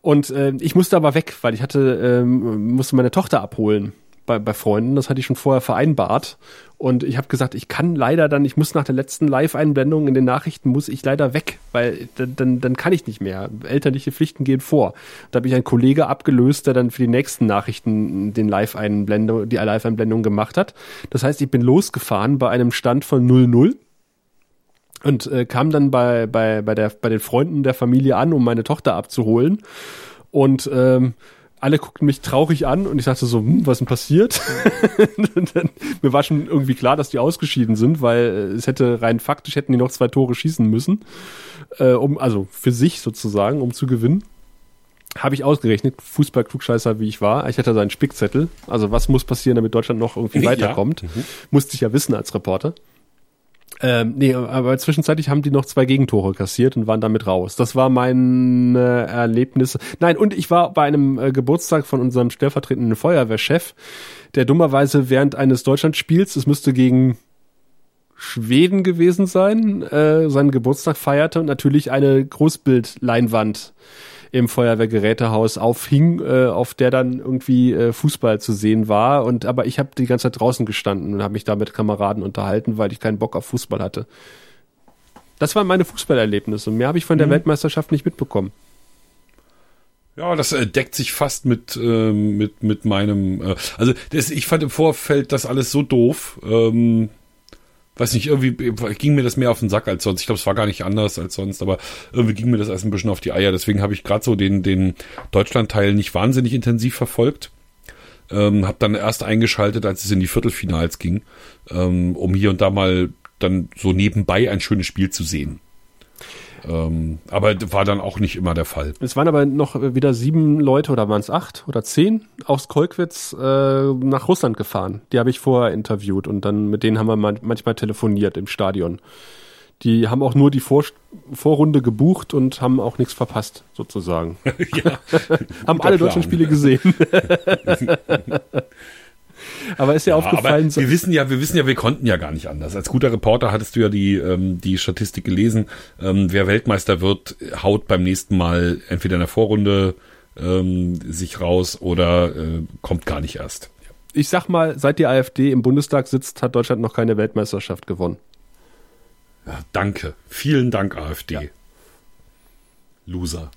Und äh, ich musste aber weg, weil ich hatte, ähm, musste meine Tochter abholen bei, bei Freunden. Das hatte ich schon vorher vereinbart. Und ich habe gesagt, ich kann leider dann, ich muss nach der letzten Live-Einblendung in den Nachrichten, muss ich leider weg, weil dann, dann, dann kann ich nicht mehr. Elterliche Pflichten gehen vor. Da habe ich einen Kollege abgelöst, der dann für die nächsten Nachrichten den Live-Einblendung, die Live-Einblendung gemacht hat. Das heißt, ich bin losgefahren bei einem Stand von 0-0 und äh, kam dann bei, bei, bei, der, bei den Freunden der Familie an, um meine Tochter abzuholen. Und ähm, alle guckten mich traurig an und ich dachte so, hm, was ist denn passiert? dann, mir war schon irgendwie klar, dass die ausgeschieden sind, weil äh, es hätte rein faktisch hätten die noch zwei Tore schießen müssen, äh, um also für sich sozusagen, um zu gewinnen. Habe ich ausgerechnet, Fußball-Klugscheißer wie ich war. Ich hatte seinen Spickzettel. Also was muss passieren, damit Deutschland noch irgendwie Ja. weiterkommt? Mhm. Musste ich ja wissen als Reporter. Ähm, nee, aber zwischenzeitlich haben die noch zwei Gegentore kassiert und waren damit raus. Das war mein äh, Erlebnis. Nein, und ich war bei einem äh, Geburtstag von unserem stellvertretenden Feuerwehrchef, der dummerweise während eines Deutschlandspiels, es müsste gegen Schweden gewesen sein, äh, seinen Geburtstag feierte und natürlich eine Großbildleinwand im Feuerwehrgerätehaus aufhing, äh, auf der dann irgendwie äh, Fußball zu sehen war. Und aber ich habe die ganze Zeit draußen gestanden und habe mich da mit Kameraden unterhalten, weil ich keinen Bock auf Fußball hatte. Das waren meine Fußballerlebnisse. Mehr habe ich von der Weltmeisterschaft nicht mitbekommen. Ja, das äh, deckt sich fast mit ähm, mit mit meinem. Äh, also das, ich fand im Vorfeld das alles so doof. Ähm, weiß nicht, irgendwie ging mir das mehr auf den Sack als sonst. Ich glaube, es war gar nicht anders als sonst, aber irgendwie ging mir das erst ein bisschen auf die Eier. Deswegen habe ich gerade so den den Deutschland-Teil nicht wahnsinnig intensiv verfolgt. Ähm, habe dann erst eingeschaltet, als es in die Viertelfinals ging, ähm, um hier und da mal dann so nebenbei ein schönes Spiel zu sehen. Ähm, aber war dann auch nicht immer der Fall. Es waren aber noch wieder sieben Leute oder waren es acht oder zehn aus Kolkwitz äh, nach Russland gefahren. Die habe ich vorher interviewt und dann mit denen haben wir man manchmal telefoniert im Stadion. Die haben auch nur die Vor Vorrunde gebucht und haben auch nichts verpasst, sozusagen. ja, haben alle Plan. deutschen Spiele gesehen. aber ist ja, aufgefallen, wir wissen ja, wir wissen ja, wir konnten ja gar nicht anders. Als guter Reporter hattest du ja die, ähm, die Statistik gelesen. Ähm, wer Weltmeister wird, haut beim nächsten Mal entweder in der Vorrunde ähm, sich raus oder äh, kommt gar nicht erst. ich sag mal, seit die AfD im Bundestag sitzt, hat Deutschland noch keine Weltmeisterschaft gewonnen. Ja, danke. Vielen Dank, AfD. Loser.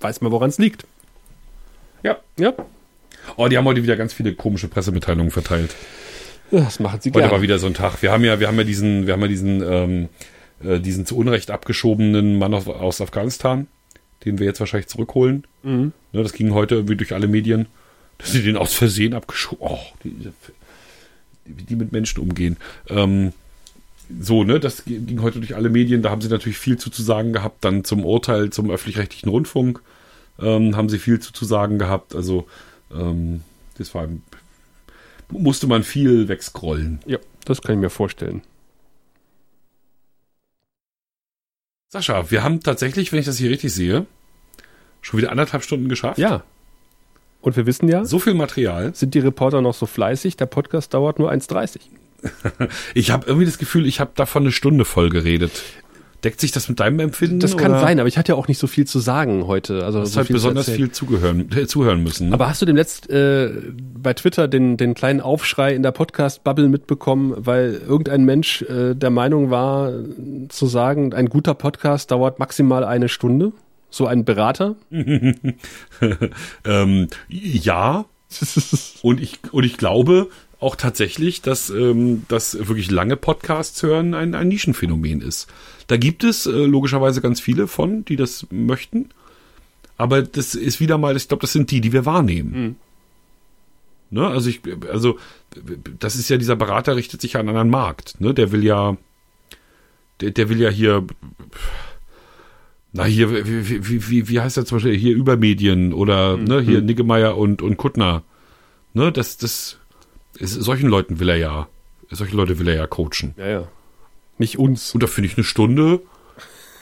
Weiß man, woran es liegt. Ja. Ja, Oh, die haben heute wieder ganz viele komische Pressemitteilungen verteilt. das machen sie Heute gerne. war wieder so ein Tag. Wir haben ja, wir haben ja diesen, wir haben ja diesen, ähm, äh, diesen zu Unrecht abgeschobenen Mann aus, aus Afghanistan, den wir jetzt wahrscheinlich zurückholen. Mhm. Ne, das ging heute irgendwie durch alle Medien, dass sie den aus Versehen abgeschoben. Oh, die, wie die mit Menschen umgehen. Ähm, so, ne, das ging heute durch alle Medien. Da haben sie natürlich viel zu, zu sagen gehabt. Dann zum Urteil zum öffentlich-rechtlichen Rundfunk ähm, haben sie viel zu, zu sagen gehabt. Also, ähm, das war, musste man viel wegscrollen. Ja, das kann ich mir vorstellen. Sascha, wir haben tatsächlich, wenn ich das hier richtig sehe, schon wieder anderthalb Stunden geschafft. Ja. Und wir wissen ja, So viel Material. sind die Reporter noch so fleißig, der Podcast dauert nur 1,30. Ich habe irgendwie das Gefühl, ich habe davon eine Stunde voll geredet. Deckt sich das mit deinem Empfinden? Das kann oder sein, aber ich hatte ja auch nicht so viel zu sagen heute. Also Du hast so halt viel zu besonders erzählen. viel zugehören, äh, zuhören müssen. Ne? Aber hast du dem letzt äh, bei Twitter den, den kleinen Aufschrei in der Podcast-Bubble mitbekommen, weil irgendein Mensch äh, der Meinung war, zu sagen, ein guter Podcast dauert maximal eine Stunde? So ein Berater? ähm, ja, und ich, und ich glaube auch tatsächlich, dass, ähm, dass wirklich lange Podcasts hören ein, ein Nischenphänomen ist. Da gibt es äh, logischerweise ganz viele von, die das möchten. Aber das ist wieder mal, ich glaube, das sind die, die wir wahrnehmen. Ne? Also ich, also das ist ja dieser Berater richtet sich ja an einen anderen Markt. Ne? Der will ja, der, der will ja hier, na hier, wie, wie, wie, wie heißt der zum Beispiel hier Übermedien oder ne, hier Niggemeier und und Kuttner. Ne, das, das, ist, solchen Leuten will er ja, solche Leute will er ja coachen. Ja, ja. Nicht uns. Und da finde ich eine Stunde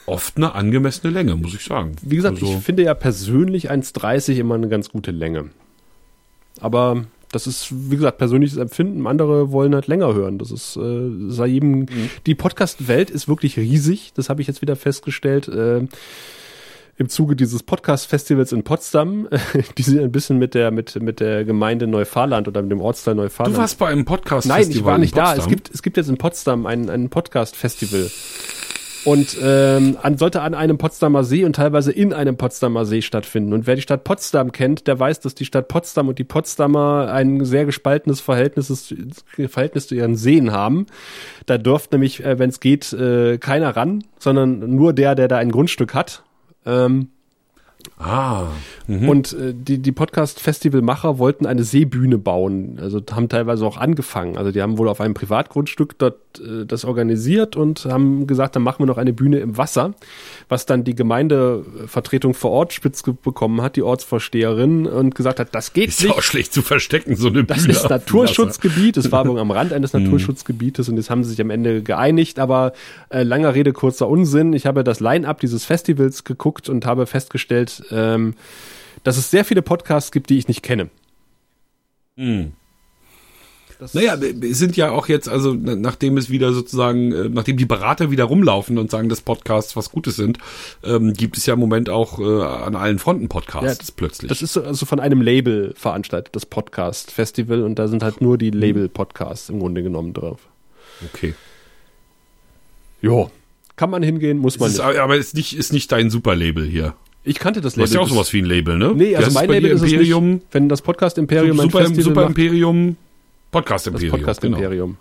oft eine angemessene Länge, muss ich sagen. Wie gesagt, Also- ich finde ja persönlich 1,30 immer eine ganz gute Länge. Aber das ist, wie gesagt, persönliches Empfinden. Andere wollen halt länger hören. Das ist, äh, sei jedem, die Podcast-Welt ist wirklich riesig. Das habe ich jetzt wieder festgestellt. Äh, im Zuge dieses Podcast-Festivals in Potsdam, die sind ein bisschen mit der, mit, mit der Gemeinde Neufahrland oder mit dem Ortsteil Neufahrland. Du warst bei einem Podcast. Nein, ich war nicht da. Es gibt, es gibt jetzt in Potsdam ein, ein Podcast-Festival. und ähm, an, sollte an einem Potsdamer See und teilweise in einem Potsdamer See stattfinden. Und wer die Stadt Potsdam kennt, der weiß, dass die Stadt Potsdam und die Potsdamer ein sehr gespaltenes Verhältnis, Verhältnis zu ihren Seen haben. Da dürft nämlich, äh, wenn es geht, äh, keiner ran, sondern nur der, der da ein Grundstück hat. Ähm, Ah. Mhm. Und äh, die, die Podcast-Festivalmacher wollten eine Seebühne bauen. Also haben teilweise auch angefangen. Also die haben wohl auf einem Privatgrundstück dort äh, das organisiert und haben gesagt, dann machen wir noch eine Bühne im Wasser, was dann die Gemeindevertretung vor Ort spitz bekommen hat, die Ortsvorsteherin, und gesagt hat, das geht Ist nicht. auch schlecht zu verstecken, so eine Das Bühne ist auf dem Naturschutzgebiet. Es war am Rand eines Naturschutzgebietes und jetzt haben sie sich am Ende geeinigt. Aber äh, langer Rede, kurzer Unsinn. Ich habe das Line-up dieses Festivals geguckt und habe festgestellt, ähm, dass es sehr viele Podcasts gibt, die ich nicht kenne. Das- Naja, es sind ja auch jetzt, also na- nachdem es wieder sozusagen, äh, nachdem die Berater wieder rumlaufen und sagen, dass Podcasts was Gutes sind, ähm, gibt es ja im Moment auch äh, an allen Fronten Podcasts Ja, plötzlich. Das ist so- also von einem Label veranstaltet, das Podcast-Festival, und da sind halt nur die Label-Podcasts im Grunde genommen drauf. okay. Jo. Kann man hingehen, muss man ist, nicht. aber es ist nicht, ist nicht dein Superlabel hier. Ich kannte das Label. hast ja auch sowas wie ein Label, ne? Nee, also mein? Label ist es Imperium, nicht. Wenn das Podcast-Imperium ein Super, Festival Super Imperium, Podcast das Imperium. genau.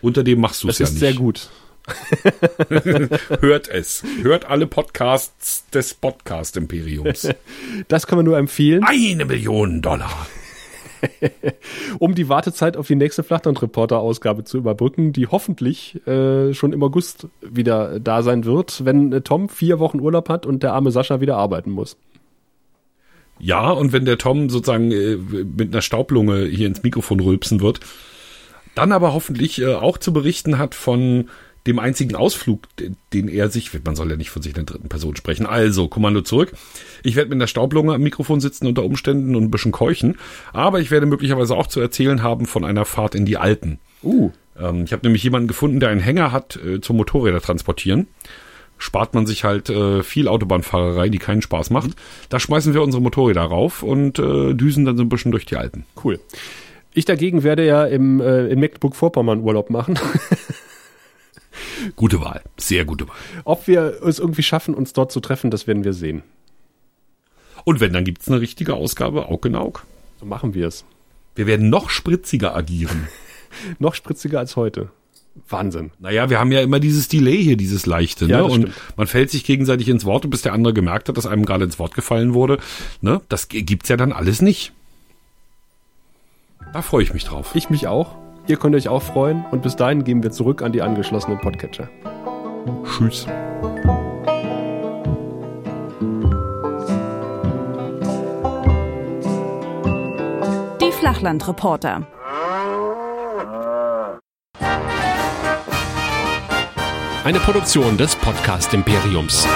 Unter dem machst du es Das ja ist nicht. sehr gut. Hört es. Hört alle Podcasts des Podcast Imperiums. Das kann man nur empfehlen, Eine Million Dollar. Um die Wartezeit auf die nächste Flachland-Reporter-Ausgabe zu überbrücken, die hoffentlich äh, schon im August wieder da sein wird, wenn äh, Tom vier Wochen Urlaub hat und der arme Sascha wieder arbeiten muss. Ja, und wenn der Tom sozusagen äh, mit einer Staublunge hier ins Mikrofon rülpsen wird, dann aber hoffentlich äh, auch zu berichten hat von dem einzigen Ausflug, den- er sich, man soll ja nicht von sich in der dritten Person sprechen, also Kommando zurück. Ich werde mit einer Staublunge am Mikrofon sitzen unter Umständen und ein bisschen keuchen, aber ich werde möglicherweise auch zu erzählen haben von einer Fahrt in die Alpen. Uh, Ähm, ich habe nämlich jemanden gefunden, der einen Hänger hat äh, zum Motorräder transportieren. Spart man sich halt äh, viel Autobahnfahrerei, die keinen Spaß macht. Da schmeißen wir unsere Motorräder rauf und äh, düsen dann so ein bisschen durch die Alpen. cool. Ich dagegen werde ja im, äh, in Mecklenburg-Vorpommern Urlaub machen. Gute Wahl, sehr gute Wahl. Ob wir es irgendwie schaffen, uns dort zu treffen, das werden wir sehen. Und wenn, dann gibt's eine richtige Ausgabe, Aug in Aug. So machen wir es. Wir werden noch spritziger agieren. Noch spritziger als heute. Wahnsinn. Naja, wir haben ja immer dieses Delay hier, dieses leichte, Ja, ne? das Und stimmt. man fällt sich gegenseitig ins Wort, bis der andere gemerkt hat, dass einem gerade ins Wort gefallen wurde. Ne? Das gibt's ja dann alles nicht. Da freue ich mich drauf. Ich mich auch. Ihr könnt euch auch freuen. Und bis dahin gehen wir zurück an die angeschlossenen Podcatcher. Tschüss. Die Flachlandreporter. Eine Produktion des Podcast Imperiums.